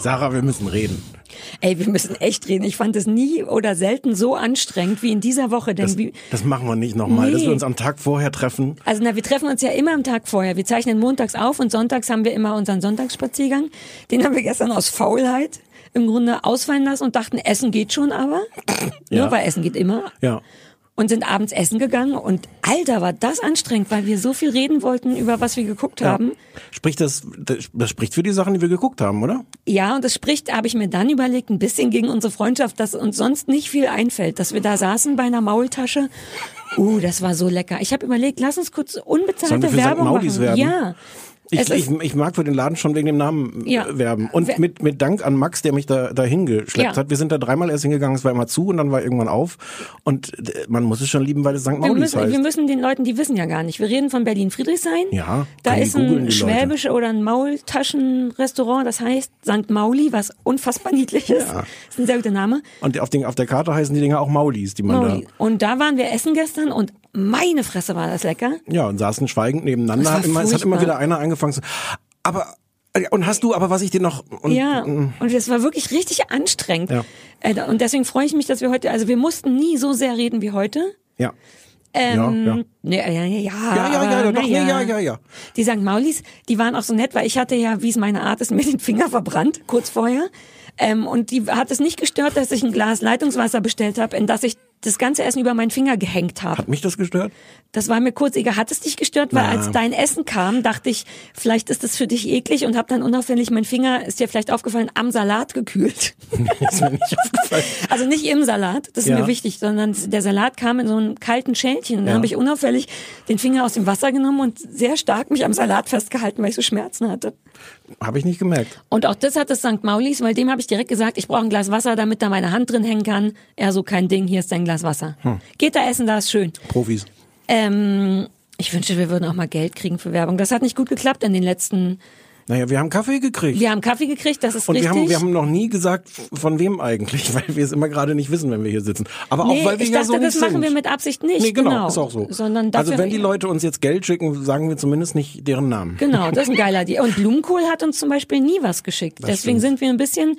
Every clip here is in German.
Sarah, wir müssen reden. Ey, wir müssen echt reden. Ich fand es nie oder selten so anstrengend wie in dieser Woche. Denn Das, wie, das machen wir nicht nochmal, dass Nee. wir uns am Tag vorher treffen. also na, wir treffen uns ja immer am Tag vorher. Wir zeichnen montags auf und sonntags haben wir immer unseren Sonntagsspaziergang. Den haben wir gestern aus Faulheit im Grunde ausfallen lassen und dachten, Essen geht schon aber. Ja. Nur weil Essen geht immer. Ja. Und sind abends essen gegangen und Alter, war das anstrengend, weil wir so viel reden wollten, über was wir geguckt haben. Spricht das, das, das spricht für die Sachen, die wir geguckt haben, oder? Ja, und das spricht, habe ich mir dann überlegt, ein bisschen gegen unsere Freundschaft, dass uns sonst nicht viel einfällt, dass wir da saßen bei einer Maultasche. Uh, das war so lecker. Ich habe überlegt, lass uns kurz unbezahlte. Werbung machen. werben? Ja. Ich, ich, ich mag für den Laden schon wegen dem Namen Ja. äh, werben. Und Wer- mit, mit Dank an Max, der mich da dahin geschleppt Ja. hat. Wir sind da dreimal erst hingegangen, es war immer zu und dann war irgendwann auf. Und äh, man muss es schon lieben, weil es St. wir Maudis müssen, heißt. wir müssen den Leuten, die wissen ja gar nicht. Wir reden von Berlin-Friedrichshain. Ja, Da ist ein schwäbische oder ein Maultaschenrestaurant, das heißt St. Mauli, was unfassbar niedlich ist. Ja. ist ein sehr guter Name. und auf, den, auf der Karte heißen die Dinger auch Maulis, die man Mauli. Und da waren wir essen gestern und meine Fresse war das lecker. Ja, und saßen schweigend nebeneinander. Hat immer, es hat immer wieder einer angefangen zu. Aber. äh, Und hast du, aber was ich dir noch. Und, Ja, mm, und es war wirklich richtig anstrengend. Ja. Äh, Und deswegen freue ich mich, dass wir heute, also wir mussten nie so sehr reden wie heute. Ja. Ähm, Ja, ja. Nee, ja, ja, ja, Ja, ja, ja, aber doch, na nee, ja, ja, ja. Die St. Maulis, die waren auch so nett, weil ich hatte ja, wie es meine Art ist, mir den Finger verbrannt, kurz vorher. Ähm, und die hat es nicht gestört, dass ich ein Glas Leitungswasser bestellt habe, in das ich das ganze Essen über meinen Finger gehängt habe. Hat mich das gestört? Das war mir kurz egal. Hat es dich gestört? Weil Na. als dein Essen kam, dachte ich, vielleicht ist das für dich eklig und habe dann unauffällig mein Finger, ist dir vielleicht aufgefallen, am Salat gekühlt. ist mir nicht aufgefallen. Also nicht im Salat, das ist Ja. mir wichtig, sondern der Salat kam in so einem kalten Schälchen. Und dann Ja. habe ich unauffällig den Finger aus dem Wasser genommen und sehr stark mich am Salat festgehalten, weil ich so Schmerzen hatte. Habe ich nicht gemerkt. Und auch das hat das St. Maulis, weil dem habe ich direkt gesagt, ich brauche ein Glas Wasser, damit da meine Hand drin hängen kann. Er so kein Ding, hier ist dein Glas Wasser. Hm. Geht da essen, da ist schön. Profis. Ähm, ich wünschte, wir würden auch mal Geld kriegen für Werbung. Das hat nicht gut geklappt in den letzten. Naja, wir haben Kaffee gekriegt. Wir haben Kaffee gekriegt, das ist Und wir richtig. haben, wir haben noch nie gesagt, von wem eigentlich, weil wir es immer gerade nicht wissen, wenn wir hier sitzen. Aber nee, auch weil wir ich ja dachte, so das nicht machen sind. wir mit Absicht nicht. Nee, genau, ist auch so. Sondern also wenn die Leute uns jetzt Geld schicken, sagen wir zumindest nicht deren Namen. Genau, das ist ein geiler Deal. Und Blumenkohl hat uns zum Beispiel nie was geschickt. Deswegen sind wir ein bisschen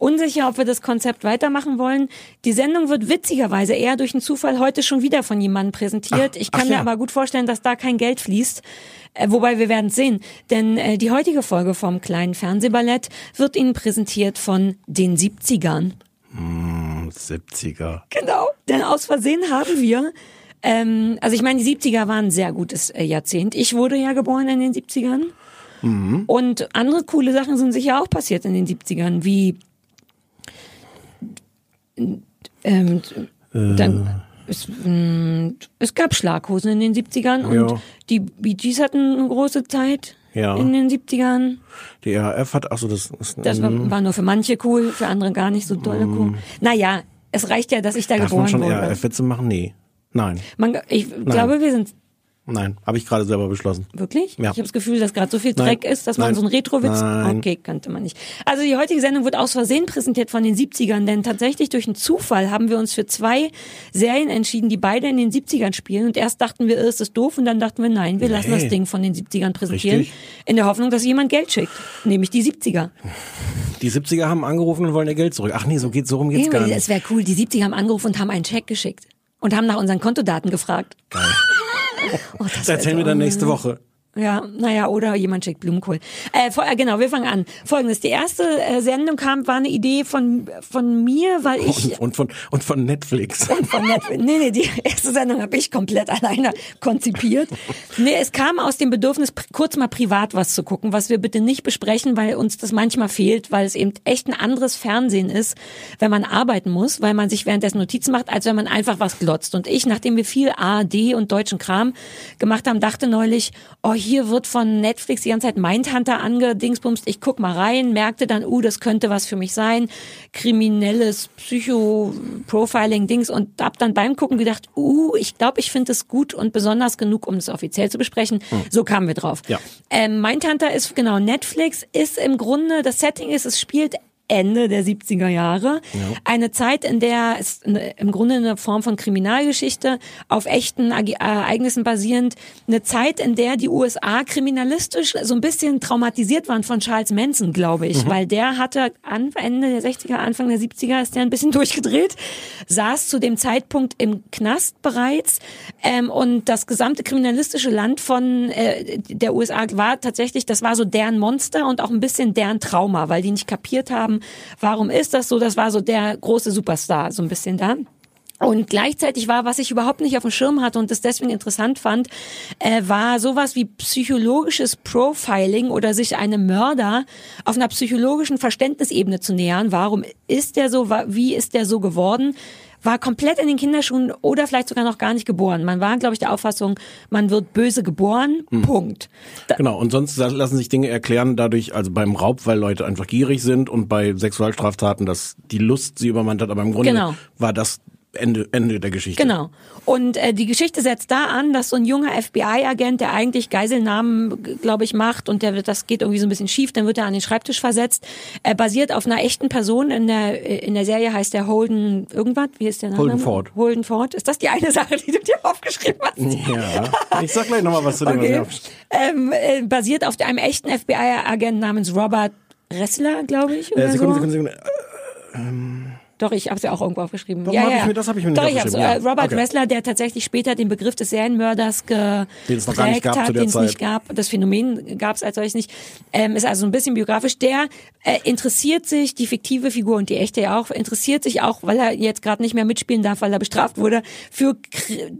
unsicher, ob wir das Konzept weitermachen wollen. Die Sendung wird witzigerweise eher durch einen Zufall heute schon wieder von jemandem präsentiert. Ach, ich kann mir ja. aber gut vorstellen, dass da kein Geld fließt. Äh, wobei wir werden sehen. Denn äh, die heutige Folge vom kleinen Fernsehballett wird Ihnen präsentiert von den 70ern. 70er. Genau. Denn aus Versehen haben wir, ähm, also ich meine, die 70er waren ein sehr gutes äh, Jahrzehnt. Ich wurde ja geboren in den 70ern. Und andere coole Sachen sind sicher auch passiert in den 70ern, wie ähm, dann, es, mh, es gab Schlaghosen in den 70ern und Ja. die Bee Gees hatten eine große Zeit Ja. in den 70ern. Die RAF hat, achso, das ist, Das war, mm, war nur für manche cool, für andere gar nicht so dolle cool. Naja, es reicht ja, dass ich da darf geboren man schon wurde. RAF-Witze machen? Nee. Nein. Man, ich glaube, wir sind Nein. Habe ich gerade selber beschlossen. wirklich. Ja. Ich habe das Gefühl, dass gerade so viel Nein. Dreck ist, dass man Nein. so einen Retro-Witz. Nein. Okay, könnte man nicht. Also die heutige Sendung wird aus Versehen präsentiert von den 70ern, denn tatsächlich durch einen Zufall haben wir uns für zwei Serien entschieden, die beide in den 70ern spielen. Und erst dachten wir, ist das doof, und dann dachten wir, nein, wir lassen Nee. das Ding von den 70ern präsentieren, Richtig. in der Hoffnung, dass jemand Geld schickt, nämlich die 70er. Die 70er haben angerufen und wollen ihr Geld zurück. Ach nee, so geht's, so rum geht's Ja, gar nicht. Es wäre cool, die 70er haben angerufen und haben einen Check geschickt und haben nach unseren Kontodaten gefragt. Geil. Oh, das Das erzählen wir dann nächste Woche. Ja, naja, oder jemand schickt Blumenkohl. Äh, vor, äh, genau, wir fangen an. Folgendes, die erste äh, Sendung kam, war eine Idee von, von mir, weil ich... Und, und, von, und von Netflix. Von Netflix. Nee, nee, die erste Sendung habe ich komplett alleine konzipiert. Nee, es kam aus dem Bedürfnis, kurz mal privat was zu gucken, was wir bitte nicht besprechen, weil uns das manchmal fehlt, weil es eben echt ein anderes Fernsehen ist, wenn man arbeiten muss, weil man sich währenddessen Notizen macht, als wenn man einfach was glotzt. Und ich, nachdem wir viel ARD und deutschen Kram gemacht haben, dachte neulich, oh hier wird von Netflix die ganze Zeit Mindhunter angedingsbumst. Ich guck mal rein, merkte dann, uh, das könnte was für mich sein. Kriminelles Psycho-Profiling-Dings und hab dann beim Gucken gedacht, uh, ich glaube, ich finde es gut und besonders genug, um es offiziell zu besprechen. So kamen wir drauf. Ja. Ähm, Mindhunter ist genau Netflix, ist im Grunde, das Setting ist, es spielt Ende der 70er Jahre. Eine Zeit, in der es im Grunde eine Form von Kriminalgeschichte auf echten Ag- Ereignissen basierend, eine Zeit, in der die USA kriminalistisch so ein bisschen traumatisiert waren von Charles Manson, glaube ich, weil der hatte Ende der 60er, Anfang der 70er ist der ein bisschen durchgedreht, saß zu dem Zeitpunkt im Knast bereits. Ähm, und das gesamte kriminalistische Land von äh, der USA war tatsächlich, das war so deren Monster und auch ein bisschen deren Trauma, weil die nicht kapiert haben, warum ist das so, das war so der große Superstar, so ein bisschen da. Und gleichzeitig war, was ich überhaupt nicht auf dem Schirm hatte und das deswegen interessant fand, äh, war sowas wie psychologisches Profiling oder sich einem Mörder auf einer psychologischen Verständnisebene zu nähern. Warum ist der so? Wie ist der so geworden? War komplett in den Kinderschuhen oder vielleicht sogar noch gar nicht geboren. Man war, glaube ich, der Auffassung, man wird böse geboren. Punkt. Da, Genau, und sonst lassen sich Dinge erklären dadurch, also beim Raub, weil Leute einfach gierig sind und bei Sexualstraftaten, dass die Lust sie übermannt hat, aber im Grunde Genau. war das Ende, Ende der Geschichte. Genau. Und äh, die Geschichte setzt da an, dass so ein junger FBI-Agent, der eigentlich Geiselnahmen, glaube ich, macht und der wird, das geht irgendwie so ein bisschen schief, dann wird er an den Schreibtisch versetzt, äh, basiert auf einer echten Person. In der äh, in der Serie heißt der Holden irgendwas. Wie ist der Name? Holden Ford. Holden Ford. Ist das die eine Sache, die du dir aufgeschrieben hast? Ja, ich sag gleich nochmal was zu dem. was Okay. hab- Ähm, äh, basiert auf einem echten FBI-Agent namens Robert Ressler, glaube ich. Oder Äh, Sekunde, so. Sekunde, Sekunde. Doch, ich habe es ja auch irgendwo aufgeschrieben. Warum ja, hab ja. ich mir- das hab ich mir nicht Doch, ich hab's, aufgeschrieben, äh, ja. Robert Okay. Ressler, der tatsächlich später den Begriff des Serienmörders Den es noch gar nicht geprägt gab hat, den es nicht gab. Das Phänomen gab es als solches nicht. Ähm, ist also ein bisschen biografisch. Der äh, interessiert sich, die fiktive Figur und die echte ja auch, interessiert sich auch, weil er jetzt gerade nicht mehr mitspielen darf, weil er bestraft wurde, für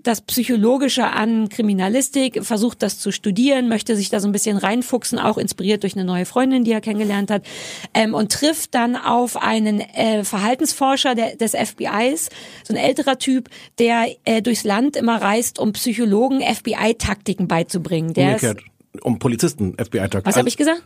das Psychologische an Kriminalistik, versucht das zu studieren, möchte sich da so ein bisschen reinfuchsen, auch inspiriert durch eine neue Freundin, die er kennengelernt hat, ähm, und trifft dann auf einen äh, Verhaltensforscher der, des FBIs, so ein älterer Typ, der äh, durchs Land immer reist, um Psychologen FBI-Taktiken beizubringen. Der ist. Um Polizisten, FBI-Taktiken. was habe ich gesagt?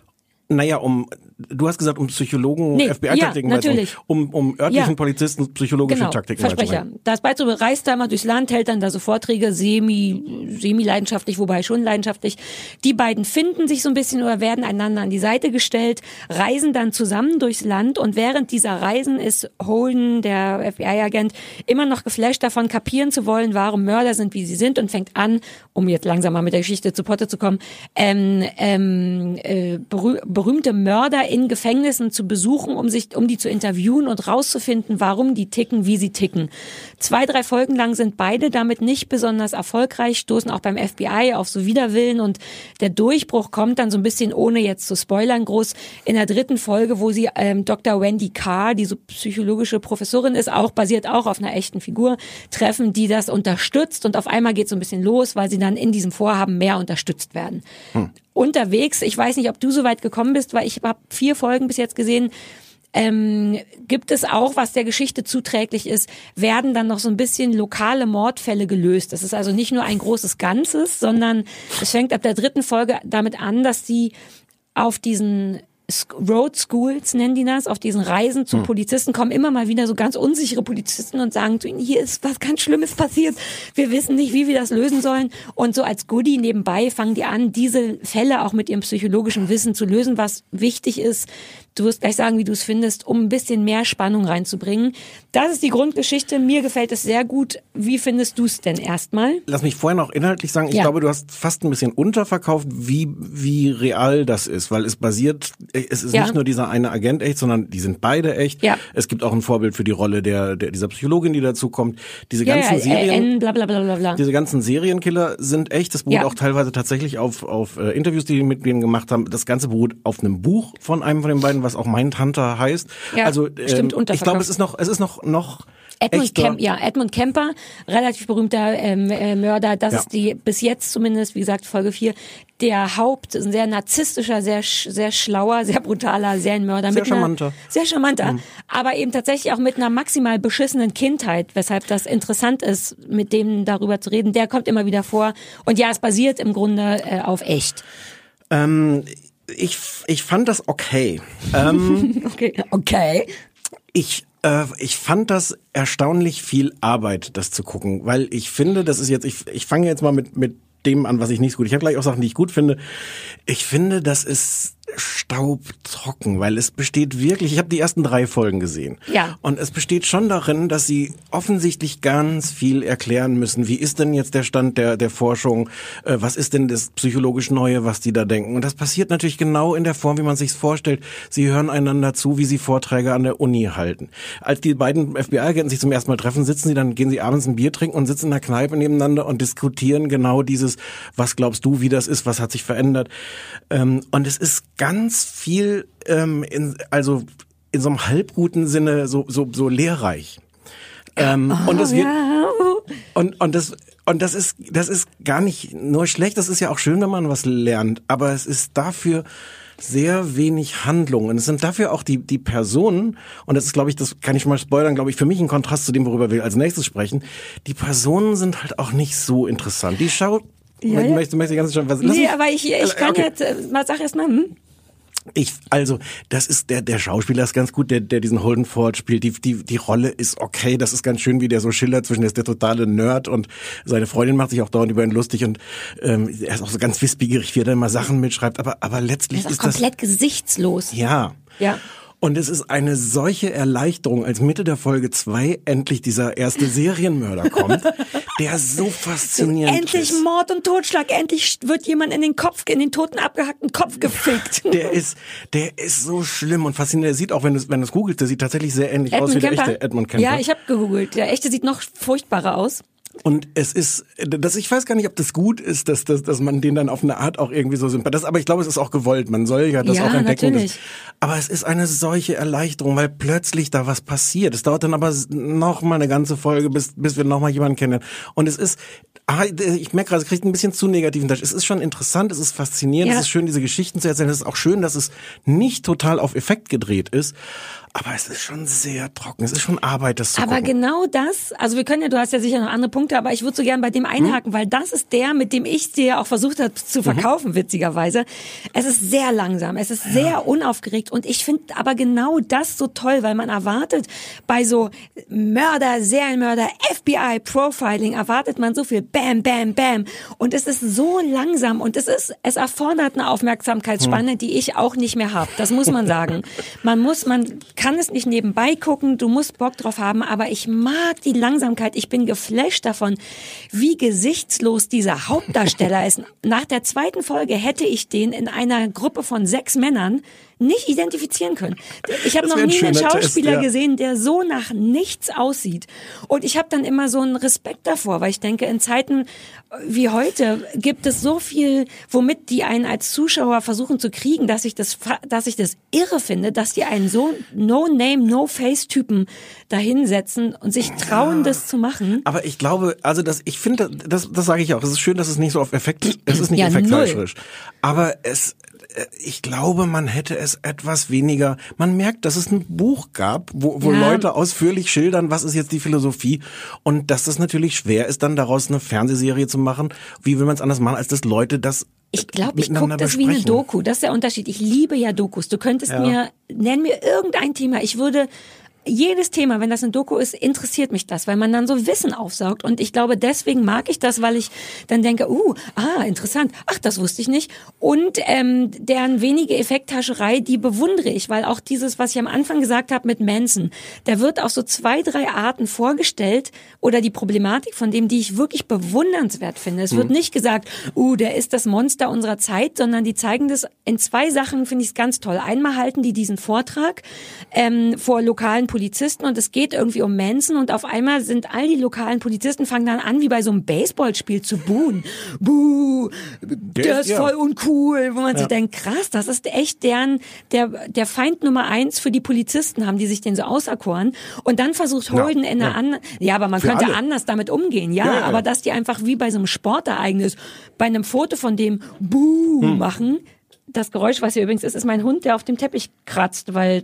Naja, um, du hast gesagt, um Psychologen, Nee, FBI-Taktiken ja, natürlich. Um, um örtlichen Ja. Polizisten psychologische Genau, Taktiken Versprecher. Das beizubringen, reist da mal durchs Land, hält dann da so Vorträge, semi, semi-leidenschaftlich, wobei schon leidenschaftlich. Die beiden finden sich so ein bisschen oder werden einander an die Seite gestellt, reisen dann zusammen durchs Land und während dieser Reisen ist Holden, der FBI-Agent, immer noch geflasht davon, kapieren zu wollen, warum Mörder sind, wie sie sind und fängt an, um jetzt langsam mal mit der Geschichte zu Potte zu kommen, ähm, ähm, äh, berüh berühmte Mörder in Gefängnissen zu besuchen, um sich, um die zu interviewen und rauszufinden, warum die ticken, wie sie ticken. Zwei, drei Folgen lang sind beide damit nicht besonders erfolgreich, stoßen auch beim FBI auf so Widerwillen und der Durchbruch kommt dann so ein bisschen, ohne jetzt zu spoilern, groß in der dritten Folge, wo sie ähm, Dr. Wendy Carr, die so psychologische Professorin ist, auch basiert auch auf einer echten Figur, treffen, die das unterstützt und auf einmal geht so ein bisschen los, weil sie dann in diesem Vorhaben mehr unterstützt werden. Unterwegs, ich weiß nicht, ob du so weit gekommen bist, weil ich habe vier Folgen bis jetzt gesehen, ähm, gibt es auch, was der Geschichte zuträglich ist, werden dann noch so ein bisschen lokale Mordfälle gelöst. Das ist also nicht nur ein großes Ganzes, sondern es fängt ab der dritten Folge damit an, dass sie auf diesen Road Schools nennen die das, auf diesen Reisen zu Polizisten kommen immer mal wieder so ganz unsichere Polizisten und sagen zu ihnen, hier ist was ganz Schlimmes passiert, wir wissen nicht, wie wir das lösen sollen. Und so als Goodie nebenbei fangen die an, diese Fälle auch mit ihrem psychologischen Wissen zu lösen, was wichtig ist. Du wirst gleich sagen, wie du es findest, um ein bisschen mehr Spannung reinzubringen. Das ist die Grundgeschichte. Mir gefällt es sehr gut. Wie findest du es denn erstmal? Lass mich vorher noch inhaltlich sagen, ich Ja. glaube, du hast fast ein bisschen unterverkauft, wie, wie real das ist, weil es basiert, es ist Ja. nicht nur dieser eine Agent echt, sondern die sind beide echt. Ja. Es gibt auch ein Vorbild für die Rolle der, der dieser Psychologin, die dazu kommt. Diese Ja, ganzen ja, Serien. äh, bla bla bla bla bla. Diese ganzen Serienkiller sind echt. Das beruht Ja. auch teilweise tatsächlich auf, auf äh, Interviews, die die mit denen gemacht haben. Das Ganze beruht auf einem Buch von einem von den beiden, was auch Mindhunter heißt. Ja, also stimmt, ähm, ich unterverkauft. glaube, es ist noch, es ist noch noch Edmund, Kemp, ja, Edmund Kemper, relativ berühmter ähm, äh, Mörder. Das Ja. ist die, bis jetzt zumindest, wie gesagt, Folge 4, der Haupt, ein sehr narzisstischer, sehr, sehr schlauer, sehr brutaler Serienmörder. Sehr einer- charmanter. Sehr charmanter, aber eben tatsächlich auch mit einer maximal beschissenen Kindheit, weshalb das interessant ist, mit dem darüber zu reden. Der kommt immer wieder vor. Und ja, es basiert im Grunde äh, auf echt. Ähm, ich, ich fand das okay. Ähm, Okay. Okay. ich, äh, ich fand das erstaunlich viel Arbeit, das zu gucken, weil ich finde, das ist jetzt, ich, ich fange jetzt mal mit, mit dem an, was ich nicht so gut. Ich habe gleich auch Sachen, die ich gut finde. Ich finde, das ist staubtrocken, weil es besteht wirklich, ich habe die ersten drei Folgen gesehen. Ja. Und es besteht schon darin, dass sie offensichtlich ganz viel erklären müssen. Wie ist denn jetzt der Stand der, der Forschung? Äh, was ist denn das psychologisch Neue, was die da denken? Und das passiert natürlich genau in der Form, wie man sich's vorstellt. Sie hören einander zu, wie sie Vorträge an der Uni halten. Als die beiden FBI-Agenten sich zum ersten Mal treffen, sitzen sie dann, gehen sie abends ein Bier trinken und sitzen in der Kneipe nebeneinander und diskutieren genau dieses, was glaubst du, wie das ist, was hat sich verändert? Ähm, und es ist ganz viel, ähm, in, also in so einem halbguten Sinne so, so, so lehrreich. Ähm, und es wird, Ja. und, und das, und das ist, das ist gar nicht nur schlecht, das ist ja auch schön, wenn man was lernt, aber es ist dafür sehr wenig Handlung. Und es sind dafür auch die, die Personen, und das ist, glaube ich, das kann ich schon mal spoilern, glaube ich, für mich ein Kontrast zu dem, worüber wir als nächstes sprechen. Die Personen sind halt auch nicht so interessant. Die schaut, Ja, möchte, ja. möchte, möchte ganz schon was, lass Nee, mich- aber ich, ich kann Okay. jetzt, äh, mal sag erst mal, hm? Ich, also, das ist der, der Schauspieler ist ganz gut, der, der diesen Holden Ford spielt. Die, die, die Rolle ist okay. Das ist ganz schön, wie der so schildert zwischen, der ist der totale Nerd und seine Freundin macht sich auch dauernd über ihn lustig und ähm, er ist auch so ganz wissbegierig, wie er dann mal Sachen mitschreibt. Aber, aber letztlich Das ist ist auch komplett gesichtslos. das, ja. Ja. Und es ist eine solche Erleichterung, als Mitte der Folge zwei endlich dieser erste Serienmörder kommt, der so faszinierend Endlich ist. Mord und Totschlag, endlich wird jemand in den Kopf, in den toten abgehackten Kopf gefickt. Der ist, der ist so schlimm und faszinierend. Der sieht auch, wenn du es wenn du's googelst, der sieht tatsächlich sehr ähnlich aus wie der echte Edmund Kemper. Ja, ich habe gegoogelt. Der echte sieht noch furchtbarer aus. Und es ist, das, ich weiß gar nicht, ob das gut ist, dass, dass, dass man den dann auf eine Art auch irgendwie so sympathisiert. Aber ich glaube, es ist auch gewollt. Man soll ja das Ja, auch entdecken. natürlich. Aber es ist eine solche Erleichterung, weil plötzlich da was passiert. Es dauert dann aber noch mal eine ganze Folge, bis, bis wir noch mal jemanden kennen. Und es ist, ah, ich merke gerade, es kriegt ein bisschen zu negativen Touch. Es ist schon interessant, es ist faszinierend, Ja. es ist schön, diese Geschichten zu erzählen. Es ist auch schön, dass es nicht total auf Effekt gedreht ist. Aber es ist schon sehr trocken. Es ist schon Arbeit, das zu Aber gucken. genau das, also wir können ja, du hast ja sicher noch andere Punkte, aber ich würde so gern bei dem einhaken, weil das ist der, mit dem ich dir auch versucht habe zu verkaufen, witzigerweise. Es ist sehr langsam, es ist sehr unaufgeregt und ich finde aber genau das so toll, weil man erwartet bei so Mörder, Serienmörder, FBI, Profiling, erwartet man so viel Bam, Bam, Bam und es ist so langsam und es ist, es erfordert eine Aufmerksamkeitsspanne, die ich auch nicht mehr habe. Das muss man sagen. Man muss, man kann es nicht nebenbei gucken, du musst Bock drauf haben, aber ich mag die Langsamkeit. Ich bin geflasht davon, wie gesichtslos dieser Hauptdarsteller ist. Nach der zweiten Folge hätte ich den in einer Gruppe von sechs Männern nicht identifizieren können. Ich habe noch ein nie einen schöner Test, Schauspieler ja. gesehen, der so nach nichts aussieht. Und ich habe dann immer so einen Respekt davor, weil ich denke, in Zeiten wie heute gibt es so viel, womit die einen als Zuschauer versuchen zu kriegen, dass ich das, dass ich das irre finde, dass die einen so No-Name, No-Face-Typen dahinsetzen und sich trauen, das zu machen. Aber ich glaube, also das, ich finde, das, das sage ich auch. Es ist schön, dass es nicht so auf Effekt, es ist nicht Ja, effektfleischerisch. Aber es, äh, ich glaube, man hätte es etwas weniger. Man merkt, dass es ein Buch gab, wo, wo Ja. Leute ausführlich schildern, was ist jetzt die Philosophie und dass das natürlich schwer ist, dann daraus eine Fernsehserie zu machen. Wie will man es anders machen, als dass Leute das Ich glaube, ich gucke das wie eine besprechen? Doku. Das ist der Unterschied. Ich liebe ja Dokus. Du könntest Ja. mir, nenn mir irgendein Thema. Ich würde jedes Thema, wenn das ein Doku ist, interessiert mich das, weil man dann so Wissen aufsaugt. Und ich glaube, deswegen mag ich das, weil ich dann denke, uh, ah, interessant, ach, das wusste ich nicht. Und ähm, deren wenige Effekthascherei, die bewundere ich, weil auch dieses, was ich am Anfang gesagt habe mit Manson, da wird auf so zwei, drei Arten vorgestellt oder die Problematik von dem, die ich wirklich bewundernswert finde. Es wird nicht gesagt, uh, der ist das Monster unserer Zeit, sondern die zeigen das in zwei Sachen, finde ich es ganz toll. Einmal halten die diesen Vortrag ähm, vor lokalen Polizisten und es geht irgendwie um Manson und auf einmal sind all die lokalen Polizisten fangen dann an, wie bei so einem Baseballspiel zu buhen. Buh, der ist ja. voll uncool, wo man sich denkt, krass, das ist echt deren, der, der Feind Nummer eins für die Polizisten, haben die sich den so auserkoren. Und dann versucht Holden in einer anderen, ja, aber man Für könnte alle. anders damit umgehen, ja, Ja, ja, ja. aber dass die einfach wie bei so einem Sportereignis bei einem Foto von dem Buh Hm. machen, das Geräusch, was hier übrigens ist, ist mein Hund, der auf dem Teppich kratzt, weil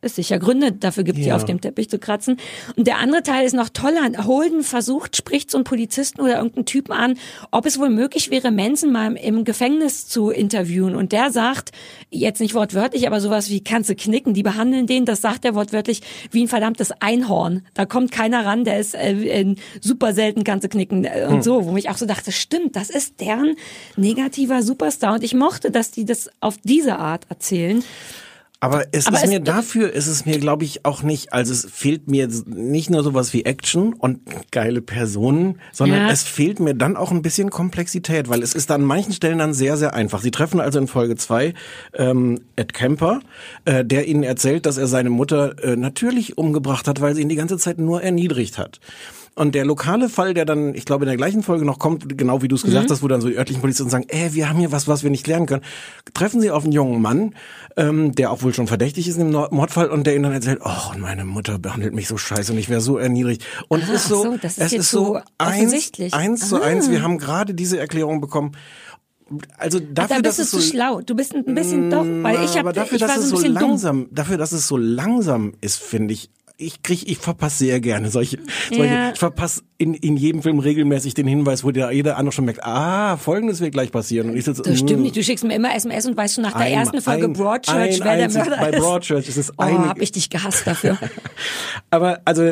es sicher Gründe dafür gibt, hier Ja. auf dem Teppich zu kratzen. Und der andere Teil ist noch toller. Holden versucht, spricht so einen Polizisten oder irgendeinen Typen an, ob es wohl möglich wäre, Manson mal im Gefängnis zu interviewen. Und der sagt, jetzt nicht wortwörtlich, aber sowas wie, kannst du knicken? Die behandeln den, das sagt er wortwörtlich, wie ein verdammtes Einhorn. Da kommt keiner ran, der ist äh, äh, super selten, kannst du knicken äh, und so. Wo ich auch so dachte, stimmt, das ist deren negativer Superstar. Und ich mochte, dass die das auf diese Art erzählen. Aber es Aber ist es- mir dafür, ist es mir, glaube ich, auch nicht, also es fehlt mir nicht nur sowas wie Action und geile Personen, sondern Ja. es fehlt mir dann auch ein bisschen Komplexität, weil es ist an manchen Stellen dann sehr, sehr einfach. Sie treffen also in Folge zwei ähm, Ed Kemper, äh, der ihnen erzählt, dass er seine Mutter äh, natürlich umgebracht hat, weil sie ihn die ganze Zeit nur erniedrigt hat. Und der lokale Fall, der dann, ich glaube, in der gleichen Folge noch kommt, genau wie du es gesagt hast, wo dann so die örtlichen Polizisten sagen, ey, wir haben hier was, was wir nicht klären können, treffen sie auf einen jungen Mann, ähm, der auch wohl schon verdächtig ist im Mordfall und der ihnen dann erzählt, oh, und meine Mutter behandelt mich so scheiße und ich wäre so erniedrigt. Und es Ah, ist so, so, das ist es ist so eins, eins zu Ah. eins, wir haben gerade diese Erklärung bekommen. Also dafür, da dass bist du es zu so schlau. Du bist ein bisschen doch, weil ich habe, ich war dass so es ein bisschen dumm. langsam, dafür, dass es so langsam ist, finde ich. Ich krieg, ich verpasse sehr gerne solche, solche Ja. ich verpasse in, in jedem Film regelmäßig den Hinweis, wo der jeder andere schon merkt, ah, folgendes wird gleich passieren. Und ich sitze, Das stimmt mm, nicht. Du schickst mir immer SMS und weißt schon nach der Ein- ersten Folge ein- Broadchurch, ein wer der Mörder bei ist. Broadchurch ist es oh, eine- hab ich dich gehasst dafür. Aber also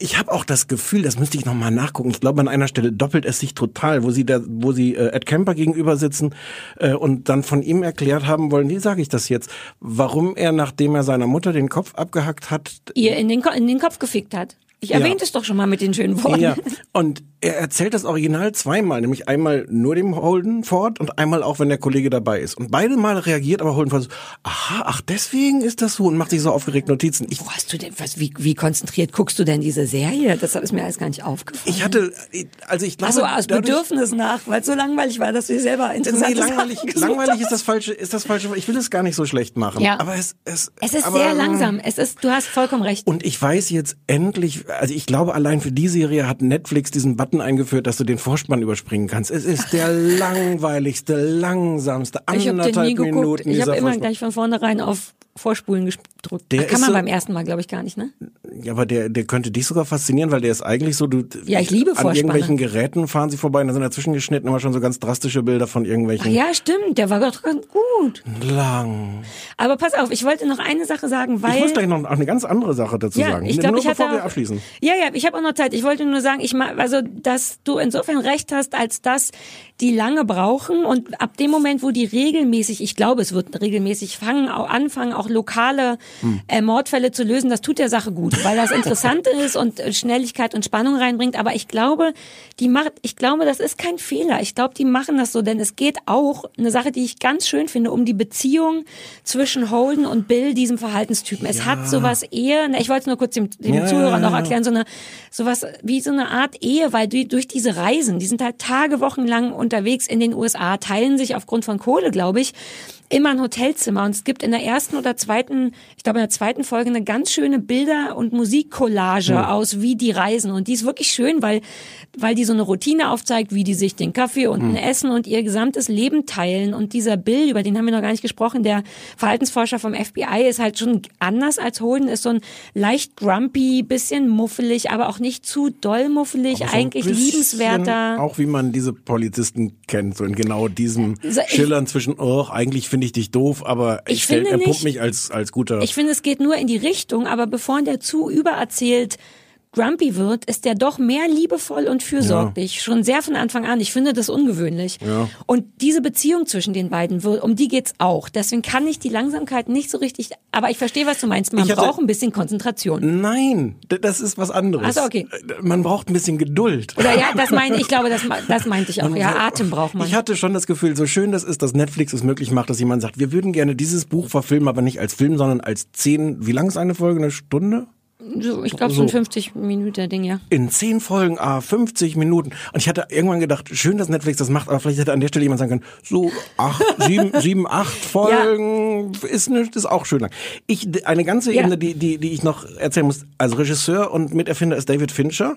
ich habe auch das Gefühl, das müsste ich noch mal nachgucken. Ich glaube an einer Stelle doppelt es sich total, wo sie der, wo sie äh, Ed Kemper gegenüber sitzen äh, und dann von ihm erklärt haben wollen, wie sage ich das jetzt, warum er nachdem er seiner Mutter den Kopf abgehackt hat, Ihr in den, Ko- in den Kopf gefickt hat. Ich erwähnte es doch schon mal mit den schönen Worten. Ja, und er erzählt das Original zweimal, nämlich einmal nur dem Holden Ford und einmal auch, wenn der Kollege dabei ist. Und beide Mal reagiert aber Holden Ford so, aha, ach, deswegen ist das so und macht sich so aufgeregt Notizen. Ich, Wo hast du denn, was, wie, wie konzentriert guckst du denn diese Serie? Das ist mir alles gar nicht aufgefallen. ich hatte, also ich glaube, Ach so, aus dadurch- Bedürfnis nach, weil es so langweilig war, dass du dir selber interessant Nee, langweilig, langweilig ist das falsche, ist das falsche. Ich will es gar nicht so schlecht machen. Ja. Aber es, es, Es ist aber, sehr langsam. Es ist, du hast vollkommen recht. Und ich weiß jetzt endlich, also ich glaube, allein für die Serie hat Netflix diesen Button eingeführt, dass du den Vorspann überspringen kannst. Es ist der langweiligste, langsamste, Ich habe den nie anderthalb geguckt. Minuten Ich habe immer Vorspann. gleich von vornherein auf Vorspulen gedrückt. Der Ach, kann man so- beim ersten Mal, glaube ich, gar nicht, ne? Ja, aber der, der könnte dich sogar faszinieren, weil der ist eigentlich so, du, Ja, ich liebe an Vorspanne. irgendwelchen Geräten fahren sie vorbei und da sind dazwischen geschnitten immer schon so ganz drastische Bilder von Ach irgendwelchen ja, stimmt, der war doch ganz gut. lang. Aber pass auf, ich wollte noch eine Sache sagen, weil Ich muss gleich noch eine ganz andere Sache dazu ja, sagen. ich glaube, ich hatte bevor wir auch, abschließen. Ja, ja, ich habe auch noch Zeit. Ich wollte nur sagen, ich also, dass du insofern recht hast, als dass die lange brauchen und ab dem Moment, wo die regelmäßig, ich glaube, es wird regelmäßig fangen, auch anfangen, auch lokale Hm. äh, Mordfälle zu lösen, das tut der Sache gut, weil das interessant ist und äh, Schnelligkeit und Spannung reinbringt. Aber ich glaube, die macht, ich glaube, das ist kein Fehler. Ich glaube, die machen das so, denn es geht auch eine Sache, die ich ganz schön finde, um die Beziehung zwischen Holden und Bill, diesem Verhaltenstypen. Es hat sowas eher, na, ich wollte es nur kurz dem, dem Ja, Zuhörer ja, noch ja. erklären, so eine, sowas wie so eine Art Ehe, weil die, durch diese Reisen, die sind halt Tage, Wochen lang unterwegs in den USA, teilen sich aufgrund von Kohle, glaube ich, immer ein Hotelzimmer. Und es gibt in der ersten oder zweiten, ich glaube in der zweiten Folge eine ganz schöne Bilder- und Musikcollage aus, wie die reisen. Und die ist wirklich schön, weil, weil die so eine Routine aufzeigt, wie die sich den Kaffee und ein Essen und ihr gesamtes Leben teilen. Und dieser Bill, über den haben wir noch gar nicht gesprochen, der Verhaltensforscher vom FBI ist halt schon anders als Holden, ist so ein leicht grumpy, bisschen muffelig, aber auch nicht zu doll muffelig, Aber eigentlich liebenswerter. Auch wie man diese Polizisten kennt, so in genau diesem So, Schillern zwischen, oh, eigentlich finde ich dich doof, aber ich, Ich stell, finde er pumpt nicht- mich als, als guter. Ich finde, es geht nur in die Richtung, aber bevor der zu übererzählt grumpy wird, ist der doch mehr liebevoll und fürsorglich. Schon sehr von Anfang an. Ich finde das ungewöhnlich. Ja. Und diese Beziehung zwischen den beiden, wird- um die geht's auch. Deswegen kann ich die Langsamkeit nicht so richtig, aber ich verstehe, was du meinst. Man hatte- braucht ein bisschen Konzentration. Nein, das ist was anderes. Ach so, okay. Man braucht ein bisschen Geduld. Oder ja, das meine ich, glaube, das, das meinte ich auch. Ja, Atem braucht man. Ich hatte schon das Gefühl, so schön das ist, dass Netflix es möglich macht, dass jemand sagt, wir würden gerne dieses Buch verfilmen, aber nicht als Film, sondern als zehn, wie lang ist eine Folge? Eine Stunde? So, ich glaube, so ein 50 Minuten Ding, ja. In zehn Folgen, ah, 50 Minuten. Und ich hatte irgendwann gedacht, schön, dass Netflix das macht, aber vielleicht hätte an der Stelle jemand sagen können, so acht, sieben, sieben, acht Folgen ist, nicht, ist auch schön lang. Ich, eine ganze Ja. Ebene, die, die, die ich noch erzählen muss. Also Regisseur und Miterfinder ist David Fincher.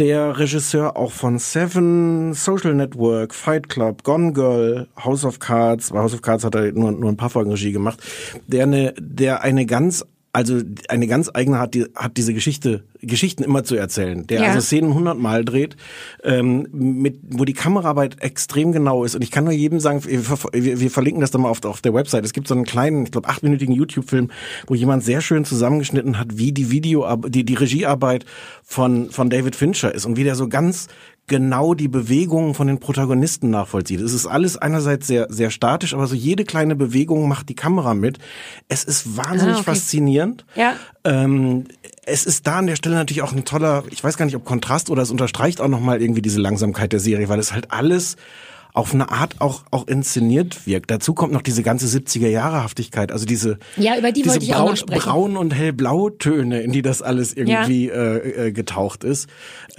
Der Regisseur auch von Seven, Social Network, Fight Club, Gone Girl, House of Cards. Bei House of Cards hat er nur, nur ein paar Folgen Regie gemacht. Der eine, der eine ganz also eine ganz eigene hat, die, hat diese Geschichte, Geschichten immer zu erzählen. Der Ja. also Szenen hundertmal dreht, ähm, mit, wo die Kameraarbeit extrem genau ist. Und ich kann nur jedem sagen, wir, wir verlinken das dann mal auf, auf der Website. Es gibt so einen kleinen, ich glaube, achtminütigen YouTube-Film, wo jemand sehr schön zusammengeschnitten hat, wie die Video, die, die Regiearbeit von, von David Fincher ist und wie der so ganz genau die Bewegungen von den Protagonisten nachvollzieht. Es ist alles einerseits sehr, sehr statisch, aber so jede kleine Bewegung macht die Kamera mit. Es ist wahnsinnig Ah, okay. faszinierend. Ja. Ähm, es ist da an der Stelle natürlich auch ein toller, ich weiß gar nicht, ob Kontrast oder es unterstreicht auch nochmal irgendwie diese Langsamkeit der Serie, weil es halt alles auf eine Art auch, auch inszeniert wirkt. Dazu kommt noch diese ganze 70er Jahre Haftigkeit, also diese, Ja, über die diese wollte ich auch braun, noch sprechen. braun und hellblau Töne, in die das alles irgendwie äh, äh, getaucht ist.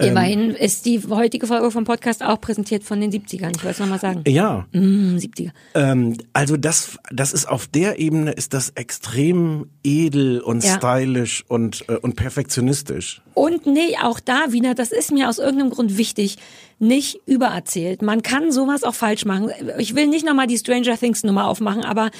Ähm, Immerhin ist die heutige Folge vom Podcast auch präsentiert von den 70ern. Ich wollte es nochmal sagen. ja, Hm, 70er. Ähm, also das, das ist auf der Ebene ist das extrem edel und Ja. stylisch und äh, und perfektionistisch. Und nee, auch da wieder, das ist mir aus irgendeinem Grund wichtig, nicht übererzählt. Man kann sowas auch falsch machen. Ich will nicht nochmal die Stranger Things Nummer aufmachen, aber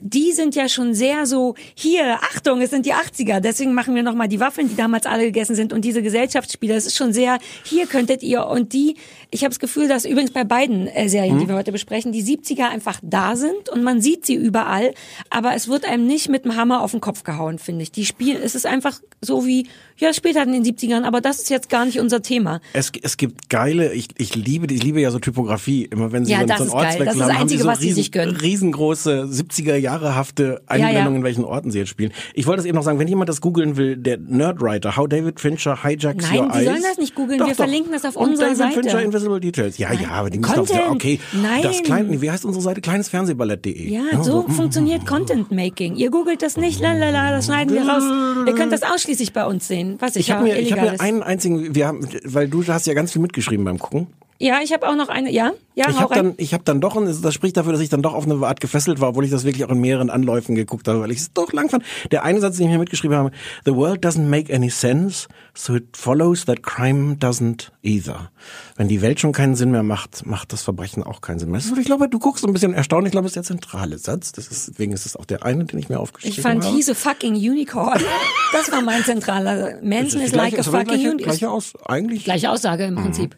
die sind ja schon sehr so, hier, Achtung, es sind die 80er, deswegen machen wir nochmal die Waffeln, die damals alle gegessen sind und diese Gesellschaftsspiele, das ist schon sehr, hier könntet ihr und die, ich habe das Gefühl, dass übrigens bei beiden äh, Serien, die wir heute besprechen, die 70er einfach da sind und man sieht sie überall, aber es wird einem nicht mit dem Hammer auf den Kopf gehauen, finde ich. Die spielen, es ist einfach so wie, ja, später in den 70ern, aber das ist jetzt gar nicht unser Thema. Es, es gibt geile, ich, ich liebe, ich liebe ja so Typografie. Immer wenn sie Ja, so, das einen ist geil. Das Ortswechsel ist das haben, haben Einzige, sie so was sie riesen, sich gönnen. riesengroße 70er Jahre hafte Einblendungen, Ja, ja. in welchen Orten sie jetzt spielen. Ich wollte das eben noch sagen, wenn jemand das googeln will, der Nerdwriter, How David Fincher hijacks Nein, your die eyes. sollen das nicht googeln. Wir doch. verlinken das auf Und unserer David Seite. Fincher Invisible Details. Ja, ja, aber die müssen ja, Content. okay. Nein. Das kleine, wie heißt unsere Seite? Kleinesfernsehballett.de. Ja, so mm, funktioniert Content Making. Ihr googelt das nicht, lalala, das schneiden wir raus. Ihr könnt das ausschließlich bei uns sehen, was Ich sicher habe mir, ich hab mir einen einzigen, wir haben, weil du hast ja ganz viel mitgeschrieben beim Gucken. Ja, ich habe auch noch eine, ja, ja, Ich habe dann, ich habe dann doch, und das spricht dafür, dass ich dann doch auf eine Art gefesselt war, obwohl ich das wirklich auch in mehreren Anläufen geguckt habe, weil ich es doch lang fand. Der eine Satz, den ich mir mitgeschrieben habe: The world doesn't make any sense, so it follows that crime doesn't either. Wenn die Welt schon keinen Sinn mehr macht, macht das Verbrechen auch keinen Sinn mehr. Das ist, ich glaube, du guckst ein bisschen erstaunt. Ich glaube, das ist der zentrale Satz. Das ist, deswegen ist es auch der eine, den ich mir aufgeschrieben Ich fand habe. he's a fucking unicorn. Das war mein zentraler. Manson is like a fucking unicorn. gleiche aus, eigentlich. Gleiche Aussage im Prinzip.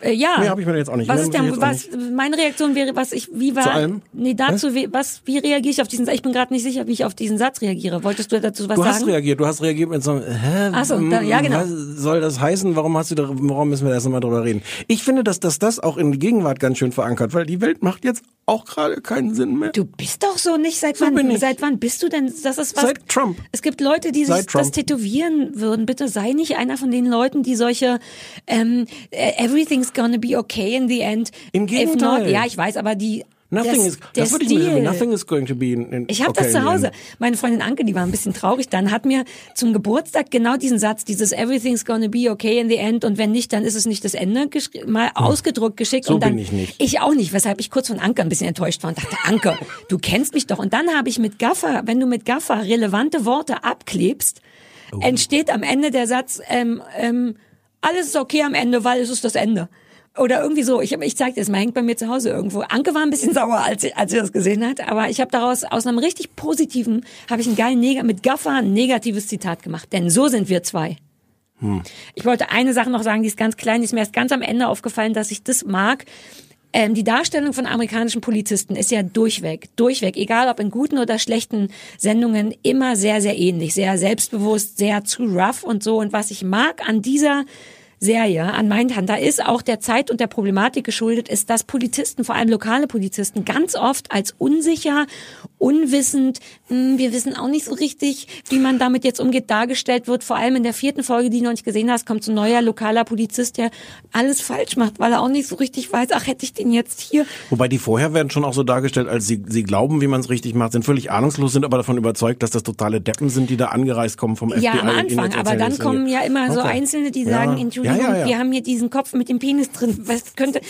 Äh, ja. Mehr hab ich mir jetzt auch nicht. Was ist auch was, meine Reaktion wäre, was ich, wie war, Zu allem? nee, dazu, wie, was, wie reagiere ich auf diesen, ich bin gerade nicht sicher, wie ich auf diesen Satz reagiere. Wolltest du dazu was Du sagen? hast reagiert, du hast reagiert mit so einem, hä, Ach so, da- ja, genau. was soll das heißen? Warum hast du da, warum müssen wir da erst mal drüber reden? Ich finde, dass, dass das auch in die Gegenwart ganz schön verankert, weil die Welt macht jetzt auch gerade keinen Sinn mehr. Du bist doch so nicht. Seit So wann? Seit wann bist du denn? Das ist was. Seit Trump. Es gibt Leute, die sich Trump. das tätowieren würden. Bitte sei nicht einer von den Leuten, die solche ähm, äh, Everything's gonna be okay in the end. Im If Gegenteil. not, ja, ich weiß, aber die Nothing der, is, das würde ich mir Stil. Nothing is going to be in, in Ich habe okay das zu Hause. Meine Freundin Anke, die war ein bisschen traurig dann, hat mir zum Geburtstag genau diesen Satz, dieses Everything's gonna be okay in the end und wenn nicht, dann ist es nicht das Ende, mal ausgedruckt geschickt. So und dann, bin ich nicht. Ich auch nicht, weshalb ich kurz von Anke ein bisschen enttäuscht war und dachte, Anke, du kennst mich doch. Und dann habe ich mit Gaffer, wenn du mit Gaffer relevante Worte abklebst, Oh. entsteht am Ende der Satz, ähm, ähm, alles ist okay am Ende, weil es ist das Ende. Oder irgendwie so. Ich, ich zeig dir das mal, hängt bei mir zu Hause irgendwo. Anke war ein bisschen sauer, als sie, als sie das gesehen hat. Aber ich habe daraus, aus einem richtig positiven, habe ich einen geilen, Neg mit Gaffer ein negatives Zitat gemacht. Denn so sind wir zwei. Ich wollte eine Sache noch sagen, die ist ganz klein, die ist mir erst ganz am Ende aufgefallen, dass ich das mag. Ähm, die Darstellung von amerikanischen Polizisten ist ja durchweg, durchweg, egal ob in guten oder schlechten Sendungen, immer sehr, sehr ähnlich, sehr selbstbewusst, sehr zu rough und so. Und was ich mag an dieser Serie an Mindhunter ist auch der Zeit und der Problematik geschuldet, ist, dass Polizisten, vor allem lokale Polizisten, ganz oft als unsicher, unwissend, mh, wir wissen auch nicht so richtig, wie man damit jetzt umgeht, dargestellt wird. Vor allem in der vierten Folge, die du noch nicht gesehen hast, kommt so ein neuer lokaler Polizist, der alles falsch macht, weil er auch nicht so richtig weiß, ach, hätte ich den jetzt hier. Wobei die vorher werden schon auch so dargestellt, als sie, sie glauben, wie man es richtig macht, sind völlig ahnungslos, sind aber davon überzeugt, dass das totale Deppen sind, die da angereist kommen vom FBI. Ja, am Anfang, aber dann kommen ja immer so Okay. Einzelne, die Ja. sagen, Entschuldigung, Ja, ja, ja. wir haben hier diesen Kopf mit dem Penis drin. Was könnte,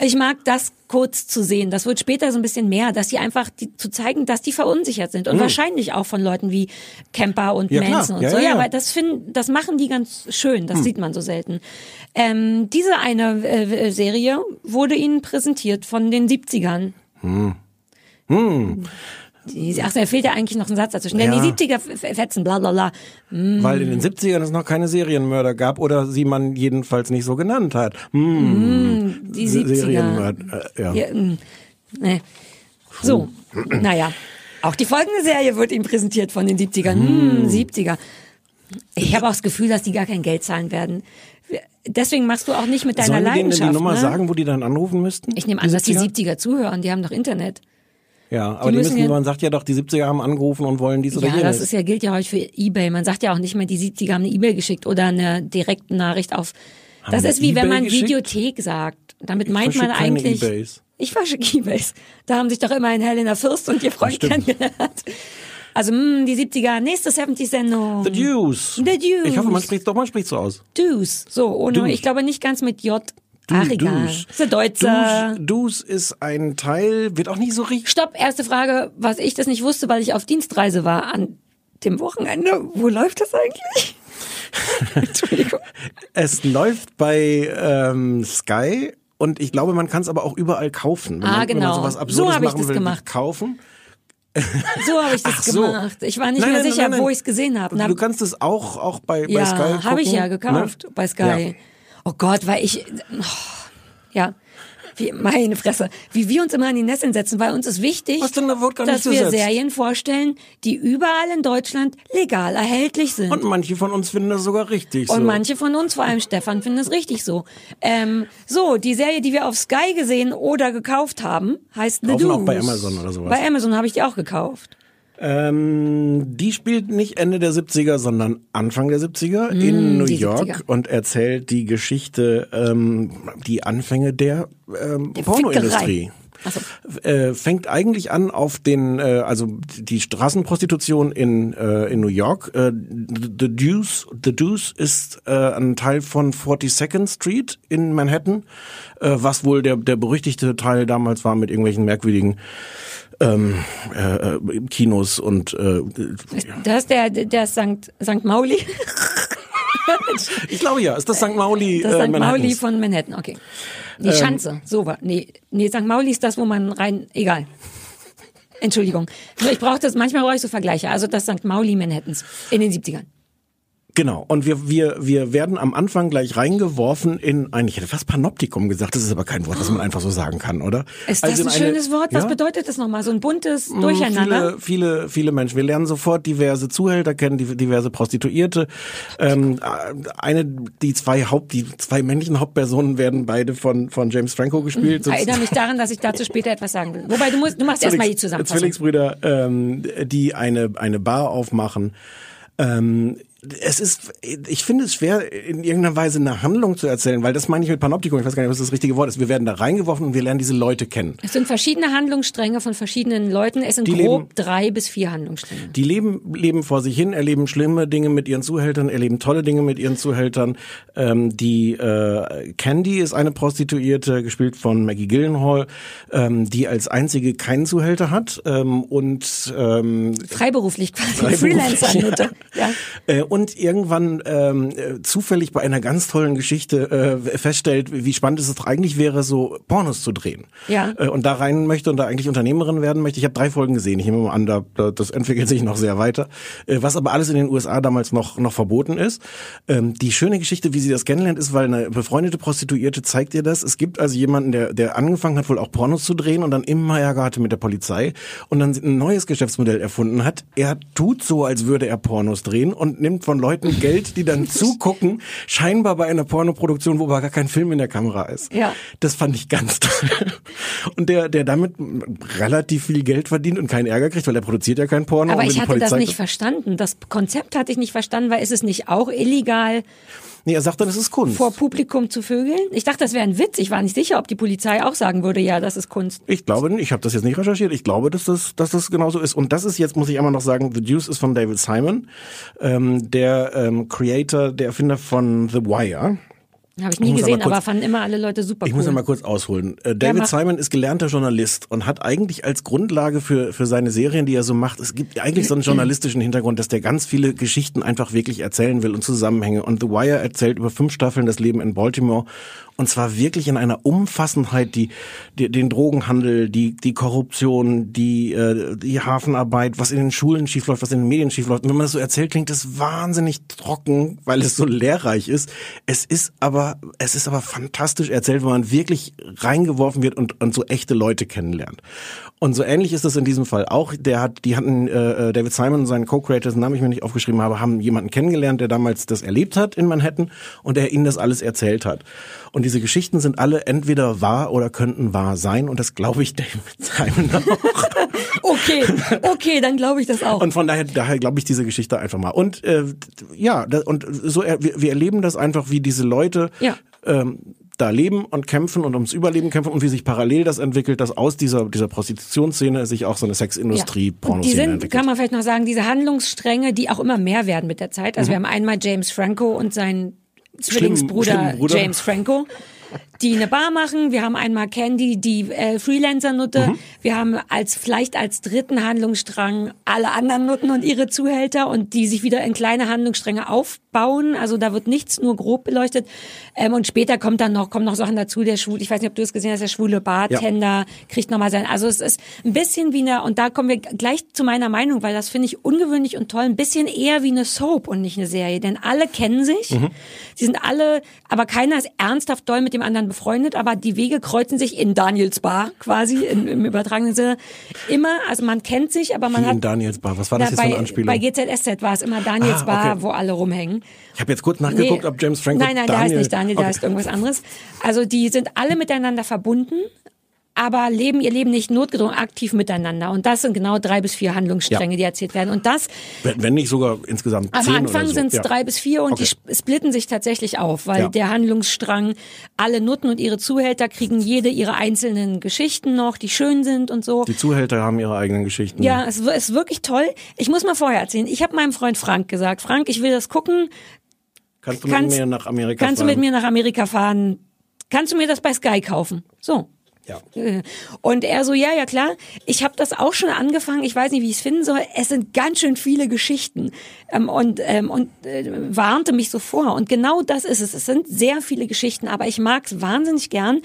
ich mag das kurz zu sehen. Das wird später so ein bisschen mehr, dass die einfach die, zu zeigen, dass die verunsichert sind und wahrscheinlich auch von Leuten wie Kemper und Mhm. Ja. Manson und Ja, so. ja, Ja, aber das finden, das machen die ganz schön. Das sieht man so selten. Ähm, diese eine äh, Serie wurde ihnen präsentiert von den 70ern. Hm. Die, ach, da fehlt ja eigentlich noch ein Satz dazwischen. Denn Ja. die 70er f- fetzen, bla bla bla. Weil in den 70ern es noch keine Serienmörder gab oder sie man jedenfalls nicht so genannt hat. Hm. Die Se- 70er. Serienmörder, äh, ja. Ja, mm, nee. So, naja. Auch die folgende Serie wird ihm präsentiert von den 70ern. Hm, 70er. Ich habe auch das Gefühl, dass die gar kein Geld zahlen werden. Deswegen machst du auch nicht mit deiner Sollen Leidenschaft. die Nummer ne? sagen, wo die dann anrufen müssten? Ich nehme an, dass die 70er? 70er zuhören. Die haben doch Internet. Ja, aber die, müssen müssen, ja- man sagt ja doch, die 70er haben angerufen und wollen dies oder Ja, jenes. das ist ja, gilt ja heute für Ebay. Man sagt ja auch nicht mehr, die 70er haben eine E-Mail geschickt oder eine direkte Nachricht auf. das eine ist wie wenn eBay man geschickt? Videothek sagt. Damit meint man eigentlich. Ebays. Ich verschicke Ebays. Da haben sich doch immerhin Helena Fürst und ihr Freund kennengelernt. Also, mh, die 70er, nächste 70-Sendung. The Deuce. The Deuce. Ich hoffe, man spricht doch, man spricht so aus. Deuce. So, ohne, Deuce. ich glaube nicht ganz mit J. Ach, egal. Das ist der Deutsche. Deuce, Deuce ist ein Teil, wird auch nicht so richtig. Stopp, erste Frage, was ich das nicht wusste, weil ich auf Dienstreise war an dem Wochenende. Wo läuft das eigentlich? Entschuldigung. Es läuft bei ähm, Sky und ich glaube, man kann es aber auch überall kaufen. Wenn Ah, man, Wenn man genau. sowas So Absurdes hab ich machen das will, gemacht. kaufen. So habe ich das Ach so. gemacht. Ich war nicht Nein, mehr nein, sicher, nein, wo ich es gesehen habe. Du kannst es auch, auch bei, bei Sky ja, habe ich ja gekauft ne? bei Sky. Ja. Oh Gott, weil ich, oh, ja, wie, meine Fresse, wie wir uns immer an die Nesseln setzen, weil uns ist wichtig, Was denn, da wird gar dass nicht wir gesetzt. Serien vorstellen, die überall in Deutschland legal erhältlich sind. Und manche von uns finden das sogar richtig Und so. manche von uns, vor allem Stefan, finden es richtig so. Ähm, so, die Serie, die wir auf Sky gesehen oder gekauft haben, heißt The Kaufen auch bei Amazon oder sowas. Bei Amazon habe ich die auch gekauft. Ähm, die spielt nicht Ende der 70er, sondern Anfang der 70er in New Mm, die York 70er. und erzählt die Geschichte, ähm, die Anfänge der, ähm, Pornoindustrie. Ach so. Äh, fängt eigentlich an auf den, äh, also die Straßenprostitution in, äh, in New York. Äh, The Deuce, The Deuce ist äh, ein Teil von 42nd Street in Manhattan, äh, was wohl der, der berüchtigte Teil damals war mit irgendwelchen merkwürdigen ähm, äh, äh, Kinos und äh, Das ist der, der St. St. Mauli. ich glaube ja, ist das St. Mauli Das äh, St. Mauli Manhattans. von Manhattan, okay. Ähm, Die Schanze, so war. Nee, nee, St. Mauli ist das, wo man rein, egal. Entschuldigung. Nur Ich brauche das, manchmal brauche ich so Vergleiche. Also das St. Mauli Manhattans in den 70ern. Genau. Und wir, wir, wir werden am Anfang gleich reingeworfen in ein, ich hätte fast Panoptikum gesagt, das ist aber kein Wort, das man einfach so sagen kann, oder? Ist das Also in ein eine- schönes Wort? Was ja? bedeutet das nochmal? So ein buntes Durcheinander? Viele, viele, viele Menschen. Wir lernen sofort diverse Zuhälter kennen, diverse Prostituierte. Ähm, eine, die zwei Haupt, die zwei männlichen Hauptpersonen werden beide von von James Franco gespielt. Ich erinnere mich daran, dass ich dazu später etwas sagen will. Wobei, du musst, du machst erstmal die Zusammenfassung. Zwillingsbrüder, ähm, die eine eine Bar aufmachen. Ähm, es ist, ich finde es schwer, in irgendeiner Weise eine Handlung zu erzählen, weil das meine ich mit Panoptikum, ich weiß gar nicht, was das richtige Wort ist. Wir werden da reingeworfen und wir lernen diese Leute kennen. Es sind verschiedene Handlungsstränge von verschiedenen Leuten. Es sind Die grob leben- drei bis vier Handlungsstränge. Die leben, leben vor sich hin, erleben schlimme Dinge mit ihren Zuhältern, erleben tolle Dinge mit ihren Zuhältern. Ähm, die äh, Candy ist eine Prostituierte, gespielt von Maggie Gyllenhaal, ähm, die als einzige keinen Zuhälter hat ähm, und ähm, Freiberuflich quasi. Freiberuflich, Freelancer-Nutte. Ja. Und irgendwann ähm, äh, zufällig bei einer ganz tollen Geschichte äh, feststellt, wie spannend es doch eigentlich wäre, so Pornos zu drehen. Ja. Äh, und da rein möchte und da eigentlich Unternehmerin werden möchte. Ich habe drei Folgen gesehen. Ich nehme mal an, da, da, das entwickelt sich noch sehr weiter. Äh, was aber alles in den USA damals noch noch verboten ist. Ähm, die schöne Geschichte, wie sie das kennenlernt, ist, weil eine befreundete Prostituierte zeigt ihr das. Es gibt also jemanden, der der angefangen hat, wohl auch Pornos zu drehen und dann immer Ärger hatte mit der Polizei und dann ein neues Geschäftsmodell erfunden hat. Er tut so, als würde er Pornos drehen und nimmt nimmt von Leuten Geld, die dann zugucken, scheinbar bei einer Pornoproduktion, wo aber gar kein Film in der Kamera ist. Ja. Das fand ich ganz toll. Und der, der damit relativ viel Geld verdient und keinen Ärger kriegt, weil er produziert ja kein Porno. Aber ich hatte das nicht verstanden. Das Konzept hatte ich nicht verstanden, weil ist es nicht auch illegal, Nee, er sagt dann, es ist Kunst. vor Publikum zu vögeln? Ich dachte, das wäre ein Witz. Ich war nicht sicher, ob die Polizei auch sagen würde, ja, das ist Kunst. Ich glaube, ich habe das jetzt nicht recherchiert. Ich glaube, dass das, dass das genauso ist. Und das ist jetzt, muss ich einmal noch sagen, The Deuce ist von David Simon, ähm, der ähm, Creator, der Erfinder von The Wire. Habe ich Ich nie muss gesehen, aber kurz- aber fanden immer alle Leute super Ich cool. muss ja mal kurz ausholen. Äh, David mach. Simon ist gelernter Journalist und hat eigentlich als Grundlage für, für seine Serien, die er so macht, es gibt eigentlich so einen journalistischen Hintergrund, dass der ganz viele Geschichten einfach wirklich erzählen will und Zusammenhänge. Und The Wire erzählt über fünf Staffeln das Leben in Baltimore und zwar wirklich in einer Umfassendheit, die, die den Drogenhandel, die, die Korruption, die, äh, die Hafenarbeit, was in den Schulen schiefläuft, was in den Medien schiefläuft. Und wenn man das so erzählt, klingt das wahnsinnig trocken, weil es so lehrreich ist. Es ist aber, es ist aber fantastisch erzählt, weil man wirklich reingeworfen wird und, und so echte Leute kennenlernt. Und so ähnlich ist das in diesem Fall auch. Der hat, die hatten äh, David Simon und seinen Co-Creator, dessen Namen ich mir nicht aufgeschrieben habe, haben jemanden kennengelernt, der damals das erlebt hat in Manhattan und der ihnen das alles erzählt hat. Und diese Geschichten sind alle entweder wahr oder könnten wahr sein und das glaube ich David Simon auch. Okay, okay, dann glaube ich das auch. Und von daher, daher glaube ich diese Geschichte einfach mal. Und äh, ja, da, und so wir, wir erleben das einfach, wie diese Leute Ja. ähm, da leben und kämpfen und ums Überleben kämpfen und wie sich parallel das entwickelt, dass aus dieser dieser Prostitutionsszene sich auch so eine Sexindustrie, die Pornoszene sind, entwickelt. kann man vielleicht noch sagen, diese Handlungsstränge, die auch immer mehr werden mit der Zeit. Mhm. Also wir haben einmal James Franco und seinen Zwillingsbruder Bruder. James Franco, die eine Bar machen. Wir haben einmal Candy, die äh, Freelancer-Nutte. Mhm. Wir haben als vielleicht als dritten Handlungsstrang alle anderen Nutten und ihre Zuhälter und die sich wieder in kleine Handlungsstränge aufbauen. Also da wird nichts nur grob beleuchtet. Ähm, und später kommt dann noch kommen noch Sachen dazu. Der schwul, ich weiß nicht, ob du es gesehen hast, der schwule Bartender kriegt nochmal sein. Also es ist ein bisschen wie eine und da kommen wir gleich zu meiner Meinung, weil das finde ich ungewöhnlich und toll. Ein bisschen eher wie eine Soap und nicht eine Serie, denn alle kennen sich. Mhm. Sie sind alle, aber keiner ist ernsthaft doll mit dem anderen befreundet, aber die Wege kreuzen sich in Daniels Bar quasi im, im übertragenen Sinne immer. Also man kennt sich, aber man Wie hat in Daniels Bar. Was war das na, jetzt für eine Anspielung? bei GZSZ war es immer Daniels Ah, Bar, okay. wo alle rumhängen. ich habe jetzt kurz nachgeguckt, ob James Franco Nein, nein, der Daniel, heißt nicht Daniel, der Okay. heißt irgendwas anderes. Also die sind alle miteinander verbunden, aber leben ihr Leben nicht notgedrungen aktiv miteinander. Und das sind genau drei bis vier Handlungsstränge, Ja. die erzählt werden. Und das Wenn, wenn nicht sogar insgesamt am zehn Anfang oder so. sind es Ja. drei bis vier und Okay. die sp- splitten sich tatsächlich auf, weil Ja. der Handlungsstrang, alle Nutten und ihre Zuhälter kriegen jede ihre einzelnen Geschichten noch, die schön sind und so. Die Zuhälter haben ihre eigenen Geschichten. Ja, es ist wirklich toll. Ich muss mal vorher erzählen. Ich habe meinem Freund Frank gesagt, Frank, ich will das gucken. Kannst du mit Kannst- mir nach Amerika Kannst fahren? du mit mir nach Amerika fahren? Kannst du mir das bei Sky kaufen? So. Ja. Und er so, ja, ja klar, ich habe das auch schon angefangen, ich weiß nicht, wie ich es finden soll. Es sind ganz schön viele Geschichten ähm, und, ähm, und äh, warnte mich so vor. Und genau das ist es. Es sind sehr viele Geschichten, aber ich mag es wahnsinnig gern,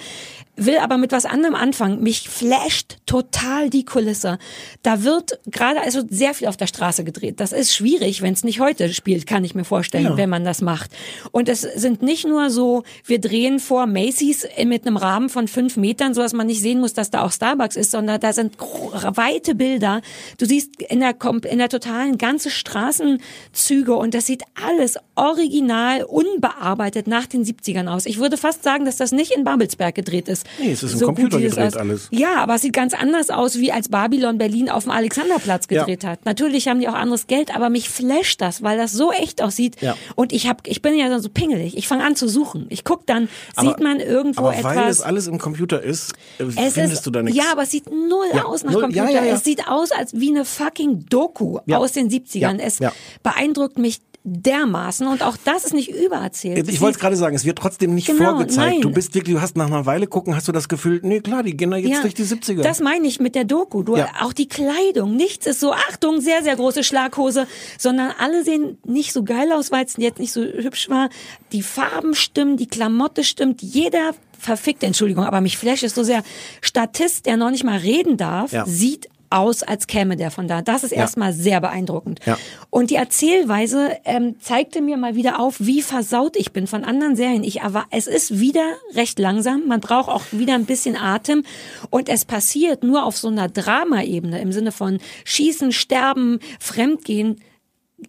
will aber mit was anderem anfangen. Mich flasht total die Kulisse. Da wird gerade, wird sehr viel auf der Straße gedreht. Das ist schwierig, wenn es nicht heute spielt, kann ich mir vorstellen, Ja. wenn man das macht. Und es sind nicht nur so, wir drehen vor Macy's mit einem Rahmen von fünf Metern, so dass man nicht sehen muss, dass da auch Starbucks ist, sondern da sind weite Bilder. Du siehst in der, in der totalen ganze Straßenzüge und das sieht alles original, unbearbeitet nach den 70ern aus. Ich würde fast sagen, dass das nicht in Babelsberg gedreht ist. Nee, es ist im So Computer wie es gedreht alles. Ja, aber es sieht ganz anders aus, wie als Babylon Berlin auf dem Alexanderplatz Ja. gedreht hat. Natürlich haben die auch anderes Geld, aber mich flasht das, weil das so echt aussieht. Ja. Und ich hab, ich bin ja so pingelig. Ich fange an zu suchen. Ich guck dann, sieht man irgendwo aber weil etwas. es alles im Computer ist, äh, Es findest ist, du da nichts. Ja, aber es sieht null Ja, aus nach null, Computer. ja, ja, ja. Es sieht aus als wie eine fucking Doku Ja. aus den 70ern. Ja, Es ja. beeindruckt mich dermaßen und auch das ist nicht übererzählt. Ich wollte es gerade sagen, es wird trotzdem nicht Genau, vorgezeigt. nein. Du bist wirklich, du hast nach einer Weile gucken, hast du das Gefühl, nee, klar, die gehen da jetzt Ja, durch die 70er. Das meine ich mit der Doku. Du, Ja. Auch die Kleidung. Nichts ist so, Achtung, sehr, sehr große Schlaghose, sondern alle sehen nicht so geil aus, weil es jetzt nicht so hübsch war. Die Farben stimmen, die Klamotte stimmt, jeder verfickt, Entschuldigung, aber mich flasht es so sehr. Statist, der noch nicht mal reden darf, Ja. sieht aus, als käme der von da. Das ist Ja. erstmal sehr beeindruckend. Ja. Und die Erzählweise ähm, zeigte mir mal wieder auf, wie versaut ich bin von anderen Serien. Ich aber es ist wieder recht langsam. Man braucht auch wieder ein bisschen Atem und es passiert nur auf so einer Dramaebene im Sinne von Schießen, Sterben, Fremdgehen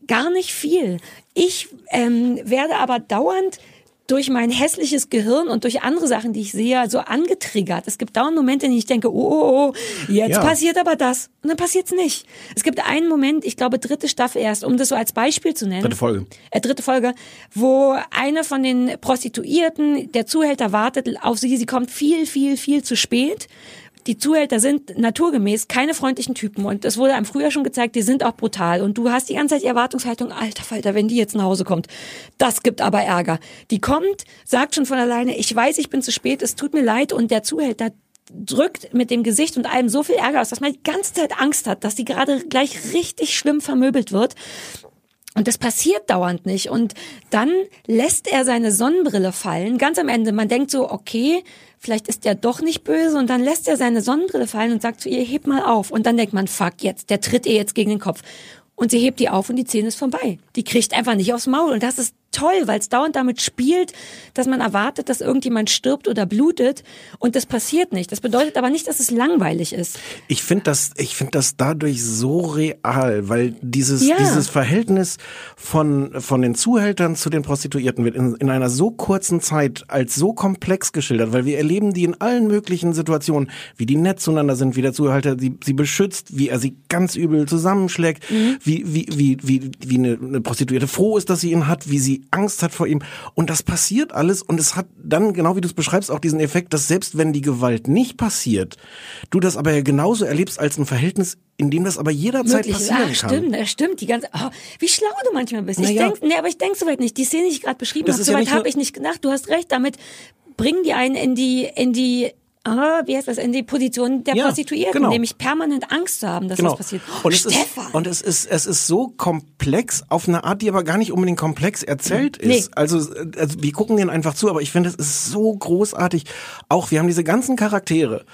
gar nicht viel. Ich ähm, werde aber dauernd durch mein hässliches Gehirn und durch andere Sachen, die ich sehe, so angetriggert. Es gibt dauernd Momente, in denen ich denke, oh, oh, oh jetzt Ja. passiert aber das. Und dann passiert's nicht. Es gibt einen Moment, ich glaube dritte Staffel erst, um das so als Beispiel zu nennen. Dritte Folge. Äh, dritte Folge, wo eine von den Prostituierten, der Zuhälter wartet auf sie, sie kommt viel, viel, viel zu spät. Die Zuhälter sind naturgemäß keine freundlichen Typen und es wurde einem früher schon gezeigt, die sind auch brutal und du hast die ganze Zeit die Erwartungshaltung, alter Falter, wenn die jetzt nach Hause kommt, das gibt aber Ärger. Die kommt, sagt schon von alleine, ich weiß, ich bin zu spät, es tut mir leid und der Zuhälter drückt mit dem Gesicht und allem so viel Ärger aus, dass man die ganze Zeit Angst hat, dass sie gerade gleich richtig schlimm vermöbelt wird. Und das passiert dauernd nicht. Und dann lässt er seine Sonnenbrille fallen. Ganz am Ende, man denkt so, okay, vielleicht ist der doch nicht böse. Und dann lässt er seine Sonnenbrille fallen und sagt zu ihr, heb mal auf. Und dann denkt man, fuck, jetzt, der tritt ihr jetzt gegen den Kopf. Und sie hebt die auf und die Szene ist vorbei. Die kriegt einfach nicht aufs Maul. Und das ist toll, weil es dauernd damit spielt, dass man erwartet, dass irgendjemand stirbt oder blutet. Und das passiert nicht. Das bedeutet aber nicht, dass es langweilig ist. Ich finde das, ich finde das dadurch so real, weil dieses, Ja. dieses Verhältnis von, von den Zuhältern zu den Prostituierten wird in, in einer so kurzen Zeit als so komplex geschildert, weil wir erleben die in allen möglichen Situationen, wie die nett zueinander sind, wie der Zuhälter sie, sie beschützt, wie er sie ganz übel zusammenschlägt, wie, wie, wie, wie, wie eine, eine Prostituierte froh ist, dass sie ihn hat, wie sie Angst hat vor ihm. Und das passiert alles und es hat dann, genau wie du es beschreibst, auch diesen Effekt, dass selbst wenn die Gewalt nicht passiert, du das aber ja genauso erlebst als ein Verhältnis, in dem das aber jederzeit Möglich passieren Ach, kann. stimmt, das stimmt. Die ganze, oh, wie schlau du manchmal bist. Ich Naja. denk, nee, aber ich denk soweit nicht. Die Szene, die ich gerade beschrieben habe, ja soweit nicht habe ich nicht gedacht. Du hast recht, damit bringen die einen in die, in die, ah, wie heißt das, in die Position der Ja, Prostituierten, genau. nämlich permanent Angst zu haben, dass Genau. was passiert. Und es, ist, Stefan! und es ist es ist so komplex auf eine Art, die aber gar nicht unbedingt komplex erzählt Nee. ist. Also, also wir gucken denen einfach zu, aber ich finde es ist so großartig. Auch wir haben diese ganzen Charaktere,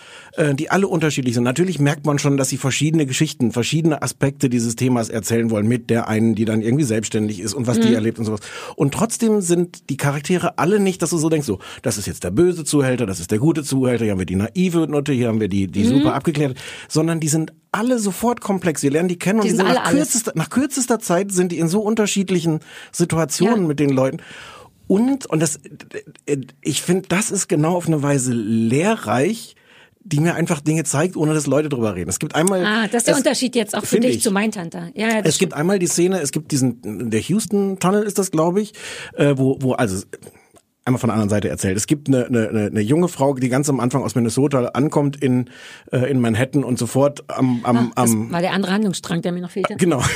äh, die alle unterschiedlich sind. Natürlich merkt man schon, dass sie verschiedene Geschichten, verschiedene Aspekte dieses Themas erzählen wollen mit der einen, die dann irgendwie selbstständig ist und was Mhm. die erlebt und sowas. Und trotzdem sind die Charaktere alle nicht, dass du so denkst, so, das ist jetzt der böse Zuhälter, das ist der gute Zuhälter, hier haben wir die naive Nutte, hier haben wir die, Mhm. die super abgeklärte, sondern die sind alle sofort komplex. Wir lernen die kennen und Die die sind sind nach kürzester, nach kürzester Zeit sind die in so unterschiedlichen Situationen Ja. mit den Leuten. Und, und das, ich finde, das ist genau auf eine Weise lehrreich, die mir einfach Dinge zeigt, ohne dass Leute drüber reden. Es gibt einmal. Ah, das ist der es- Unterschied jetzt auch für dich ich. zu Mindhunter. Ja, ja, das Es gibt einmal die Szene, es gibt diesen, der Houston Tunnel ist das, glaube ich, äh, wo, wo, also, einmal von der anderen Seite erzählt. Es gibt eine, eine, eine, junge Frau, die ganz am Anfang aus Minnesota ankommt in, äh, in Manhattan und sofort am, am, das am, war der andere Handlungsstrang, der mir noch fehlte. Genau.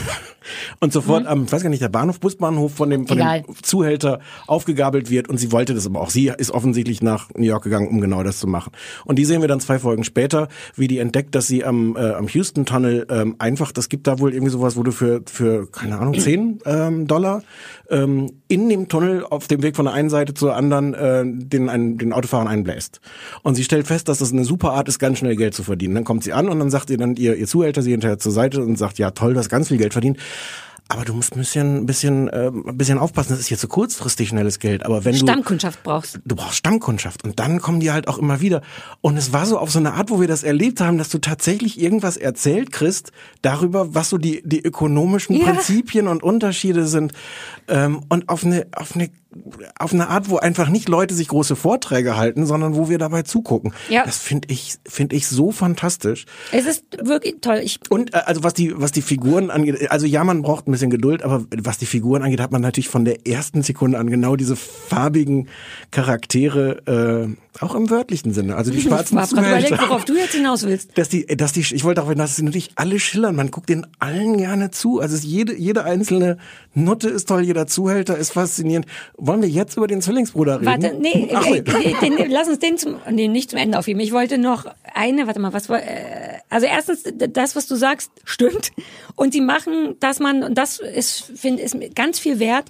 Und sofort am, ich weiß gar nicht, der Bahnhof, Busbahnhof von dem, von Mhm. Egal. dem Zuhälter aufgegabelt wird und sie wollte das aber auch. Sie ist offensichtlich nach New York gegangen, um genau das zu machen. Und die sehen wir dann zwei Folgen später, wie die entdeckt, dass sie am, äh, am Houston Tunnel ähm, einfach, das gibt da wohl irgendwie sowas, wo du für, für keine Ahnung, 10 ähm, Dollar ähm, in dem Tunnel auf dem Weg von der einen Seite zur anderen äh, den, einen, den Autofahrern einbläst. Und sie stellt fest, dass das eine super Art ist, ganz schnell Geld zu verdienen. Dann kommt sie an und dann sagt ihr dann ihr, ihr Zuhälter sie hinterher zur Seite und sagt, ja toll, du hast ganz viel Geld verdient. Aber du musst ein bisschen, ein bisschen, äh, ein bisschen aufpassen. Das ist jetzt so kurzfristig schnelles Geld. Aber wenn du Stammkundschaft brauchst. du brauchst Stammkundschaft und dann kommen die halt auch immer wieder. Und es war so auf so eine Art, wo wir das erlebt haben, dass du tatsächlich irgendwas erzählt kriegst darüber, was so die, die ökonomischen Ja. Prinzipien und Unterschiede sind. Ähm, und auf eine, auf eine auf eine Art, wo einfach nicht Leute sich große Vorträge halten, sondern wo wir dabei zugucken. Ja. Das finde ich, finde ich so fantastisch. Es ist wirklich toll. Ich, Und äh, also was die was die Figuren angeht, also ja, man braucht ein bisschen Geduld, aber was die Figuren angeht, hat man natürlich von der ersten Sekunde an genau diese farbigen Charaktere äh, auch im wörtlichen Sinne. Also die ich schwarzen war gerade überlegt, worauf du jetzt hinaus willst. Dass die, dass die, ich wollte auch, dass sie natürlich alle schillern. Man guckt denen allen gerne zu. Also jede, jede einzelne Nutte ist toll, jeder Zuhälter ist faszinierend. Wollen wir jetzt über den Zwillingsbruder reden? Warte, nee, Ach, äh, äh, den, lass uns den zum, nee, nicht zum Ende aufheben. Ich wollte noch eine, warte mal, was war, äh, also erstens, das, was du sagst, stimmt. Und die machen, dass man, und das ist, finde ist ganz viel wert,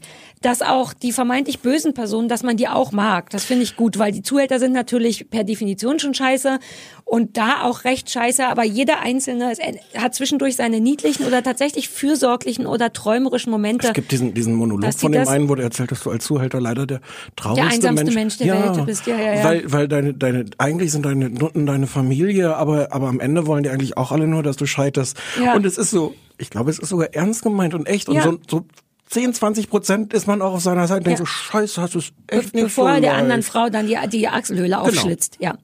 dass auch die vermeintlich bösen Personen, dass man die auch mag. Das finde ich gut, weil die Zuhälter sind natürlich per Definition schon scheiße. und da auch recht scheiße, aber jeder Einzelne ist, hat zwischendurch seine niedlichen oder tatsächlich fürsorglichen oder träumerischen Momente. Es gibt diesen, diesen Monolog von dem einen, wo der erzählt, dass du als Zuhälter leider der traurigste einsamste Mensch, Mensch der Welt bist. Ja, ja, ja. Weil, weil deine, deine, eigentlich sind deine Nutten deine Familie, aber, aber am Ende wollen die eigentlich auch alle nur, dass du scheiterst. Ja. Und es ist so, ich glaube, es ist sogar ernst gemeint und echt. Und Ja. so, so 10, 20 Prozent ist man auch auf seiner Seite und denkt Ja. so, scheiße, hast du es Be echt nicht bevor so der leicht. anderen Frau dann die, die Achselhöhle Genau. aufschlitzt. Ja.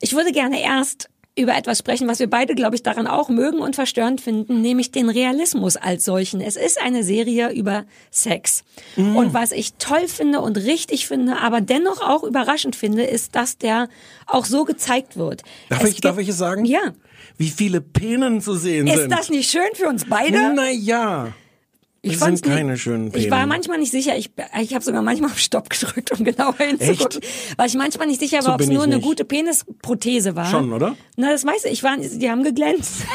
Ich würde gerne erst über etwas sprechen, was wir beide, glaube ich, daran auch mögen und verstörend finden, nämlich den Realismus als solchen. Es ist eine Serie über Sex. Mhm. Und was ich toll finde und richtig finde, aber dennoch auch überraschend finde, ist, dass der auch so gezeigt wird. Darf Es ich, darf ich es sagen? Ja. Wie viele Penen zu sehen Ist sind. das nicht schön für uns beide? Naja. Ich Das sind keine nicht- schönen Ich war manchmal nicht sicher. Ich, ich habe sogar manchmal auf Stopp gedrückt, um genauer hinzugucken. Weil ich manchmal nicht sicher So war, ob es nur eine gute Penisprothese war. Schon, oder? Na, das weiß ich. ich war, die haben geglänzt.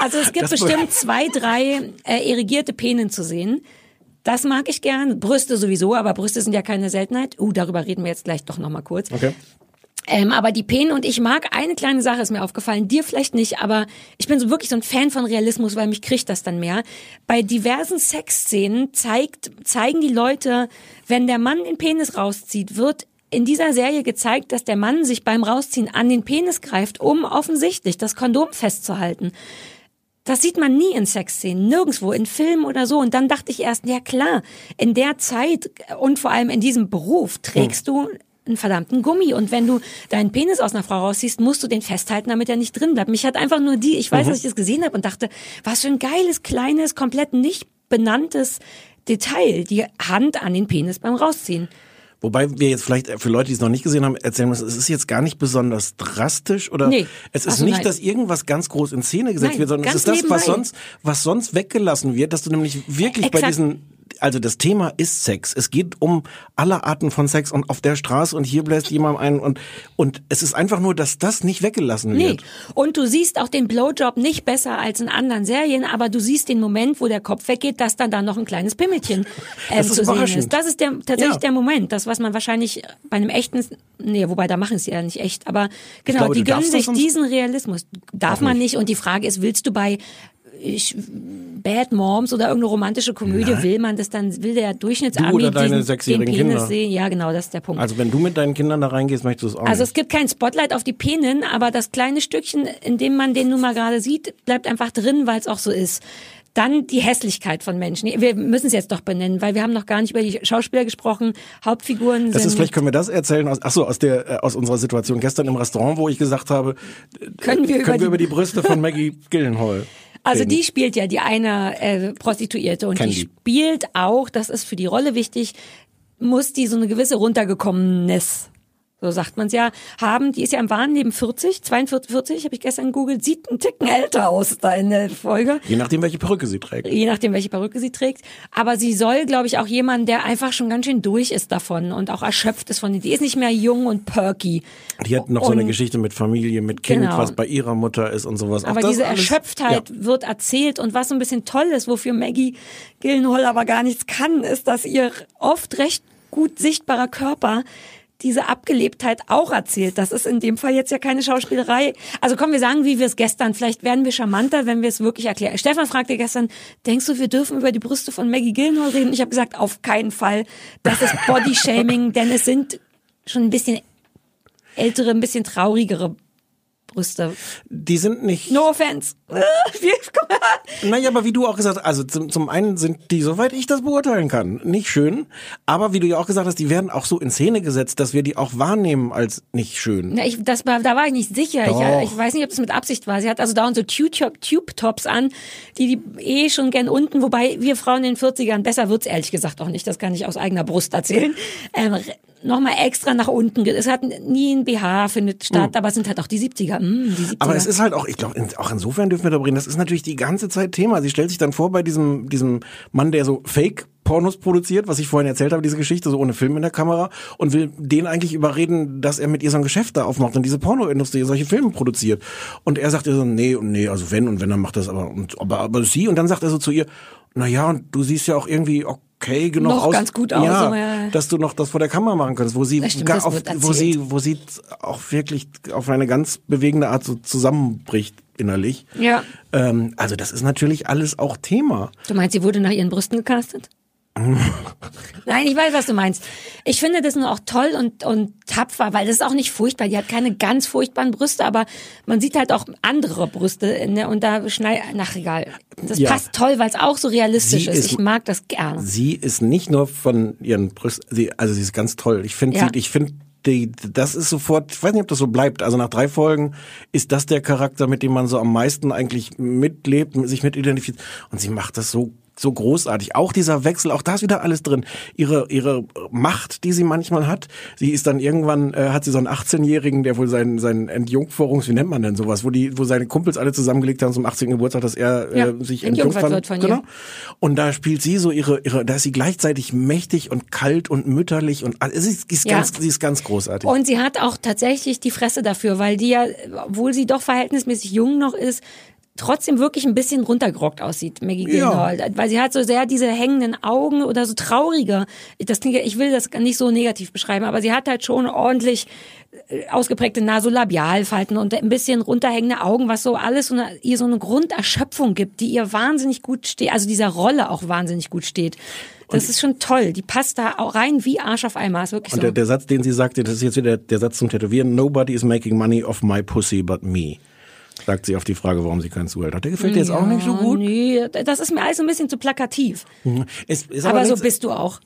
Also es gibt Das- bestimmt zwei, drei äh, irrigierte Penen zu sehen. Das mag ich gern. Brüste sowieso, aber Brüste sind ja keine Seltenheit. Uh, darüber reden wir jetzt gleich doch nochmal kurz. Okay. Ähm, aber die Penen und ich mag eine kleine Sache ist mir aufgefallen, dir vielleicht nicht, aber ich bin so wirklich so ein Fan von Realismus, weil mich kriegt das dann mehr. Bei diversen Sexszenen zeigt, zeigen die Leute, wenn der Mann den Penis rauszieht, wird in dieser Serie gezeigt, dass der Mann sich beim Rausziehen an den Penis greift, um offensichtlich das Kondom festzuhalten. Das sieht man nie in Sexszenen, nirgendwo, in Filmen oder so. Und dann dachte ich erst, ja klar, in der Zeit und vor allem in diesem Beruf trägst du einen verdammten Gummi. Und wenn du deinen Penis aus einer Frau rausziehst, musst du den festhalten, damit er nicht drin bleibt. Mich hat einfach nur die, ich weiß, dass ich das gesehen habe und dachte, was für ein geiles, kleines, komplett nicht benanntes Detail, die Hand an den Penis beim Rausziehen. Wobei wir jetzt vielleicht für Leute, die es noch nicht gesehen haben, erzählen müssen, es ist jetzt gar nicht besonders drastisch oder Nee. es ist Ach so, nicht, nein. dass irgendwas ganz groß in Szene gesetzt Nein, wird, sondern es ist das, was nebenbei. sonst, was sonst weggelassen wird, dass du nämlich wirklich bei Exakt. diesen also das Thema ist Sex. Es geht um alle Arten von Sex und auf der Straße und hier bläst jemand ein und und es ist einfach nur, dass das nicht weggelassen Nee. wird. Und du siehst auch den Blowjob nicht besser als in anderen Serien, aber du siehst den Moment, wo der Kopf weggeht, dass dann da noch ein kleines Pimmelchen ist zu sehen ist. Das ist der, tatsächlich Ja. der Moment. Das, was man wahrscheinlich bei einem echten, nee, wobei da machen sie ja nicht echt, aber genau, glaube, die gönnen sich diesen Realismus. Darf man nicht. Und die Frage ist, willst du bei ich, Bad Moms oder irgendeine romantische Komödie, will man das dann, will der Durchschnittsami Du oder deine diesen- sechsjährigen den Penis Kinder. sehen? Ja, genau, das ist der Punkt. Also wenn du mit deinen Kindern da reingehst, möchtest du es auch Also nicht. es gibt kein Spotlight auf die Penen, aber das kleine Stückchen, in dem man den nun mal gerade sieht, bleibt einfach drin, weil es auch so ist. Dann die Hässlichkeit von Menschen. Wir müssen es jetzt doch benennen, weil wir haben noch gar nicht über die Schauspieler gesprochen. Hauptfiguren Das sind ist vielleicht können wir das erzählen aus ach so aus der äh, aus unserer Situation gestern im Restaurant, wo ich gesagt habe, können wir über können wir die, über die Brüste von Maggie Gyllenhaal. Also die spielt ja die eine äh, Prostituierte und die die. spielt auch, das ist für die Rolle wichtig, muss die so eine gewisse runtergekommenes, so sagt man's ja, haben. Die ist ja im wahren Leben 40, 42, 40, habe ich gestern gegoogelt, sieht einen Ticken älter aus da in der Folge. Je nachdem, welche Perücke sie trägt. je nachdem, welche Perücke sie trägt. Aber sie soll, glaube ich, auch jemand, der einfach schon ganz schön durch ist davon und auch erschöpft ist von den. Die ist nicht mehr jung und perky. Die hat noch so eine Und- Geschichte mit Familie, mit Kind, Genau. was bei ihrer Mutter ist und sowas. Aber diese Erschöpftheit Ja. wird erzählt und was so ein bisschen toll ist, wofür Maggie Gyllenhaal aber gar nichts kann, ist, dass ihr oft recht gut sichtbarer Körper diese Abgelebtheit auch erzählt. Das ist in dem Fall jetzt ja keine Schauspielerei. Also kommen wir sagen, wie wir es gestern. Vielleicht werden wir charmanter, wenn wir es wirklich erklären. Stefan fragte gestern, denkst du, wir dürfen über die Brüste von Maggie Gyllenhaal reden? Ich habe gesagt, auf keinen Fall. Das ist Bodyshaming, denn es sind schon ein bisschen ältere, ein bisschen traurigere Brüste. Die sind nicht. No offense. Naja, aber wie du auch gesagt hast, also zum, zum einen sind die, soweit ich das beurteilen kann, nicht schön. Aber wie du ja auch gesagt hast, die werden auch so in Szene gesetzt, dass wir die auch wahrnehmen als nicht schön. Na, ich, das war, da war ich nicht sicher. Ich, ich weiß nicht, ob das mit Absicht war. Sie hat also dauernd so Tube- Tube-Tops an, die die eh schon gern unten, wobei wir Frauen in den 40ern, besser wird's ehrlich gesagt auch nicht, das kann ich aus eigener Brust erzählen, ähm, nochmal extra nach unten. Es hat nie ein BH findet statt, aber es sind halt auch die 70er. Mm, die 70er. Aber es ist halt auch, ich glaube, auch insofern dürfen wir darüber reden, das ist natürlich die ganze Zeit Thema. Sie stellt sich dann vor bei diesem, diesem Mann, der so Fake Pornos produziert, was ich vorhin erzählt habe, diese Geschichte, so ohne Film in der Kamera, und will den eigentlich überreden, dass er mit ihr so ein Geschäft da aufmacht und diese Pornoindustrie solche Filme produziert. Und er sagt ihr so, nee, und nee, also wenn und wenn, dann macht das aber, und, aber, aber sie, und dann sagt er so zu ihr, na ja, und du siehst ja auch irgendwie okay genug Noch aus, ganz gut aus, ja, ja. dass du noch das vor der Kamera machen könntest, wo sie stimmt, gar auf, wo sie wo sie auch wirklich auf eine ganz bewegende Art so zusammenbricht innerlich. Ja. Ähm, also das ist natürlich alles auch Thema. Du meinst, sie wurde nach ihren Brüsten gecastet? Nein, ich weiß, was du meinst. Ich finde das nur auch toll und, und tapfer, weil das ist auch nicht furchtbar. Die hat keine ganz furchtbaren Brüste, aber man sieht halt auch andere Brüste ne? und da schnei, nach egal. Das Ja. passt toll, weil es auch so realistisch ist. ist- Ich mag das gerne. Sie ist nicht nur von ihren Brüsten, sie, also sie ist ganz toll. Ich finde, Ja. ich finde, die, das ist sofort, ich weiß nicht, ob das so bleibt. Also nach drei Folgen ist das der Charakter, mit dem man so am meisten eigentlich mitlebt, sich mit identifiziert. Und sie macht das so so großartig. Auch dieser Wechsel, auch da ist wieder alles drin. Ihre ihre Macht, die sie manchmal hat. Sie ist dann irgendwann äh, hat sie so einen 18-jährigen, der wohl seinen seinen Entjungferungs, wie nennt man denn sowas, wo die wo seine Kumpels alle zusammengelegt haben zum 18. Geburtstag, dass er Ja, äh, sich entjungfert wird von genau. Und da spielt sie so ihre, ihre, da ist sie gleichzeitig mächtig und kalt und mütterlich und sie ist, ist Ja. ganz, sie ist ganz großartig. Und sie hat auch tatsächlich die Fresse dafür, weil die ja, obwohl sie doch verhältnismäßig jung noch ist, trotzdem wirklich ein bisschen runtergerockt aussieht, Maggie Ja. Gyllenhaal. Weil sie hat so sehr diese hängenden Augen oder so trauriger. Das klingt, ich will das nicht so negativ beschreiben, aber sie hat halt schon ordentlich äh, ausgeprägte Nasolabialfalten und ein bisschen runterhängende Augen, was so alles so eine, ihr so eine Grunderschöpfung gibt, die ihr wahnsinnig gut steht, also dieser Rolle auch wahnsinnig gut steht. Das ist schon toll. Die passt da auch rein wie Arsch auf Eimer. Ist wirklich Und so. der, der Satz, den sie sagte, das ist jetzt wieder der, der Satz zum Tätowieren, nobody is making money off my pussy but me. Sagt sie auf die Frage, warum sie keinen Zuhalt hat. Der gefällt dir jetzt auch nicht so gut. Nee, das ist mir alles ein bisschen zu plakativ. Es ist Aber, so bist du auch.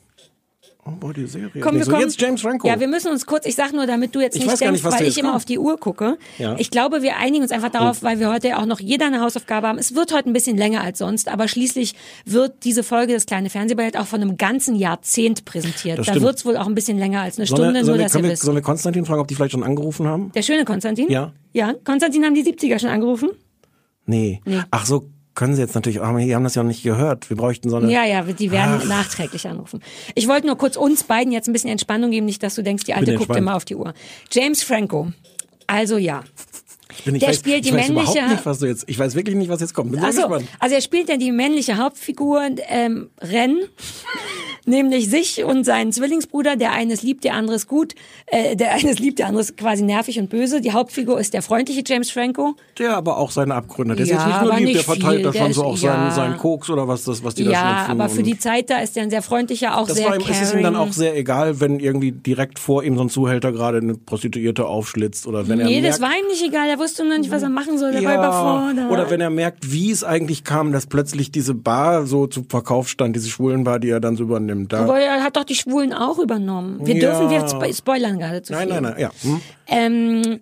Oh, boah, die Serie. Komm, nee, wir so kommen. jetzt James Franco. Ja, wir müssen uns kurz, ich sag nur, damit du jetzt Ich nicht denkst, nicht, weil ich immer auf die Uhr gucke. Ja. Ich glaube, wir einigen uns einfach darauf, weil wir heute ja auch noch jeder eine Hausaufgabe haben. Es wird heute ein bisschen länger als sonst, aber schließlich wird diese Folge des kleine Fernsehballett auch von einem ganzen Jahrzehnt präsentiert. Das da stimmt. wird's wohl auch ein bisschen länger als eine Stunde, wir, nur sollen, wir, dass ihr wir, wisst. sollen wir Konstantin fragen, ob die vielleicht schon angerufen haben? Der schöne Konstantin? Ja. Ja, Konstantin haben die 70er schon angerufen? Nee. Ach so, können sie jetzt natürlich, aber die haben das ja noch nicht gehört. Wir bräuchten so eine... Ja, ja, die werden nachträglich anrufen. Ich wollte nur kurz uns beiden jetzt ein bisschen Entspannung geben, nicht, dass du denkst, die Alte guckt immer auf die Uhr. James Franco. Also ja. Ich bin, ich Der weiß, spielt die männliche- nicht, was du jetzt, ich weiß wirklich nicht, was jetzt kommt. Bin Also, gespannt. also er spielt ja die männliche Hauptfigur ähm, Ren, nämlich sich und seinen Zwillingsbruder. Der eine ist lieb, der andere ist gut. Äh, der eine ist lieb, der andere ist quasi nervig und böse. Die Hauptfigur ist der freundliche James Franco. Der aber auch seine Abgründe. Der Ja, ist jetzt nicht nur lieb, der nicht verteilt viel. da Der schon ist- so auch ja. seinen, seinen Koks oder was, das, was die da Ja, schnupfen. aber für die Zeit da ist er ein sehr freundlicher, auch das sehr war ihm, caring. es ist ihm dann auch sehr egal, wenn irgendwie direkt vor ihm so ein Zuhälter gerade eine Prostituierte aufschlitzt oder wenn er Nee, das war ihm nicht egal. Wusste nur nicht, was er machen soll. Er war überfordert. oder wenn er merkt, wie es eigentlich kam, dass plötzlich diese Bar so zu Verkauf stand, diese Schwulenbar, die er dann so übernimmt. Da, Aber er hat doch die Schwulen auch übernommen. Wir Ja. dürfen, wir spo- spoilern gerade zu nein, viel. nein, nein, ja. Hm? Ähm,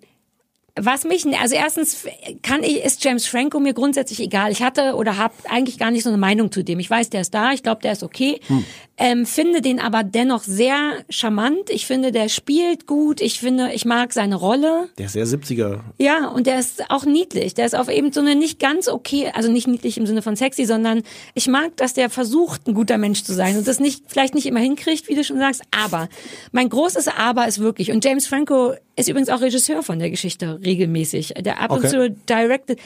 was mich, also erstens kann ich, ist James Franco mir grundsätzlich egal. Ich hatte oder habe eigentlich gar nicht so eine Meinung zu dem. Ich weiß, der ist da, ich glaube, der ist okay. Hm. Ähm, finde den aber dennoch sehr charmant. Ich finde, der spielt gut. Ich finde, ich mag seine Rolle. Der ist sehr 70er. Ja, und der ist auch niedlich. Der ist auf eben so eine nicht ganz okay, also nicht niedlich im Sinne von sexy, sondern ich mag, dass der versucht, ein guter Mensch zu sein und das nicht, vielleicht nicht immer hinkriegt, wie du schon sagst. Aber mein großes Aber ist wirklich, und James Franco ist übrigens auch Regisseur von der Geschichte regelmäßig, der ab und Okay. zu directed.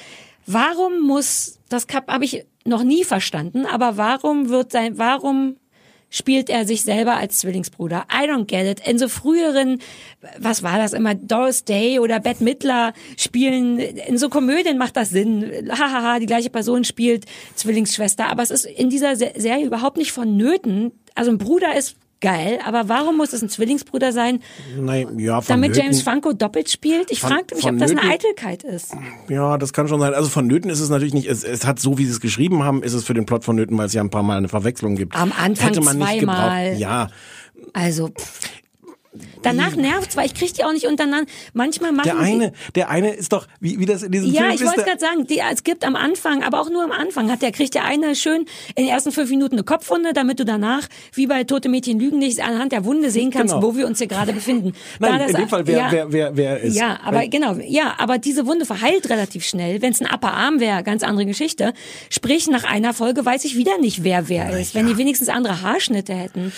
Warum muss, das habe ich noch nie verstanden, aber warum wird sein, warum spielt er sich selber als Zwillingsbruder. I don't get it. In so früheren, was war das immer, Doris Day oder Bette Midler spielen, in so Komödien macht das Sinn. Hahaha, die gleiche Person spielt Zwillingsschwester. Aber es ist in dieser Se- Serie überhaupt nicht vonnöten. Also ein Bruder ist geil, aber warum muss es ein Zwillingsbruder sein, Nein, ja, damit Nöten, James Franco doppelt spielt? Ich fragte mich, ob das eine Nöten- Eitelkeit ist. Ja, das kann schon sein. Also von Nöten ist es natürlich nicht. Es, es hat so, wie sie es geschrieben haben, ist es für den Plot von Nöten, weil es ja ein paar Mal eine Verwechslung gibt. Am Anfang Hätte man nicht zweimal. gebraucht. Ja, Also, pff. Danach nervt's, weil ich krieg die auch nicht untereinander. Manchmal machen der die, eine, der eine ist doch, wie, wie das in diesem Ja, Film ich ist. wollte der- gerade sagen, die, es gibt am Anfang, aber auch nur am Anfang, hat der kriegt der eine schön in den ersten fünf Minuten eine Kopfwunde, damit du danach, wie bei Tote Mädchen lügen nicht, anhand der Wunde sehen kannst, Genau. wo wir uns hier gerade befinden. Da Nein, das- in dem Fall, wer, ja, wer, wer, wer ist. ja, aber Weil- genau, ja, aber diese Wunde verheilt relativ schnell. Wenn es ein Upper Arm wäre, ganz andere Geschichte. Sprich, nach einer Folge weiß ich wieder nicht, wer wer ist. Wenn die wenigstens andere Haarschnitte hätten.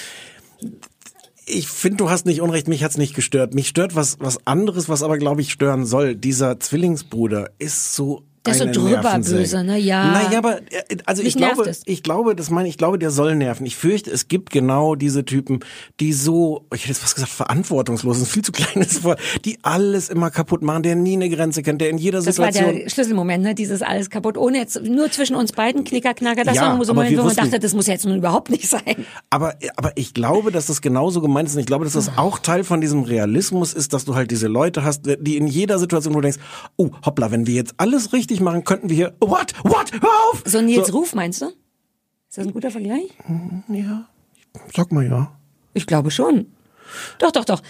Ich finde, du hast nicht Unrecht, mich hat's nicht gestört. Mich stört was, was anderes, was aber, glaube ich, stören soll. Dieser Zwillingsbruder ist so Der ist so drüber böse, ne? Ja. Naja, aber äh, also Mich ich glaube, ich glaube, das meine ich glaube, der soll nerven. Ich fürchte, es gibt genau diese Typen, die so, ich hätte jetzt fast gesagt, verantwortungslos, das ist ein viel zu kleines Wort, die alles immer kaputt machen, der nie eine Grenze kennt, der in jeder Das war Situation der Schlüsselmoment, ne? Dieses alles kaputt. Ohne jetzt, nur zwischen uns beiden, Knicker, Knacker. Das Ja, war so Moment, wo man dachte, das muss jetzt nun überhaupt nicht sein. Aber, aber ich glaube, dass das genauso gemeint ist. Und ich glaube, dass das auch Teil von diesem Realismus ist, dass du halt diese Leute hast, die in jeder Situation, wo du denkst, oh, hoppla, wenn wir jetzt alles richtig machen, könnten wir hier, what, what, hör auf! So Nils Ruf, meinst du? Ist das ein guter Vergleich? Ja, sag mal ja. Ich glaube schon. Doch, doch, doch.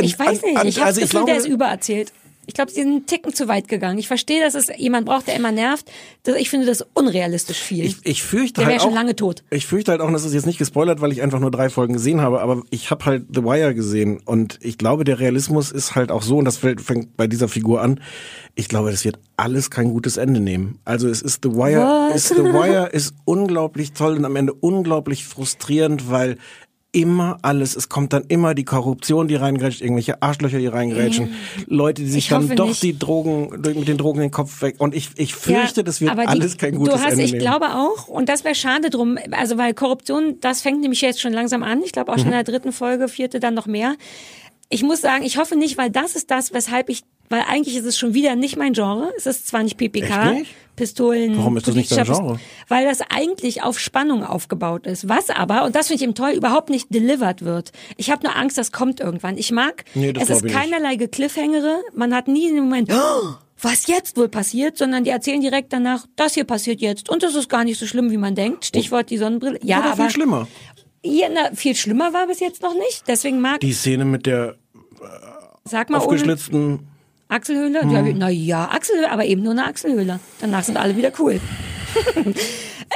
Ich weiß nicht. Ich habe also das Gefühl, der glaube- ist übererzählt. Ich glaube, sie sind einen Ticken zu weit gegangen. Ich verstehe, dass es jemand braucht, der immer nervt. Ich finde das unrealistisch viel. Ich, ich fürchte Der halt wäre schon auch, lange tot. Ich fürchte halt auch, und das ist jetzt nicht gespoilert, weil ich einfach nur drei Folgen gesehen habe, aber ich habe halt The Wire gesehen und ich glaube, der Realismus ist halt auch so, und das fängt bei dieser Figur an, ich glaube, das wird alles kein gutes Ende nehmen. Also es ist The Wire, What? ist The Wire ist unglaublich toll und am Ende unglaublich frustrierend, weil immer alles, es kommt dann immer die Korruption, die reingrätscht, irgendwelche Arschlöcher, die reingrätschen, Leute, die sich Ich dann doch nicht. die Drogen, mit den Drogen den Kopf weg. Und ich, ich fürchte, Ja, das wird aber die- alles kein gutes Du hast, Ende ich nehmen. glaube auch, und das wäre schade drum, also weil Korruption, das fängt nämlich jetzt schon langsam an. Ich glaube auch schon Mhm. in der dritten Folge, vierte dann noch mehr. Ich muss sagen, ich hoffe nicht, weil das ist das, weshalb ich, weil eigentlich ist es schon wieder nicht mein Genre. Es ist zwar nicht PPK, Echt nicht? Pistolen, Warum ist das nicht dein Genre? Weil das eigentlich auf Spannung aufgebaut ist. Was aber, und das finde ich eben toll, überhaupt nicht delivered wird. Ich habe nur Angst, das kommt irgendwann. Ich mag, Nee, das es ist keinerlei Cliffhangere. Man hat nie den Moment, oh, was jetzt wohl passiert, sondern die erzählen direkt danach, das hier passiert jetzt. Und das ist gar nicht so schlimm, wie man denkt. Stichwort die Sonnenbrille. Ja, Oder aber viel schlimmer. Ja, na, viel schlimmer war bis jetzt noch nicht. Deswegen mag, Die Szene mit der sag mal, aufgeschlitzten, Achselhöhle? Hm. Ja, na ja, Achselhöhle, aber eben nur eine Achselhöhle. Danach sind alle wieder cool.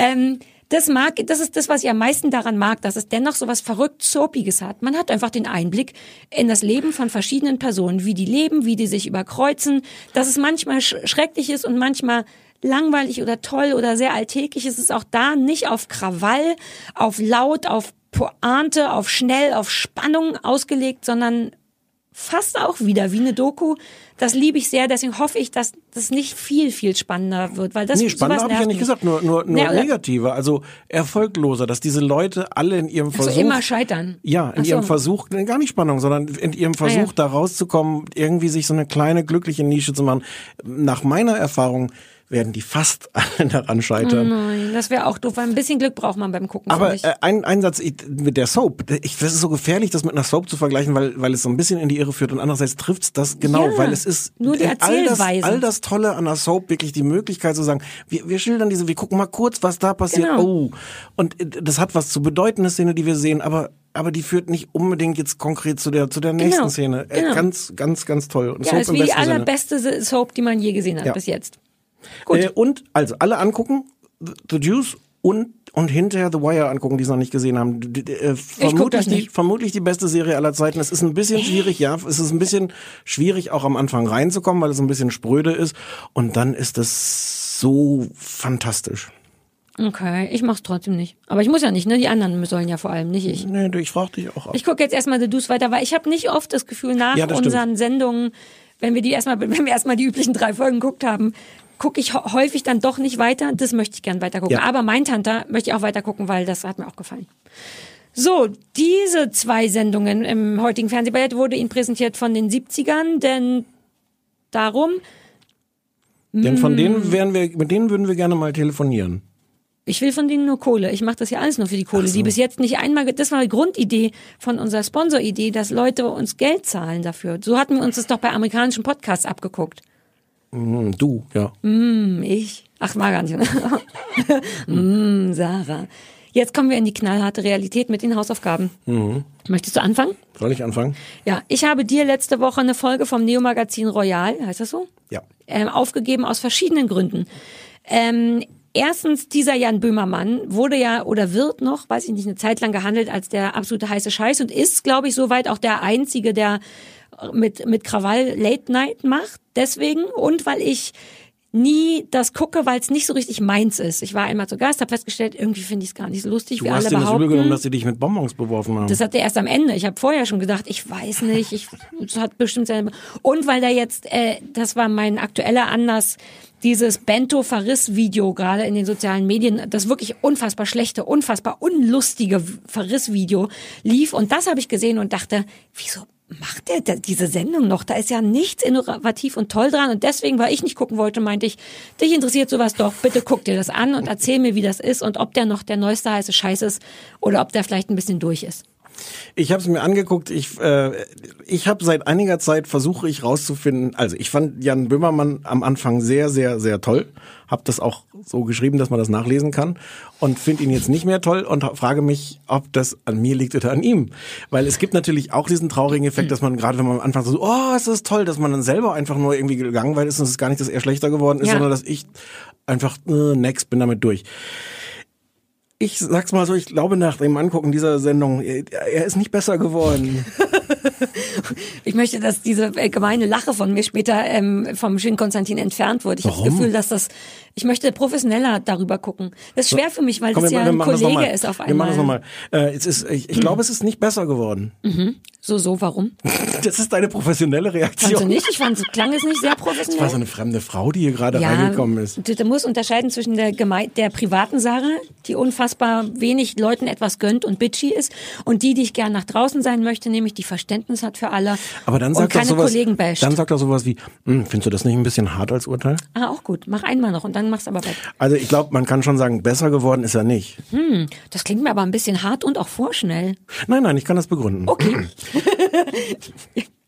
ähm, das mag, das ist das, was ich am meisten daran mag, dass es dennoch so was verrückt Soapiges hat. Man hat einfach den Einblick in das Leben von verschiedenen Personen, wie die leben, wie die sich überkreuzen, dass es manchmal sch schrecklich ist und manchmal langweilig oder toll oder sehr alltäglich. Es ist auch da nicht auf Krawall, auf laut, auf Pointe, auf schnell, auf Spannung ausgelegt, sondern fast auch wieder wie eine Doku. Das liebe ich sehr, deswegen hoffe ich, dass das nicht viel, viel spannender wird, weil das nee, spannender habe ich ja nicht gesagt, nur, nur, nur oder- negativer, also erfolgloser, dass diese Leute alle in ihrem Ach so, Versuch. immer scheitern. Ja, in so. ihrem Versuch, gar nicht Spannung, sondern in ihrem Versuch, Ah, ja. da rauszukommen, irgendwie sich so eine kleine glückliche Nische zu machen. Nach meiner Erfahrung werden die fast alle daran scheitern. Nein, das wäre auch doof, weil ein bisschen Glück braucht man beim Gucken. Aber äh, ein, ein Satz ich, mit der Soap. Ich, das ist so gefährlich, das mit einer Soap zu vergleichen, weil, weil es so ein bisschen in die Irre führt und andererseits trifft's das genau, Ja, weil es ist nur die äh, all das, Erzählweise. all das Tolle an einer Soap, wirklich die Möglichkeit zu sagen, wir, wir schildern diese, wir gucken mal kurz, was da passiert. Genau. Oh, und äh, das hat was zu bedeuten, eine Szene, die wir sehen, aber aber die führt nicht unbedingt jetzt konkret zu der zu der nächsten Genau, Szene. Äh, genau. Ganz, ganz, ganz toll. Und ja, Soap ist wie die besten Sinne. allerbeste Soap, die man je gesehen hat Ja. bis jetzt. Gut. Äh, und also alle angucken, The, Juice und und hinterher The Wire angucken, die es noch nicht gesehen haben. Äh, vermutlich, das die, vermutlich die beste Serie aller Zeiten. Es ist ein bisschen schwierig, ja, es ist ein bisschen schwierig, auch am Anfang reinzukommen, weil es ein bisschen spröde ist. Und dann ist es so fantastisch. Okay, ich mach's trotzdem nicht. Aber ich muss ja nicht, ne? Die anderen sollen ja vor allem, nicht ich. Nee, du, ich frag dich auch ab. Ich gucke jetzt erstmal The Deuce weiter, weil ich habe nicht oft das Gefühl, nach Ja, das stimmt. unseren Sendungen, wenn wir die erstmal, wenn wir erstmal die üblichen drei Folgen geguckt haben, gucke ich häufig dann doch nicht weiter. Das möchte ich gern weiter gucken. Ja. Aber mein Tante möchte ich auch weiter gucken, weil das hat mir auch gefallen. So, diese zwei Sendungen im heutigen Fernsehballett wurde Ihnen präsentiert von den 70ern, denn darum, Denn von denen wären wir, mit denen würden wir gerne mal telefonieren. ich will von denen nur Kohle. Ich mache das ja alles nur für die Kohle, die bis jetzt nicht einmal, das war die Grundidee von unserer Sponsoridee, dass Leute uns Geld zahlen dafür. So hatten wir uns das doch bei amerikanischen Podcasts abgeguckt. Hm, du, ja. Hm, ich? Ach, war gar nicht. hm, Sarah. Jetzt kommen wir in die knallharte Realität mit den Hausaufgaben. Möchtest du anfangen? Soll ich anfangen? Ja, ich habe dir letzte Woche eine Folge vom Neo-Magazin Royal, heißt das so? Ja. ähm, aufgegeben aus verschiedenen Gründen. Ähm, erstens, dieser Jan Böhmermann wurde ja oder wird noch, weiß ich nicht, eine Zeit lang gehandelt als der absolute heiße Scheiß und ist, glaube ich, soweit auch der Einzige, der mit, mit Krawall Late Night macht. Deswegen und weil ich nie das gucke, weil es nicht so richtig meins ist. Ich war einmal zu Gast, habe festgestellt, irgendwie finde ich es gar nicht so lustig, Du wie hast alle dir das behaupten. genommen, dass sie dich mit Bonbons beworfen haben. Das hat er erst am Ende. Ich habe vorher schon gedacht, ich weiß nicht, ich das hat bestimmt seine und weil da jetzt, äh, das war mein aktueller Anlass, dieses Bento-Verriss-Video gerade in den sozialen Medien, das wirklich unfassbar schlechte, unfassbar unlustige Verriss-Video lief. Und das habe ich gesehen und dachte, wieso macht der diese Sendung noch? Da ist ja nichts innovativ und toll dran. Und deswegen, weil ich nicht gucken wollte, meinte ich, dich interessiert sowas doch, bitte guck dir das an und erzähl mir, wie das ist und ob der noch der neueste heiße Scheiß ist oder ob der vielleicht ein bisschen durch ist. Ich habe es mir angeguckt. Ich, äh, ich habe seit einiger Zeit versuche ich rauszufinden. Also ich fand Jan Böhmermann am Anfang sehr, sehr, sehr toll. Hab das auch so geschrieben, dass man das nachlesen kann und finde ihn jetzt nicht mehr toll und frage mich, ob das an mir liegt oder an ihm. Weil es gibt natürlich auch diesen traurigen Effekt, dass man gerade, wenn man am Anfang so, oh, es ist toll, dass man dann selber einfach nur irgendwie gelangweilt ist und es ist gar nicht, dass er schlechter geworden ist, Ja. sondern dass ich einfach äh, next bin damit durch. Ich sag's mal so, ich glaube nach dem Angucken dieser Sendung, er er ist nicht besser geworden. Ich möchte, dass diese gemeine Lache von mir später ähm, vom schönen Konstantin entfernt wird. Ich habe das? Gefühl, dass das, ich möchte professioneller darüber gucken. Das ist schwer für mich, weil Komm, das ja ein Kollege ist auf Wir machen das einmal. nochmal. Äh, es ist, ich, ich glaube, es ist nicht besser geworden. So, so, warum? Das ist deine professionelle Reaktion. Also nicht, ich fand, klang es nicht sehr Das war so professionell. eine fremde Frau, die hier gerade reingekommen ist. Du, du musst unterscheiden zwischen der, Geme der privaten Sache, die unfassbar wenig Leuten etwas gönnt und bitchy ist, und die, die ich gern nach draußen sein möchte, nämlich die Verständnis hat für alle Aber dann und sagt doch keine sowas, Kollegen basht. dann sagt er sowas wie, hm, findest du das nicht ein bisschen hart als Urteil? ah, auch gut. Mach einmal noch und dann mach's aber weg. Also ich glaube, man kann schon sagen, besser geworden ist er nicht. Das klingt mir aber ein bisschen hart und auch vorschnell. Nein, nein, ich kann das begründen. Okay.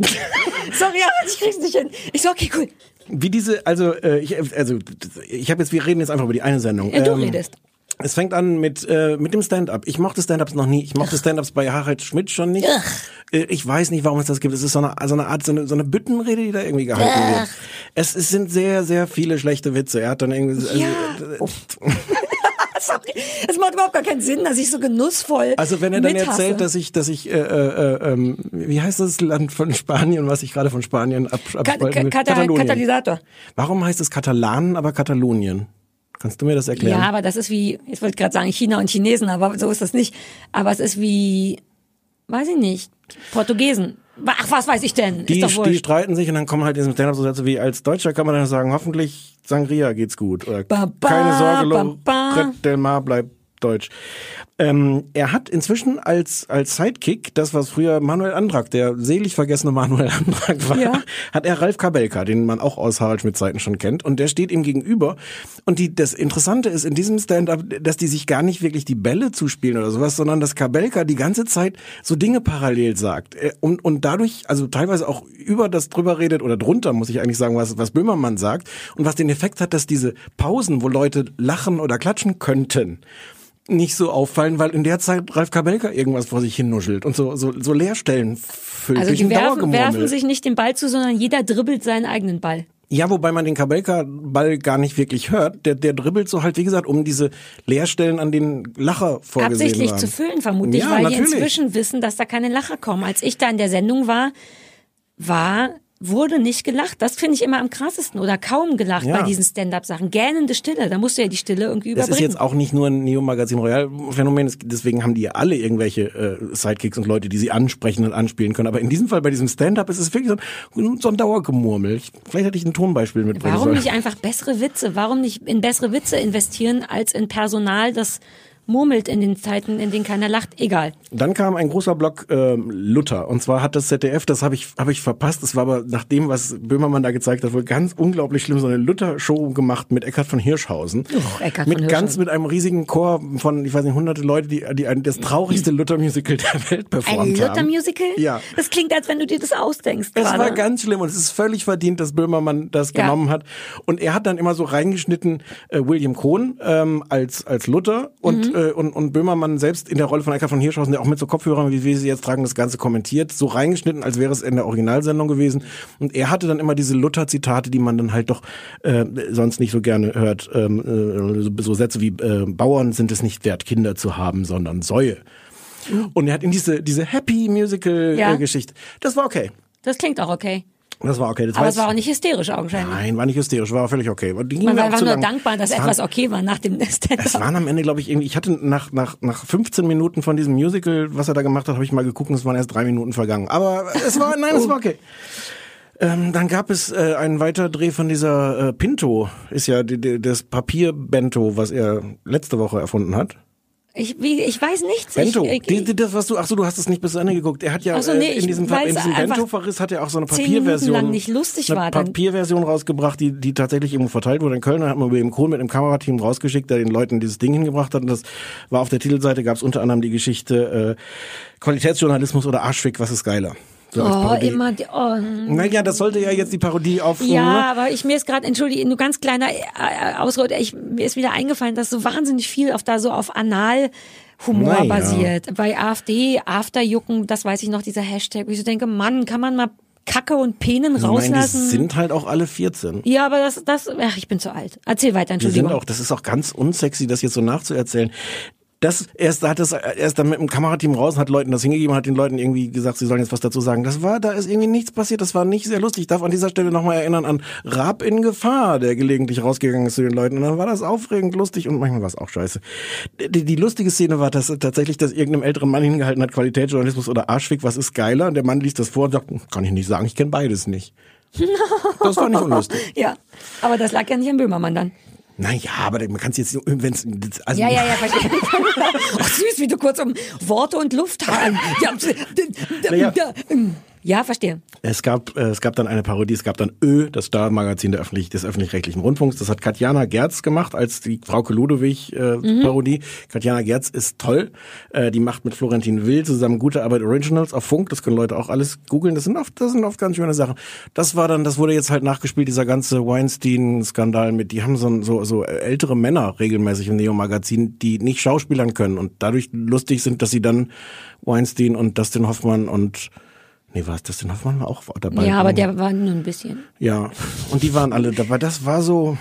Sorry, aber ich krieg's nicht hin. Ich so, okay, cool. Wie diese, also äh, ich, also ich habe jetzt, wir reden jetzt einfach über die eine Sendung. Ja, du Ähm, redest. Es fängt an mit äh, mit dem Stand-up. Ich mochte Stand-ups noch nie. Ich mochte Stand-ups bei Harald Schmidt schon nicht. Äh, ich weiß nicht, warum es das gibt. Es ist so eine, so eine Art, so eine, so eine Büttenrede, die da irgendwie gehalten wird. Es, es sind sehr, sehr viele schlechte Witze. Er hat dann irgendwie... Also, Ja. Sorry. Es macht überhaupt gar keinen Sinn, dass ich so genussvoll Also wenn er dann mithasse. erzählt, dass ich, dass ich, äh, äh, ähm, wie heißt das Land von Spanien, was ich gerade von Spanien ab, abspalten will? Katalonien. Katalysator. Warum heißt es Katalanen, aber Katalonien? Kannst du mir das erklären? Ja, aber das ist wie, ich wollte gerade sagen China und Chinesen, aber so ist das nicht. Aber es ist wie, weiß ich nicht, Portugiesen. Ach, was weiß ich denn? die, die streiten sich und dann kommen halt in diesem Stand-up so Sätze wie, als Deutscher kann man dann sagen, hoffentlich Sangria geht's gut. Oder Ba, ba, keine Sorge, ba, ba. Del Mar bleibt deutsch. Ähm, er hat inzwischen als, als Sidekick, das was früher Manuel Andrak, der selig vergessene Manuel Andrak war, Ja. hat er Ralf Kabelka, den man auch aus Harald Schmidt Zeiten schon kennt. Und der steht ihm gegenüber. Und die, das Interessante ist in diesem Stand-up, dass die sich gar nicht wirklich die Bälle zuspielen oder sowas, sondern dass Kabelka die ganze Zeit so Dinge parallel sagt. Äh, Und, und dadurch, also teilweise auch über das drüber redet oder drunter, muss ich eigentlich sagen, was, was Böhmermann sagt. Und was den Effekt hat, dass diese Pausen, wo Leute lachen oder klatschen könnten, nicht so auffallen, weil in der Zeit Ralf Kabelka irgendwas vor sich hin nuschelt und so, so, so Leerstellen füllt Also durch die werfen, werfen sich nicht den Ball zu, sondern jeder dribbelt seinen eigenen Ball. Ja, wobei man den Kabelka-Ball gar nicht wirklich hört. Der, der dribbelt so halt, wie gesagt, um diese Leerstellen, an denen Lacher vorgesehen Absichtlich waren. zu füllen, vermutlich, Ja, weil natürlich. die inzwischen wissen, dass da keine Lacher kommen. Als ich da in der Sendung war, war wurde nicht gelacht. Das finde ich immer am krassesten oder kaum gelacht Ja. bei diesen Stand-up-Sachen. Gähnende Stille, da musst du ja die Stille irgendwie Das überbringen. ist jetzt auch nicht nur ein Neo-Magazin Royal-Phänomen, es- deswegen haben die ja alle irgendwelche äh, Sidekicks und Leute, die sie ansprechen und anspielen können. Aber in diesem Fall, bei diesem Stand-up, ist es wirklich so ein, so ein Dauergemurmel. Ich, vielleicht hätte ich ein Tonbeispiel mitbringen Warum sollen. nicht einfach bessere Witze? Warum nicht in bessere Witze investieren als in Personal, das murmelt in den Zeiten, in denen keiner lacht? Egal. Dann kam ein großer Block ähm, Luther. Und zwar hat das ZDF, das habe ich, hab ich verpasst, das war aber nach dem, was Böhmermann da gezeigt hat, wohl ganz unglaublich schlimm, so eine Luther-Show gemacht mit Eckhard von Hirschhausen. Oh, Eckhard mit von ganz Hirschhausen. mit einem riesigen Chor von, ich weiß nicht, hunderte Leute, die, die ein, das traurigste Luther-Musical der Welt performt Ein haben. Luther-Musical? Ja. Das klingt, als wenn du dir das ausdenkst. Es gerade. war ganz schlimm und es ist völlig verdient, dass Böhmermann das Ja. genommen hat. Und er hat dann immer so reingeschnitten äh, William Cohn ähm, als als Luther und, Mhm. Äh, und und Böhmermann selbst in der Rolle von Eckhard von Hirschhausen, der auch mit so Kopfhörern, wie wir sie jetzt tragen, das Ganze kommentiert, so reingeschnitten, als wäre es in der Originalsendung gewesen. Und er hatte dann immer diese Luther-Zitate, die man dann halt doch äh, sonst nicht so gerne hört. Ähm, äh, so, so Sätze wie äh, Bauern sind es nicht wert, Kinder zu haben, sondern Säue. Und er hat in diese diese Happy Musical Ja. äh. Das war okay. Das klingt auch okay. Das war okay. Das Aber war es war auch nicht hysterisch augenscheinlich. Nein, war nicht hysterisch, war völlig okay. Man war einfach nur lang. dankbar, dass Es etwas waren, okay war nach dem Es Stand-up. waren am Ende, glaube ich, irgendwie, ich hatte nach, nach, nach 15 Minuten von diesem Musical, was er da gemacht hat, habe ich mal geguckt und es waren erst drei Minuten vergangen. Aber es war, nein, es war okay. Ähm, dann gab es äh, einen Weiterdreh von dieser äh, Pinto, ist ja die, die, das Papierbento, was er letzte Woche erfunden hat. Ich, wie, ich weiß nichts. Bento, ich, die, das, was du, ach so, du hast es nicht bis zu Ende geguckt. Er hat ja so, nee, äh, in ich diesem, in diesem Bento-Verriss hat er auch so eine Papierversion. lang nicht lustig eine war, dann- Papierversion rausgebracht, die, die tatsächlich irgendwo verteilt wurde in Köln. Da hat man William Kohl mit einem Kamerateam rausgeschickt, der den Leuten dieses Ding hingebracht hat. Und das war auf der Titelseite, gab es unter anderem die Geschichte äh, Qualitätsjournalismus oder Arschfick, was ist geiler? So Oh, immer, die, oh, Naja, das sollte ja jetzt die Parodie auf. Ja, aber ich mir ist gerade, entschuldige, nur ganz kleiner äh, Ausrutscher, ich mir ist wieder eingefallen, dass so wahnsinnig viel auf da so auf Anal Humor Naja. basiert. Bei AfD, Afterjucken, das weiß ich noch, dieser Hashtag, wo ich so denke, Mann, kann man mal Kacke und Penen Ich meine, die rauslassen? sind halt auch alle 14. ja, aber das, das, ach, ich bin zu alt. Erzähl weiter, Die sind Entschuldigung. auch, das ist auch ganz unsexy, das jetzt so nachzuerzählen. Das, erst hat das, er ist dann mit dem Kamerateam raus und hat Leuten das hingegeben, hat den Leuten irgendwie gesagt, sie sollen jetzt was dazu sagen. Das war, da ist irgendwie nichts passiert, das war nicht sehr lustig. Ich darf an dieser Stelle nochmal erinnern an Raab in Gefahr, der gelegentlich rausgegangen ist zu den Leuten. Und dann war das aufregend lustig und manchmal war es auch scheiße. Die, die lustige Szene war, dass tatsächlich, dass irgendeinem älteren Mann hingehalten hat, Qualitätsjournalismus oder Arschfick, was ist geiler? Und der Mann liest das vor und sagt, "Hm, kann ich nicht sagen, ich kenne beides nicht. Das war nicht unlustig. Ja, aber das lag ja nicht an Böhmermann dann. Naja, aber man kann es jetzt, wenn es, also, Ja, ja, ja, verstehe. Ach, süß, wie du kurz um Worte und Luft haben. Ja, Naja. Ja verstehe. Es gab, äh, es gab dann eine Parodie, es gab dann Ö, das Starmagazin der öffentlich, des öffentlich-rechtlichen Rundfunks. Das hat Katjana Gerz gemacht als die Frauke Ludewig äh, Parodie. Katjana Gerz ist toll. Äh, die macht mit Florentin Will zusammen gute Arbeit Originals auf Funk. Das können Leute auch alles googeln. Das sind oft, das sind oft ganz schöne Sachen. Das war dann, das wurde jetzt halt nachgespielt, dieser ganze Weinstein-Skandal mit, die haben so, so, so ältere Männer regelmäßig im Neo-Magazin, die nicht schauspielern können und dadurch lustig sind, dass sie dann Weinstein und Dustin Hoffmann und Nee, war es Dustin Hoffmann war auch dabei. Ja, aber der war nur ein bisschen. Ja, und die waren alle dabei. Das war so.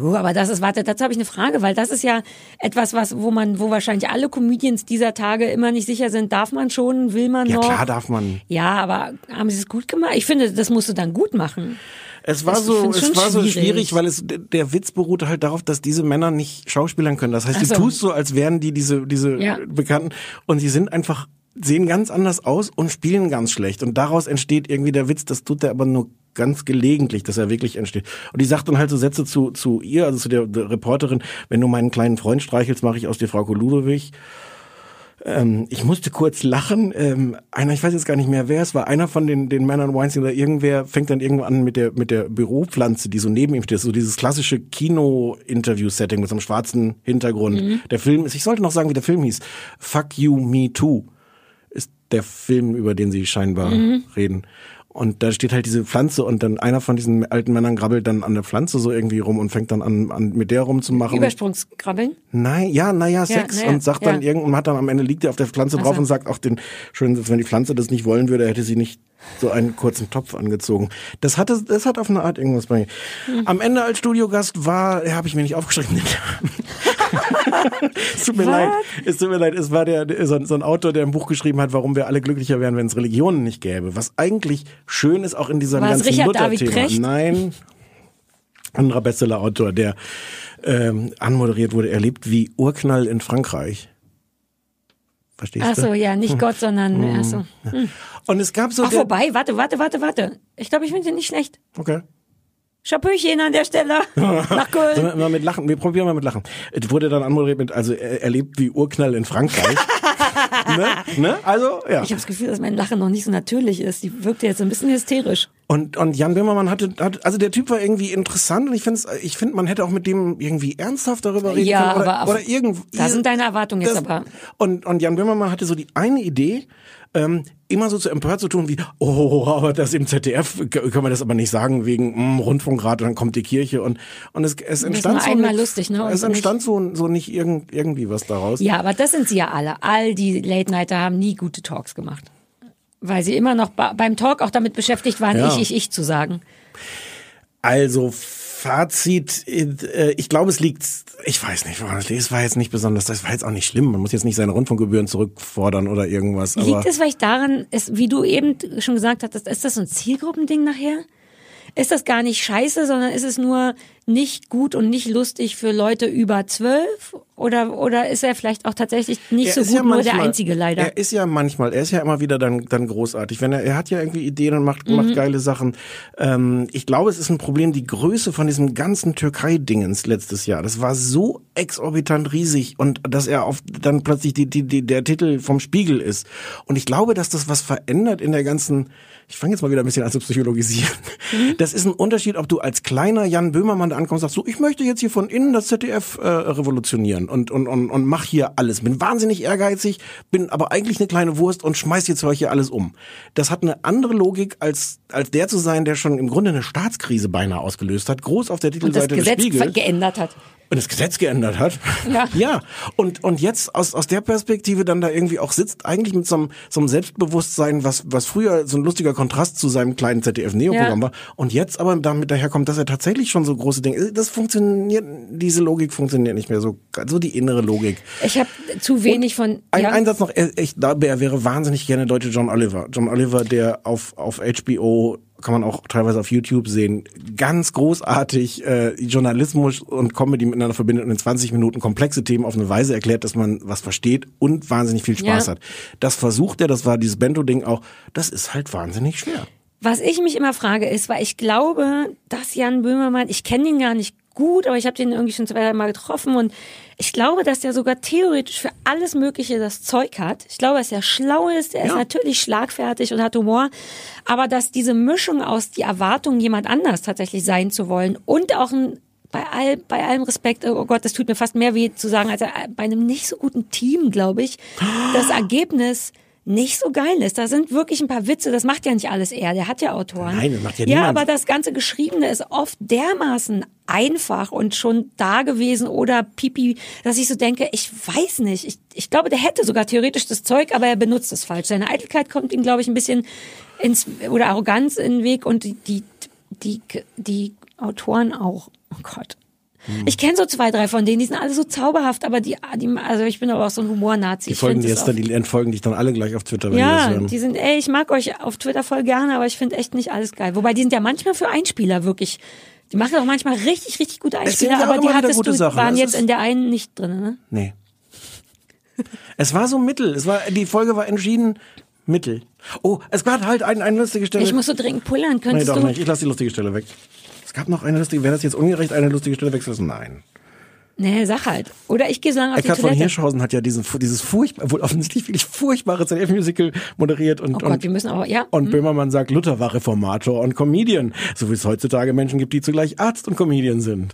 Oh, aber das ist, warte, dazu habe ich eine Frage, weil das ist ja etwas, was, wo man, wo wahrscheinlich alle Comedians dieser Tage immer nicht sicher sind, darf man schon, will man Ja, noch? klar darf man. Ja, aber haben sie es gut gemacht? Ich finde, das musst du dann gut machen. Es war Das- so, es war so schwierig. schwierig, weil es der Witz beruhte halt darauf, dass diese Männer nicht schauspielern können. Das heißt, Ach du so. tust so, als wären die diese diese Ja. Bekannten und sie sind einfach sehen ganz anders aus und spielen ganz schlecht und daraus entsteht irgendwie der Witz. Das tut er aber nur ganz gelegentlich, dass er wirklich entsteht. Und die sagt dann halt so Sätze zu zu ihr, also zu der, der Reporterin: Wenn du meinen kleinen Freund streichelst, mache ich aus dir Frau Ludewig. Ähm, ich musste kurz lachen. Ähm, einer, ich weiß jetzt gar nicht mehr, wer es war. Einer von den, den Männern Weinstein oder irgendwer fängt dann irgendwann an mit der, mit der Büropflanze, die so neben ihm steht. So dieses klassische Kino-Interview-Setting mit so einem schwarzen Hintergrund. Der Film ist, ich sollte noch sagen, wie der Film hieß. Fuck You, Me Too der Film, über den sie scheinbar reden. Und da steht halt diese Pflanze und dann einer von diesen alten Männern grabbelt dann an der Pflanze so irgendwie rum und fängt dann an, an mit der rumzumachen. Übersprungskrabbeln? Nein, ja, naja, Sex na ja, und sagt dann ja. irgendwann hat dann am Ende liegt er auf der Pflanze drauf so. und sagt auch den schönen Satz, wenn die Pflanze das nicht wollen würde, hätte sie nicht so einen kurzen Topf angezogen. Das hatte, das hat auf eine Art irgendwas bei mir. Hm. Am Ende als Studiogast war, ja, habe ich mir nicht aufgeschrieben. es tut mir Was? leid, es tut mir leid, es war der, so, ein- so ein Autor, der ein Buch geschrieben hat, warum wir alle glücklicher wären, wenn es Religionen nicht gäbe. Was eigentlich schön ist, auch in diesem War ganzen Richard David Luther-Thema. Nein, anderer Bestseller-Autor, der ähm, anmoderiert wurde, er lebt wie Urknall in Frankreich. Verstehst Ach du? so, ja, nicht Gott, sondern, ach so. Und es gab so Ach, vorbei, warte, warte, warte, warte. Ich glaube, ich finde den nicht schlecht. Okay. Chapeauchen an der Stelle. Nach Köln. Sollen wir mal mit Lachen? Wir probieren mal mit Lachen. Es wurde dann anmoderiert mit, also er, er lebt wie Urknall in Frankreich. ne? ne? Also, ja. Ich habe das Gefühl, dass mein Lachen noch nicht so natürlich ist. Die wirkte jetzt ein bisschen hysterisch. Und, und Jan Böhmermann hatte, hat, also der Typ war irgendwie interessant und ich finde, ich finde, man hätte auch mit dem irgendwie ernsthaft darüber reden Ja, können. Oder, aber auf- oder irgend, da sind deine Erwartungen jetzt das- aber- Und, und Jan Böhmermann hatte so die eine Idee, ähm, immer so zu empört zu tun wie, oh, aber das im ZDF können wir das aber nicht sagen wegen mm, Rundfunkrat, dann kommt die Kirche und und es, es entstand so einmal nicht, lustig, ne, und Es entstand so so nicht irgend, irgendwie was daraus. Ja, aber das sind sie ja alle. All die Late-Nighter haben nie gute Talks gemacht. Weil sie immer noch beim Talk auch damit beschäftigt waren, Ja. ich, ich, ich zu sagen. Also Fazit, äh, ich glaube, es liegt, ich weiß nicht, woran es liegt. Es war jetzt nicht besonders, das war jetzt auch nicht schlimm. Man muss jetzt nicht seine Rundfunkgebühren zurückfordern oder irgendwas. Liegt es vielleicht daran, ist, wie du eben schon gesagt hattest, ist das so ein Zielgruppending nachher? Ist das gar nicht scheiße, sondern ist es nur nicht gut und nicht lustig für Leute über zwölf? Oder, oder ist er vielleicht auch tatsächlich nicht Er so gut, ja nur der manchmal- Einzige leider? Er ist ja manchmal, er ist ja immer wieder dann, dann großartig. Wenn er, er hat ja irgendwie Ideen und macht, Mhm. macht geile Sachen. Ähm, ich glaube, es ist ein Problem, die Größe von diesem ganzen Türkei-Dingens letztes Jahr. Das war so exorbitant riesig und dass er auf dann plötzlich die, die, die, der Titel vom Spiegel ist. Und ich glaube, dass das was verändert in der ganzen, ich fange jetzt mal wieder ein bisschen an zu psychologisieren. Mhm. Das ist ein Unterschied, ob du als kleiner Jan Böhmermann ankommst und sagst, so, ich möchte jetzt hier von innen das ZDF äh, revolutionieren und, und, und, und mach hier alles. Bin wahnsinnig ehrgeizig, bin aber eigentlich eine kleine Wurst und schmeiß jetzt euch hier alles um. Das hat eine andere Logik, als, als der zu sein, der schon im Grunde eine Staatskrise beinahe ausgelöst hat, groß auf der und das Titelseite des Gesetz Spiegel geändert hat. und das Gesetz geändert hat. Ja. ja. Und, und jetzt aus, aus der Perspektive dann da irgendwie auch sitzt, eigentlich mit so einem, so einem Selbstbewusstsein, was, was früher so ein lustiger Kontrast zu seinem kleinen ZDF-Neo-Programm Ja. war. Und jetzt aber damit daherkommt, dass er tatsächlich schon so große Dinge, das funktioniert, diese Logik funktioniert nicht mehr so, so die innere Logik. Ich habe zu wenig von. Ein Einsatz noch, er, ich er wäre wahnsinnig gerne deutsche John Oliver. John Oliver, der auf, auf HBO kann man auch teilweise auf YouTube sehen, ganz großartig äh, Journalismus und Comedy miteinander verbindet und in 20 Minuten komplexe Themen auf eine Weise erklärt, dass man was versteht und wahnsinnig viel Spaß Ja. hat. Das versucht er, das war dieses Bento-Ding auch, das ist halt wahnsinnig schwer. Was ich mich immer frage ist, weil ich glaube, dass Jan Böhmermann, ich kenne ihn gar nicht gut, aber ich habe den irgendwie schon zwei, drei Mal getroffen und ich glaube, dass der sogar theoretisch für alles Mögliche das Zeug hat. Ich glaube, dass er schlau ist, er ist Ja. natürlich schlagfertig und hat Humor, aber dass diese Mischung aus die Erwartung, jemand anders tatsächlich sein zu wollen und auch ein bei, all, bei allem Respekt, oh Gott, das tut mir fast mehr weh zu sagen, als bei einem nicht so guten Team, glaube ich, das Ergebnis nicht so geil ist. Da sind wirklich ein paar Witze, das macht ja nicht alles er, der hat ja Autoren. Nein, das macht ja Ja, niemand. aber das ganze Geschriebene ist oft dermaßen einfach und schon da gewesen oder pipi, dass ich so denke, ich weiß nicht. Ich, ich glaube, der hätte sogar theoretisch das Zeug, aber er benutzt es falsch. Seine Eitelkeit kommt ihm, glaube ich, ein bisschen ins, oder Arroganz in den Weg und die, die, die, die Autoren auch. Oh Gott. Hm. Ich kenne so zwei, drei von denen, die sind alle so zauberhaft, aber die, die also ich bin aber auch so ein Humornazi. Die folgen jetzt dann, die entfolgen dich dann alle gleich auf Twitter, wenn die das ja, hören. die sind, ey, ich mag euch auf Twitter voll gerne, aber ich finde echt nicht alles geil. Wobei die sind ja manchmal für Einspieler wirklich. Die machen auch manchmal richtig, richtig gute Einspieler, ja aber die hattest du, Sachen. waren Das jetzt in der einen nicht drin, ne? Nee. es war so mittel. Es war, die Folge war entschieden mittel. Oh, es gab halt ein, eine lustige Stelle. Ich muss so dringend pullern, Nee, könntest doch du? nicht. Ich lasse die lustige Stelle weg. Gab noch eine lustige, wäre das jetzt ungerecht, eine lustige Stelle wegzulassen? Nein. Nee, sag halt. Oder ich gehe so lange auf Eckhard die von Toilette. Hirschhausen hat ja diesen, dieses furchtbar, wohl offensichtlich wirklich furchtbare ZDF-Musical moderiert und, Oh Gott, und, wir müssen aber, ja. und Böhmermann sagt, Luther war Reformator und Comedian. So wie es heutzutage Menschen gibt, die zugleich Arzt und Comedian sind.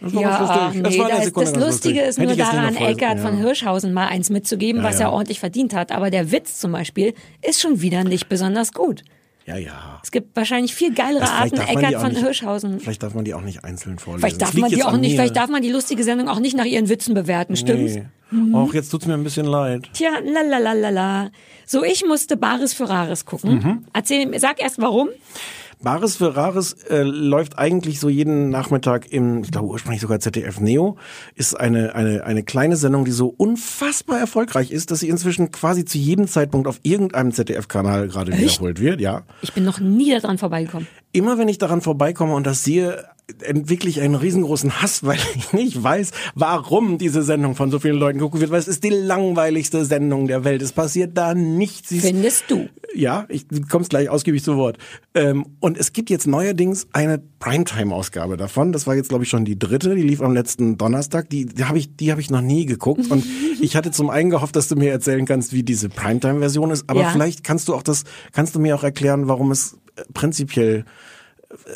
Das war Ja, nee, war eine da ist, Sekunde das ganz Lustige lustig. ist nur daran, Eckart ja. von Hirschhausen mal eins mitzugeben, was ja. er ordentlich verdient hat. Aber der Witz zum Beispiel ist schon wieder nicht besonders gut. Ja, ja. Es gibt wahrscheinlich viel geilere Das- Arten, Eckart auch von nicht- Hirschhausen. Vielleicht darf man die auch nicht einzeln vorlesen. Vielleicht darf man die auch nicht, mir. vielleicht darf man die lustige Sendung auch nicht nach ihren Witzen bewerten, stimmt's? Nee. Och, jetzt tut's mir ein bisschen leid. Tja, lalalala. So, ich musste Bares für Rares gucken. Mhm. Erzähl, sag erst warum. Bares für Rares äh, läuft eigentlich so jeden Nachmittag im, ich glaube ursprünglich sogar ZDF Neo, ist eine, eine, eine kleine Sendung, die so unfassbar erfolgreich ist, dass sie inzwischen quasi zu jedem Zeitpunkt auf irgendeinem ZDF-Kanal gerade wiederholt wird, ja. Ich bin noch nie daran vorbeigekommen. Immer wenn ich daran vorbeikomme und das sehe, entwickle ich einen riesengroßen Hass, weil ich nicht weiß, warum diese Sendung von so vielen Leuten geguckt wird, weil es ist die langweiligste Sendung der Welt. Es passiert da nichts. Findest du? ja, ich du kommst gleich ausgiebig zu Wort. Ähm, und es gibt jetzt neuerdings eine Primetime-Ausgabe davon. Das war jetzt, glaube ich, schon die dritte. Die lief am letzten Donnerstag. Die, die habe ich, die habe ich noch nie geguckt. Und ich hatte zum einen gehofft, dass du mir erzählen kannst, wie diese Primetime-Version ist. Aber Ja. vielleicht kannst du auch das, kannst du mir auch erklären, warum es äh, prinzipiell,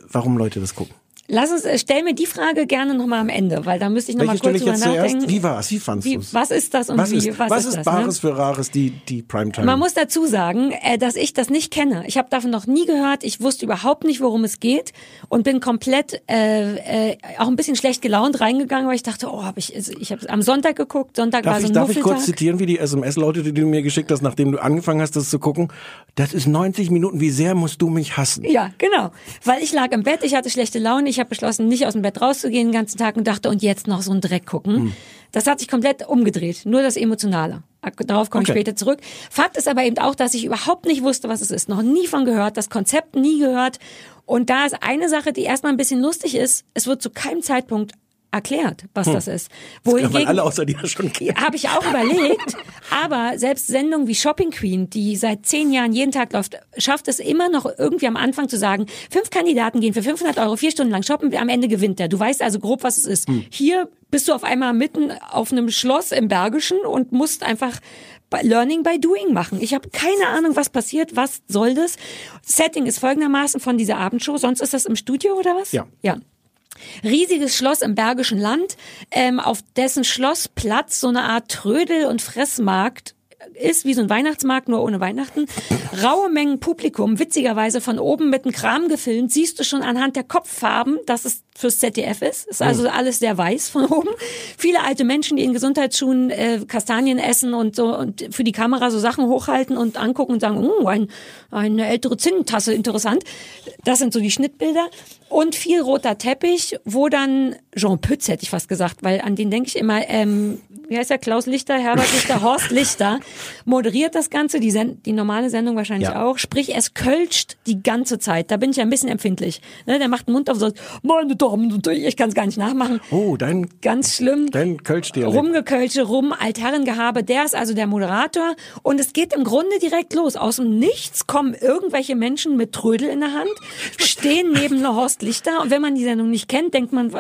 warum Leute das gucken. Lass uns, äh, stell mir die Frage gerne nochmal am Ende, weil da müsste ich nochmal kurz ich drüber jetzt zuerst? nachdenken. Wie war's? Wie fandst Wie, du's? was ist das und Was wie, ist, was, was ist ist? Bares ne? für Rares, die, die Primetime? Man muss dazu sagen, äh, dass ich das nicht kenne. Ich habe davon noch nie gehört. Ich wusste überhaupt nicht, worum es geht und bin komplett äh, äh, auch ein bisschen schlecht gelaunt reingegangen, weil ich dachte, oh, hab ich, ich habe am Sonntag geguckt. Sonntag Darf war so ich, ein darf ich kurz zitieren, wie die SMS lautete, die du mir geschickt hast, nachdem du angefangen hast, das zu gucken? Das ist 90 Minuten. Wie sehr musst du mich hassen? Ja, genau. Weil ich lag im Bett, ich hatte schlechte Laune, ich habe beschlossen, nicht aus dem Bett rauszugehen den ganzen Tag und dachte, und jetzt noch so einen Dreck gucken. Hm. Das hat sich komplett umgedreht. Nur das Emotionale. Darauf komme Okay. ich später zurück. Fakt ist aber eben auch, dass ich überhaupt nicht wusste, was es ist. Noch nie von gehört, das Konzept nie gehört. Und da ist eine Sache, die erstmal ein bisschen lustig ist, es wird zu keinem Zeitpunkt erklärt, was das ist. Hm. Wohingegen, alle außer dir schon habe ich auch überlegt. Aber selbst Sendungen wie Shopping Queen, die seit zehn Jahren jeden Tag läuft, schafft es immer noch irgendwie am Anfang zu sagen, fünf Kandidaten gehen für 500 Euro vier Stunden lang shoppen, am Ende gewinnt der. Du weißt also grob, was es ist. Hier bist du auf einmal mitten auf einem Schloss im Bergischen und musst einfach Learning by Doing machen. Ich habe keine Ahnung, was passiert, was soll das. Setting ist folgendermaßen von dieser Abendshow, sonst ist das im Studio oder was? Ja. Ja. Riesiges Schloss im Bergischen Land, ähm, auf dessen Schlossplatz so eine Art Trödel- und Fressmarkt ist, wie so ein Weihnachtsmarkt, nur ohne Weihnachten. Raue Mengen Publikum, witzigerweise von oben mit einem Kram gefilmt, siehst du schon anhand der Kopffarben, dass es fürs ZDF ist. Ist also alles sehr weiß von oben. Viele alte Menschen, die in Gesundheitsschuhen äh, Kastanien essen und so und für die Kamera so Sachen hochhalten und angucken und sagen, oh, ein, eine ältere Zinnentasse, interessant. Das sind so die Schnittbilder. Und viel roter Teppich, wo dann Jean Pütz, hätte ich fast gesagt, weil an den denke ich immer, ähm, wie heißt der, Klaus Lichter, Herbert Lichter, Horst Lichter, moderiert das Ganze, die, Sen die normale Sendung wahrscheinlich Ja. auch. Sprich, es kölscht die ganze Zeit. Da bin ich ja ein bisschen empfindlich. Ne, der macht den Mund auf und sagt, meine Damen und Herren, ich kann es gar nicht nachmachen. Oh, dein, Ganz schlimm. dein Kölsch-Dialekt. Rumgekölsche, rum, Altherrengehabe, der ist also der Moderator. Und es geht im Grunde direkt los. Aus dem Nichts kommen irgendwelche Menschen mit Trödel in der Hand, stehen neben einer Horst Lichter. Und wenn man die Sendung nicht kennt, denkt man,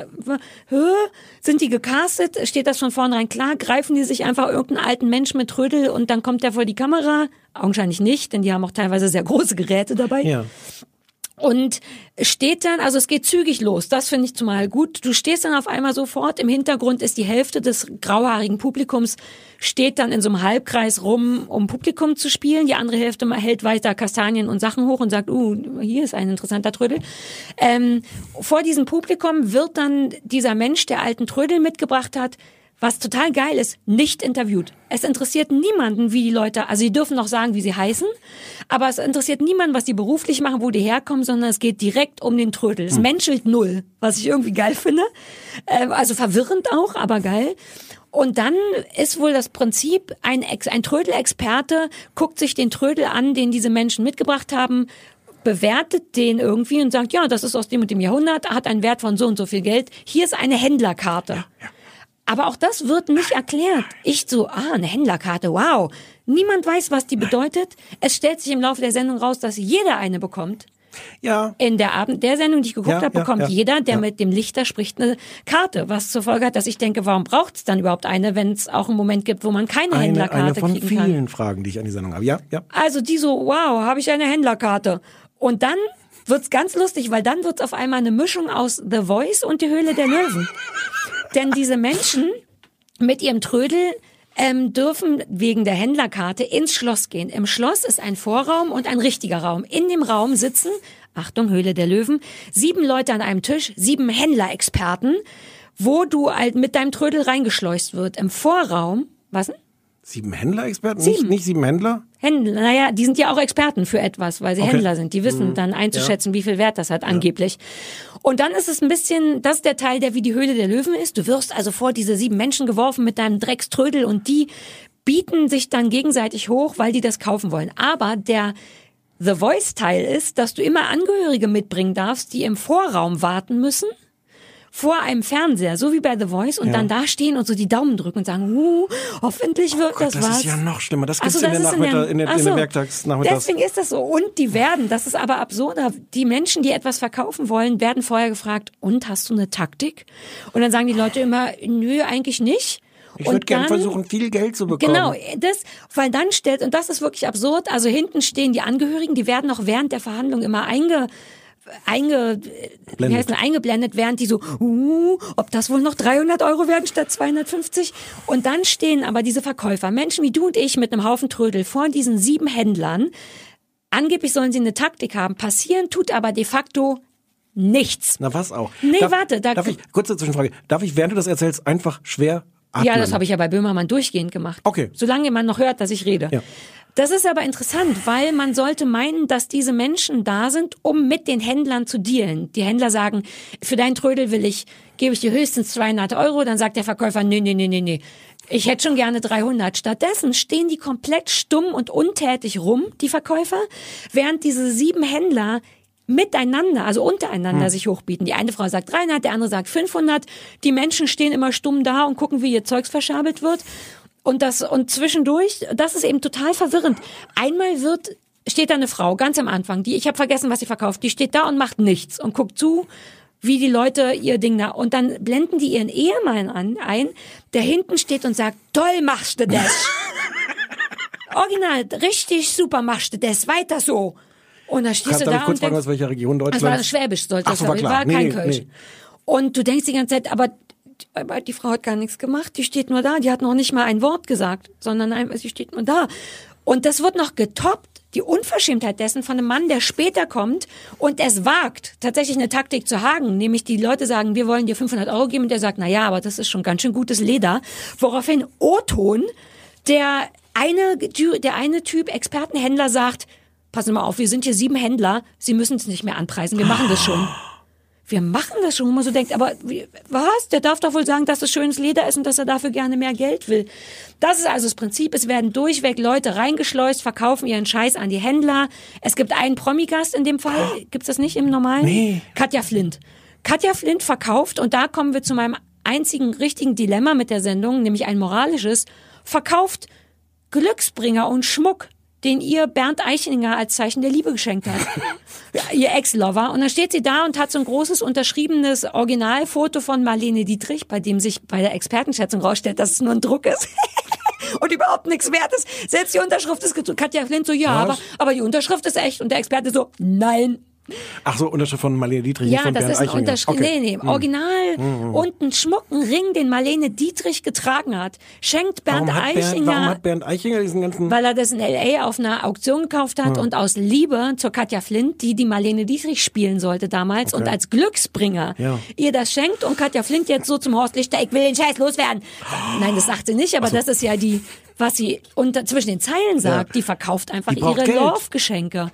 sind die gecastet? Steht das von vornherein klar? Greifen die sich einfach irgendeinen alten Mensch mit Trödel und dann kommt der vor die Kamera? Augenscheinlich nicht, denn die haben auch teilweise sehr große Geräte dabei. Ja. Und steht dann, also es geht zügig los, das finde ich zumal gut. Du stehst dann auf einmal sofort, im Hintergrund ist die Hälfte des grauhaarigen Publikums, steht dann in so einem Halbkreis rum, um Publikum zu spielen. Die andere Hälfte hält weiter Kastanien und Sachen hoch und sagt, uh, hier ist ein interessanter Trödel. Ähm, vor diesem Publikum wird dann dieser Mensch, der alten Trödel mitgebracht hat, was total geil ist, nicht interviewt. Es interessiert niemanden, wie die Leute, also sie dürfen noch sagen, wie sie heißen, aber es interessiert niemanden, was die beruflich machen, wo die herkommen, sondern es geht direkt um den Trödel. Es menschelt null, was ich irgendwie geil finde. Ähm, also verwirrend auch, aber geil. Und dann ist wohl das Prinzip, ein, ein Trödelexperte guckt sich den Trödel an, den diese Menschen mitgebracht haben, bewertet den irgendwie und sagt, ja, das ist aus dem und dem Jahrhundert, hat einen Wert von so und so viel Geld. Hier ist eine Händlerkarte. Aber auch das wird nicht erklärt. Ich so, ah, eine Händlerkarte, wow. Niemand weiß, was die bedeutet. Es stellt sich im Laufe der Sendung raus, dass jeder eine bekommt. Ja. In der Abend, der Sendung, die ich geguckt Ja, habe, ja, bekommt ja, jeder, der ja. mit dem Lichter spricht, eine Karte. Was zur Folge hat, dass ich denke, warum braucht es dann überhaupt eine, wenn es auch einen Moment gibt, wo man keine Eine, Händlerkarte eine von kriegen kann. vielen Fragen, die ich an die Sendung habe. Ja, ja. Also die so, wow, habe ich eine Händlerkarte. Und dann wird's ganz lustig, weil dann wird's auf einmal eine Mischung aus The Voice und die Höhle der Löwen. Denn diese Menschen mit ihrem Trödel ähm, dürfen wegen der Händlerkarte ins Schloss gehen. Im Schloss ist ein Vorraum und ein richtiger Raum. In dem Raum sitzen, Achtung, Höhle der Löwen, sieben Leute an einem Tisch, sieben Händlerexperten, wo du halt mit deinem Trödel reingeschleust wird. Im Vorraum, was denn? Sieben Händler-Experten? Nicht, Sieben. nicht sieben Händler? Händler, naja, die sind ja auch Experten für etwas, weil sie Okay. Händler sind. Die wissen dann einzuschätzen, wie viel Wert das hat, angeblich. Und dann ist es ein bisschen, das ist der Teil, der wie die Höhle der Löwen ist. Du wirst also vor diese sieben Menschen geworfen mit deinem Dreckströdel und die bieten sich dann gegenseitig hoch, weil die das kaufen wollen. Aber der The Voice-Teil ist, dass du immer Angehörige mitbringen darfst, die im Vorraum warten müssen vor einem Fernseher, so wie bei The Voice, und Ja. dann da stehen und so die Daumen drücken und sagen, uh, hoffentlich wird das, Oh das was. ist ja noch schlimmer. Das gibt's so, in der das Nachmittag, in der, in der so. Werktagsnachmittags. Deswegen ist das so. Und die werden, das ist aber absurder, die Menschen, die etwas verkaufen wollen, werden vorher gefragt, und hast du eine Taktik? Und dann sagen die Leute immer, nö, eigentlich nicht. Ich würde gerne versuchen, viel Geld zu bekommen. Genau, das, weil dann stellt, und das ist wirklich absurd, also hinten stehen die Angehörigen, die werden auch während der Verhandlung immer einge, einge, wie heißt das, eingeblendet, während die so, uh, ob das wohl noch 300 Euro werden statt 250? Und dann stehen aber diese Verkäufer, Menschen wie du und ich mit einem Haufen Trödel vor diesen sieben Händlern. Angeblich sollen sie eine Taktik haben, passieren tut aber de facto nichts. Na was auch. Nee, darf, warte, da- darf ich, kurze Zwischenfrage, darf ich, während du das erzählst, einfach schwer atmen? Ja, das habe ich ja bei Böhmermann durchgehend gemacht. Okay. Solange man noch hört, dass ich rede. Ja. Das ist aber interessant, weil man sollte meinen, dass diese Menschen da sind, um mit den Händlern zu dealen. Die Händler sagen, für dein Trödel will ich, gebe ich dir höchstens 200 Euro. Dann sagt der Verkäufer, nee, nee, nee, nee, nee. Ich hätte schon gerne 300. Stattdessen stehen die komplett stumm und untätig rum, die Verkäufer, während diese sieben Händler miteinander, also untereinander sich hochbieten. Die eine Frau sagt 300, der andere sagt 500. Die Menschen stehen immer stumm da und gucken, wie ihr Zeugs verschabelt wird. Und das, und zwischendurch, das ist eben total verwirrend. Einmal wird, steht da eine Frau, ganz am Anfang, die, ich habe vergessen, was sie verkauft, die steht da und macht nichts und guckt zu, wie die Leute ihr Ding da, und dann blenden die ihren Ehemann an, ein, der hinten steht und sagt, toll machst du das. Original, richtig super machst du das, weiter so. Und dann stehst Darf du da kurz und denkst, aus welcher Region das war? Schwäbisch, sollte Ach das so, war klar. war kein nee, Kölsch. nee. Und du denkst die ganze Zeit, aber die Frau hat gar nichts gemacht, die steht nur da, die hat noch nicht mal ein Wort gesagt, sondern sie steht nur da. Und das wird noch getoppt, die Unverschämtheit dessen von einem Mann, der später kommt und es wagt, tatsächlich eine Taktik zu hagen, nämlich die Leute sagen, wir wollen dir 500 Euro geben und der sagt, na ja, aber das ist schon ganz schön gutes Leder, woraufhin O-Ton, der eine, der eine Typ Expertenhändler sagt, passen Sie mal auf, wir sind hier sieben Händler, Sie müssen es nicht mehr anpreisen, wir machen das schon. Wir machen das schon, wo man so denkt, aber wie, was? Der darf doch wohl sagen, dass es schönes Leder ist und dass er dafür gerne mehr Geld will. Das ist also das Prinzip. Es werden durchweg Leute reingeschleust, verkaufen ihren Scheiß an die Händler. Es gibt einen Promigast in dem Fall. Gibt's das nicht im normalen? Nee. Katja Flint. Katja Flint verkauft, und da kommen wir zu meinem einzigen richtigen Dilemma mit der Sendung, nämlich ein moralisches, verkauft Glücksbringer und Schmuck, den ihr Bernd Eichinger als Zeichen der Liebe geschenkt hat. Ihr Ex-Lover. Und dann steht sie da und hat so ein großes unterschriebenes Originalfoto von Marlene Dietrich, bei dem sich bei der Expertenschätzung rausstellt, dass es nur ein Druck ist. und überhaupt nichts wert ist. Selbst die Unterschrift ist gedruckt. Katja Flint so, ja, aber, aber die Unterschrift ist echt. Und der Experte so, nein. Ach so, Unterschrift von Marlene Dietrich, Ja, von das Bernd ist ein Eichinger. Unterschied. Okay. Nee, nee, original. Und ein schmucken Ring, den Marlene Dietrich getragen hat, schenkt Bernd Warum hat, Bernd, Eichinger. warum hat Bernd Eichinger diesen ganzen... weil er das in L.A. auf einer Auktion gekauft hat und aus Liebe zur Katja Flint, die die Marlene Dietrich spielen sollte damals und als Glücksbringer Ja. ihr das schenkt und Katja Flint jetzt so zum Horst Lichter, ich will den Scheiß loswerden. Nein, das sagt sie nicht, aber das ist ja die, was sie unter, zwischen den Zeilen sagt, die verkauft einfach Die ihre Geld. Love-Geschenke.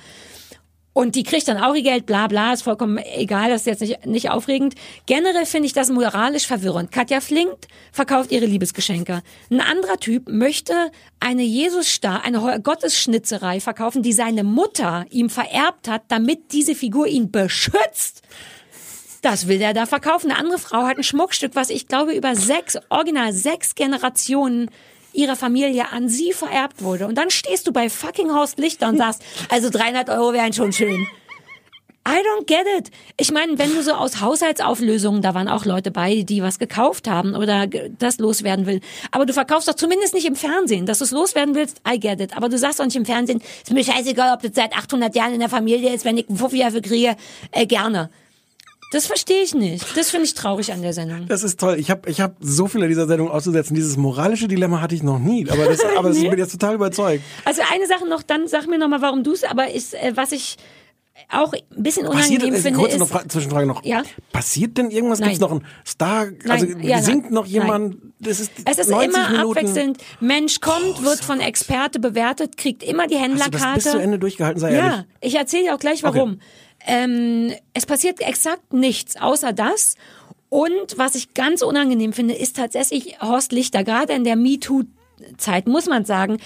Und die kriegt dann auch ihr Geld, bla bla, ist vollkommen egal, das ist jetzt nicht, nicht aufregend. Generell finde ich das moralisch verwirrend. Katja Flink verkauft ihre Liebesgeschenke. Ein anderer Typ möchte eine Jesus-Star, eine Gottesschnitzerei verkaufen, die seine Mutter ihm vererbt hat, damit diese Figur ihn beschützt. Das will der da verkaufen. Eine andere Frau hat ein Schmuckstück, was ich glaube über sechs, original sechs Generationen ihrer Familie an sie vererbt wurde. Und dann stehst du bei fucking Horst Lichter und sagst, also 300 Euro wären schon schön. I don't get it. Ich meine, wenn du so aus Haushaltsauflösungen, da waren auch Leute bei, die was gekauft haben oder das loswerden will. Aber du verkaufst doch zumindest nicht im Fernsehen, dass du es loswerden willst. I get it. Aber du sagst doch nicht im Fernsehen, ist mir scheißegal, ob das seit 800 Jahren in der Familie ist, wenn ich einen Fuffi dafür kriege, äh, gerne. Das verstehe ich nicht. Das finde ich traurig an der Sendung. Das ist toll. Ich habe ich hab so viele dieser Sendung auszusetzen. Dieses moralische Dilemma hatte ich noch nie. Aber das, aber das, ich bin jetzt total überzeugt. Also eine Sache noch, dann sag mir noch mal, warum du es, aber ist, äh, was ich auch ein bisschen Passiert, unangenehm äh, finde, kurze ist, noch Fra Zwischenfrage noch. Ja? Passiert denn irgendwas? Gibt's Nein. noch einen Star? Also Nein, ja, singt nein, noch jemand? nein. Das ist Es ist 90 immer Minuten. abwechselnd. Mensch kommt, wird von Experte bewertet, kriegt immer die Hast du das Händlerkarte. bis zu Ende durchgehalten? Sei ja, ehrlich. ich erzähle dir auch gleich warum. Ähm, es passiert exakt nichts, außer das. Und was ich ganz unangenehm finde, ist tatsächlich Horst Lichter, gerade in der MeToo Zeit, muss man sagen.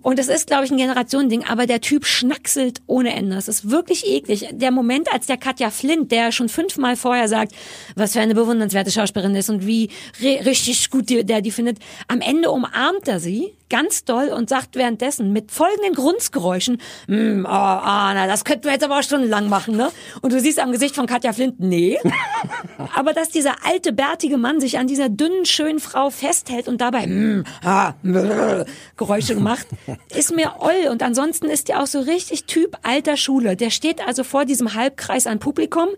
Und es ist, glaube ich, ein Generationending, aber der Typ schnackselt ohne Ende. Es ist wirklich eklig. Der Moment, als der Katja Flint, der schon fünfmal vorher sagt, was für eine bewundernswerte Schauspielerin ist und wie ri- richtig gut der die findet, am Ende umarmt er sie ganz doll und sagt währenddessen mit folgenden Grundgeräuschen, "Hm, oh, ah, na, das könnten wir jetzt aber auch stundenlang machen, ne? Und du siehst am Gesicht von Katja Flint, nee. aber dass dieser alte, bärtige Mann sich an dieser dünnen, schönen Frau festhält und dabei "Hm, ah, brr", Geräusche macht, ist mir oll. Und ansonsten ist der auch so richtig Typ alter Schule. Der steht also vor diesem Halbkreis an Publikum,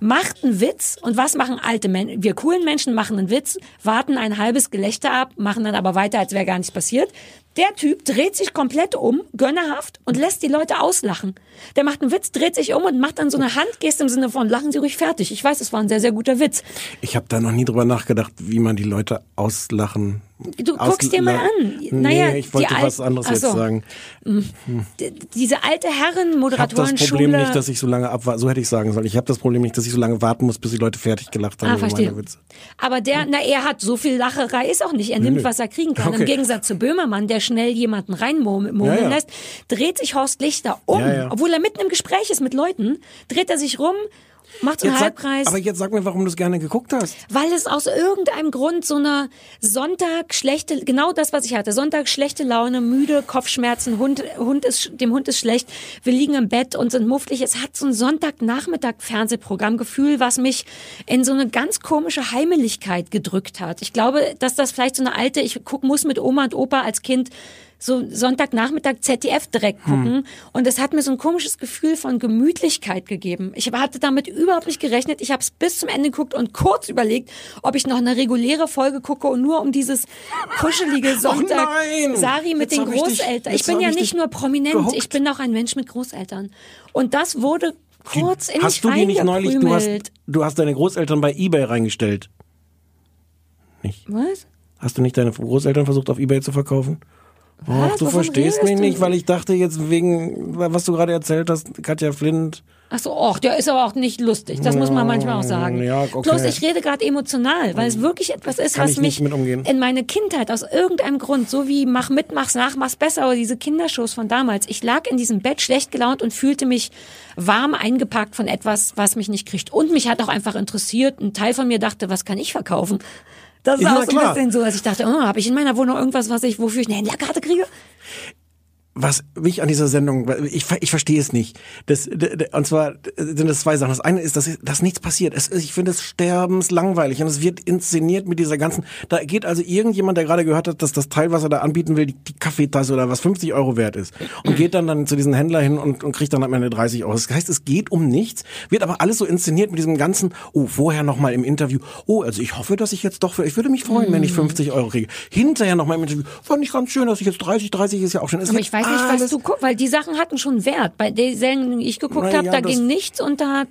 macht einen Witz. Und was machen alte Menschen? Wir coolen Menschen machen einen Witz, warten ein halbes Gelächter ab, machen dann aber weiter, als wäre gar nichts passiert. Der Typ dreht sich komplett um, gönnerhaft, und lässt die Leute auslachen. Der macht einen Witz, dreht sich um und macht dann so eine Handgeste im Sinne von, lachen Sie ruhig fertig. Ich weiß, es war ein sehr, sehr guter Witz. Ich habe da noch nie drüber nachgedacht, wie man die Leute auslachen. Du guckst dir mal an. Nee, Naja, ich wollte was anderes jetzt so. sagen. D- Diese alte Herren, Ich habe das Moderatorenschule. Problem nicht, dass ich so lange abwarten, so hätte ich sagen sollen. Ich habe das Problem nicht, dass ich so lange warten muss, bis die Leute fertig gelacht haben Ah, verstehe. Aber der, na, er hat so viel Lacherei, ist auch nicht. Er nimmt, was er kriegen kann. Okay. Im Gegensatz zu Böhmermann, der schnell jemanden reinmurmeln Ja, ja. lässt, dreht sich Horst Lichter um. Ja. Obwohl er mitten im Gespräch ist mit Leuten, dreht er sich rum, macht so einen Jetzt sag, aber jetzt sag mir, warum du es gerne geguckt hast. Weil es aus irgendeinem Grund so eine Sonntag schlechte, genau das, was ich hatte. Sonntag schlechte Laune, müde, Kopfschmerzen, Hund, Hund ist, dem Hund ist schlecht. Wir liegen im Bett und sind mufflig. Es hat so ein Sonntagnachmittag-Fernsehprogrammgefühl, was mich in so eine ganz komische Heimeligkeit gedrückt hat. Ich glaube, dass das vielleicht so eine alte, ich guck, muss mit Oma und Opa als Kind so Sonntagnachmittag ZDF-Dreck gucken. Und es hat mir so ein komisches Gefühl von Gemütlichkeit gegeben. Ich hatte damit überhaupt nicht gerechnet. Ich habe es bis zum Ende geguckt und kurz überlegt, ob ich noch eine reguläre Folge gucke und nur um dieses kuschelige Sonntag nein! Sari mit Jetzt den ich Großeltern. Ich jetzt bin ja ich nicht nur prominent, gehuckt. ich bin auch ein Mensch mit Großeltern. Und das wurde kurz in hast du die nicht neulich, du hast, du hast deine Großeltern bei Ebay reingestellt. Nicht? Was? Hast du nicht deine Großeltern versucht auf Ebay zu verkaufen? Was? du Wovon verstehst mich du? nicht, weil ich dachte jetzt wegen, was du gerade erzählt hast, Katja Flint. Ach so, och, der ist aber auch nicht lustig. Das muss man manchmal auch sagen. Ja, okay. Bloß ich rede gerade emotional, weil es wirklich etwas ist, Kann was mich mit umgehen. in meine Kindheit aus irgendeinem Grund, so wie mach mit, mach's nach, mach's besser oder diese Kindershows von damals. Ich lag in diesem Bett schlecht gelaunt und fühlte mich warm eingepackt von etwas, was mich nicht kriegt. Und mich hat auch einfach interessiert. Ein Teil von mir dachte, was kann ich verkaufen? Das ist Ja, auch so ein bisschen so, dass ich dachte, oh, habe ich in meiner Wohnung irgendwas, was ich, wofür ich eine Händlerkarte kriege? Was mich an dieser Sendung, ich, ich verstehe es nicht. Das, und zwar sind das zwei Sachen. Das eine ist, dass, dass nichts passiert. Es, ich finde es sterbenslangweilig und es wird inszeniert mit dieser ganzen. Da geht also irgendjemand, der gerade gehört hat, dass das Teil, was er da anbieten will, die, die Kaffeetasse oder was 50 Euro wert ist und geht dann dann zu diesem Händler hin und, und kriegt dann am Ende 30 Euro. Das heißt, es geht um nichts, wird aber alles so inszeniert mit diesem ganzen. Oh, vorher noch mal im Interview. Oh, also ich hoffe, dass ich jetzt doch. Ich würde mich freuen, wenn ich 50 Euro kriege. Hinterher noch mal im Interview. Fand ich ganz schön, dass ich jetzt 30, 30 ist ja auch schon. Es Aber ich weiß nicht, was alles- du weil die Sachen hatten schon Wert. Bei den Serien, die ich geguckt Na habe, da ging nichts und da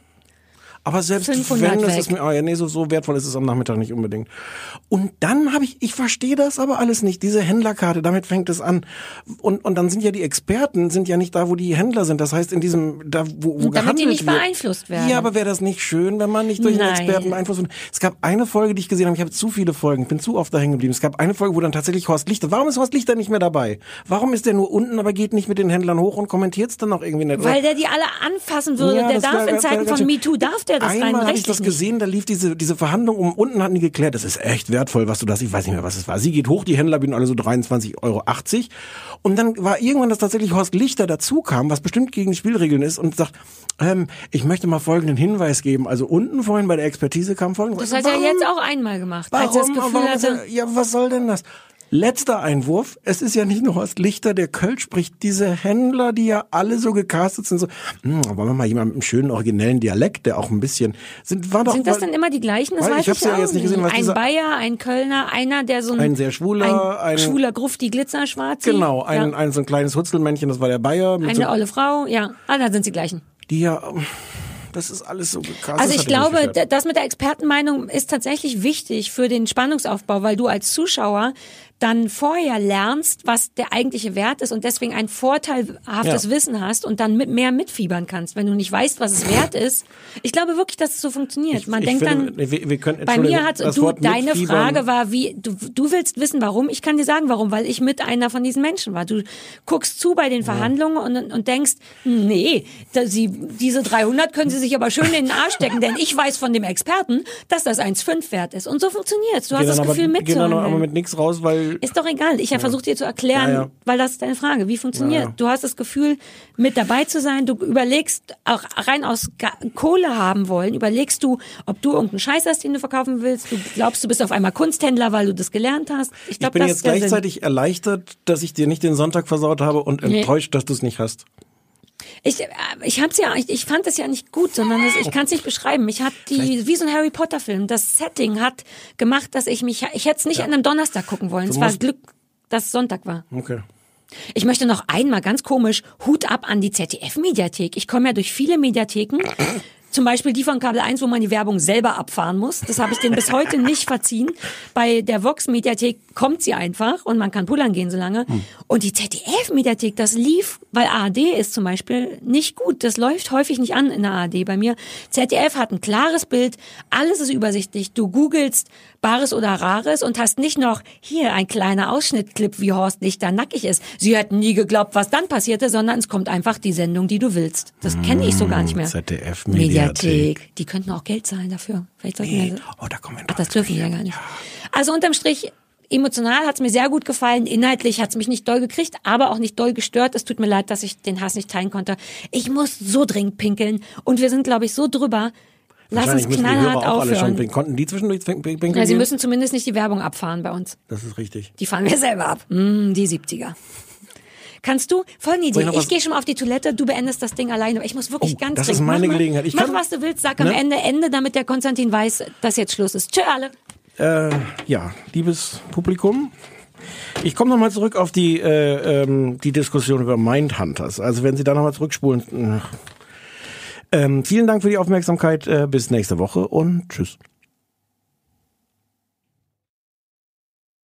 Aber selbst 500 wenn, das weg. ist mir, oh ja, nee, so, so wertvoll ist es am Nachmittag nicht unbedingt. Und dann habe ich, ich verstehe das aber alles nicht, diese Händlerkarte, damit fängt es an. Und, und dann sind ja die Experten, sind ja nicht da, wo die Händler sind. Das heißt, in diesem, da, wo, wo Und damit die nicht wird. beeinflusst werden. Ja, aber wäre das nicht schön, wenn man nicht durch einen Nein. Experten beeinflusst wird? Es gab eine Folge, die ich gesehen habe, ich habe zu viele Folgen, ich bin zu oft da hängen geblieben. Es gab eine Folge, wo dann tatsächlich Horst Lichter, warum ist Horst Lichter nicht mehr dabei? Warum ist der nur unten, aber geht nicht mit den Händlern hoch und kommentiert es dann noch irgendwie nicht? Weil der die alle anfassen würde. Ja, der darf wär- in Zeiten von. MeToo, darf der das rein Einmal habe ich das gesehen, da lief diese, diese Verhandlung um, unten hatten die geklärt, das ist echt wertvoll, was du das, ich weiß nicht mehr, was es war. Sie geht hoch, die Händler bieten alle so 23,80 Euro. Und dann war irgendwann, dass tatsächlich Horst Lichter dazu kam, was bestimmt gegen die Spielregeln ist und sagt, ähm, ich möchte mal folgenden Hinweis geben. Also unten vorhin bei der Expertise kam folgendes. Das hat er jetzt auch einmal gemacht, als er das Warum? Gefühl Warum hatte. ja, was soll denn das? Letzter Einwurf. Es ist ja nicht nur Horst Lichter, der Kölsch spricht. Diese Händler, die ja alle so gecastet sind, so, hm, wollen wir mal jemanden mit einem schönen originellen Dialekt, der auch ein bisschen, sind, war doch, Sind das dann immer die gleichen? Das weiß ich hab's ja auch jetzt nicht gesehen, was Ein dieser- Bayer, ein Kölner, einer, der so ein... Ein sehr schwuler, ein, ein- schwuler Grufti Glitzerschwarzi. Genau, ein, ja. ein so ein kleines Hutzelmännchen, das war der Bayer. Mit Eine so, olle Frau, ja. Ah, da sind sie gleichen. die ja, das ist alles so gecastet. Also ich glaube, das mit der Expertenmeinung ist tatsächlich wichtig für den Spannungsaufbau, weil du als Zuschauer dann vorher lernst, was der eigentliche Wert ist und deswegen ein vorteilhaftes Ja. Wissen hast und dann mit mehr mitfiebern kannst. Wenn du nicht weißt, was es wert ist. Ich glaube wirklich, dass es so funktioniert. Man ich denkt finde, dann, wir- wir können- bei mir hat du, Wort deine mitfiebern- Frage war, wie, du, du willst wissen, warum? Ich kann dir sagen, warum, weil ich mit einer von diesen Menschen war. Du guckst zu bei den Verhandlungen und, und denkst, nee, sie, diese 300 können sie sich aber schön in den Arsch stecken, denn ich weiß von dem Experten, dass das 1,5 wert ist. Und so funktioniert's. Du hast Gehen das Gefühl aber, gehen dann aber mit nichts raus, weil Ist doch egal. Ich habe versucht dir zu erklären, Ja, ja. weil das ist deine Frage. Wie funktioniert? Ja, ja. Du hast das Gefühl, mit dabei zu sein. Du überlegst auch rein aus Kohle haben wollen. Überlegst du, ob du irgendeinen Scheiß hast, den du verkaufen willst. Du glaubst, du bist auf einmal Kunsthändler, weil du das gelernt hast. Ich, ich glaub, bin das jetzt der Sinn. gleichzeitig erleichtert, dass ich dir nicht den Sonntag versaut habe und Nee. enttäuscht, dass du es nicht hast. Ich, äh, ich hab's ja, ich, ich fand es ja nicht gut, sondern das, ich kann es nicht beschreiben. Mich hat die, wie so ein Harry Potter Film, das Setting hat gemacht, dass ich mich, ich hätte es nicht an einem Donnerstag gucken wollen. es war Glück, dass es Sonntag war. Okay. Ich möchte noch einmal ganz komisch Hut ab an die ZDF-Mediathek. Ich komme ja durch viele Mediatheken. Zum Beispiel die von Kabel 1, wo man die Werbung selber abfahren muss. Das habe ich denen bis heute nicht verziehen. Bei der Vox-Mediathek kommt sie einfach und man kann pullern gehen so lange. Und die ZDF-Mediathek, das lief, weil ARD ist zum Beispiel nicht gut. Das läuft häufig nicht an in der ARD bei mir. ZDF hat ein klares Bild, alles ist übersichtlich. Du googelst Bares oder Rares und hast nicht noch hier ein kleiner Ausschnittclip, wie Horst Lichter nackig ist. Sie hätten nie geglaubt, was dann passierte, sondern es kommt einfach die Sendung, die du willst. Das kenne ich so gar nicht mehr. ZDF-Mediathek. Mediathek. Die könnten auch Geld zahlen dafür. Vielleicht sollten Nee. wir Oh, da kommen wir Ach, das dürfen wir ja gar nicht. Also unterm Strich, emotional hat's mir sehr gut gefallen. Inhaltlich hat's mich nicht doll gekriegt, aber auch nicht doll gestört. Es tut mir leid, dass ich den Hass nicht teilen konnte. Ich muss so dringend pinkeln. Und wir sind, glaube ich, so drüber. Lass uns knallhart aufhören. Konnten die zwischendurch pin- pin- pinkeln Ja, sie gehen? müssen zumindest nicht die Werbung abfahren bei uns. Das ist richtig. Die fahren wir selber ab. Mm, die 70er. Kannst du? Folgende Idee. ich Ich, gehe schon mal auf die Toilette, du beendest das Ding alleine. Ich muss wirklich Oh, ganz das ist dringend. meine mach Gelegenheit. Ich mach, kann- was du willst, sag am Ne? Ende Ende, damit der Konstantin weiß, dass jetzt Schluss ist. Tschö alle. Äh, ja, liebes Publikum. Ich komme nochmal zurück auf die, äh, ähm, die Diskussion über Mindhunters. Also wenn Sie da nochmal zurückspulen. ach. Ähm, vielen Dank für die Aufmerksamkeit. Äh, bis nächste Woche und tschüss.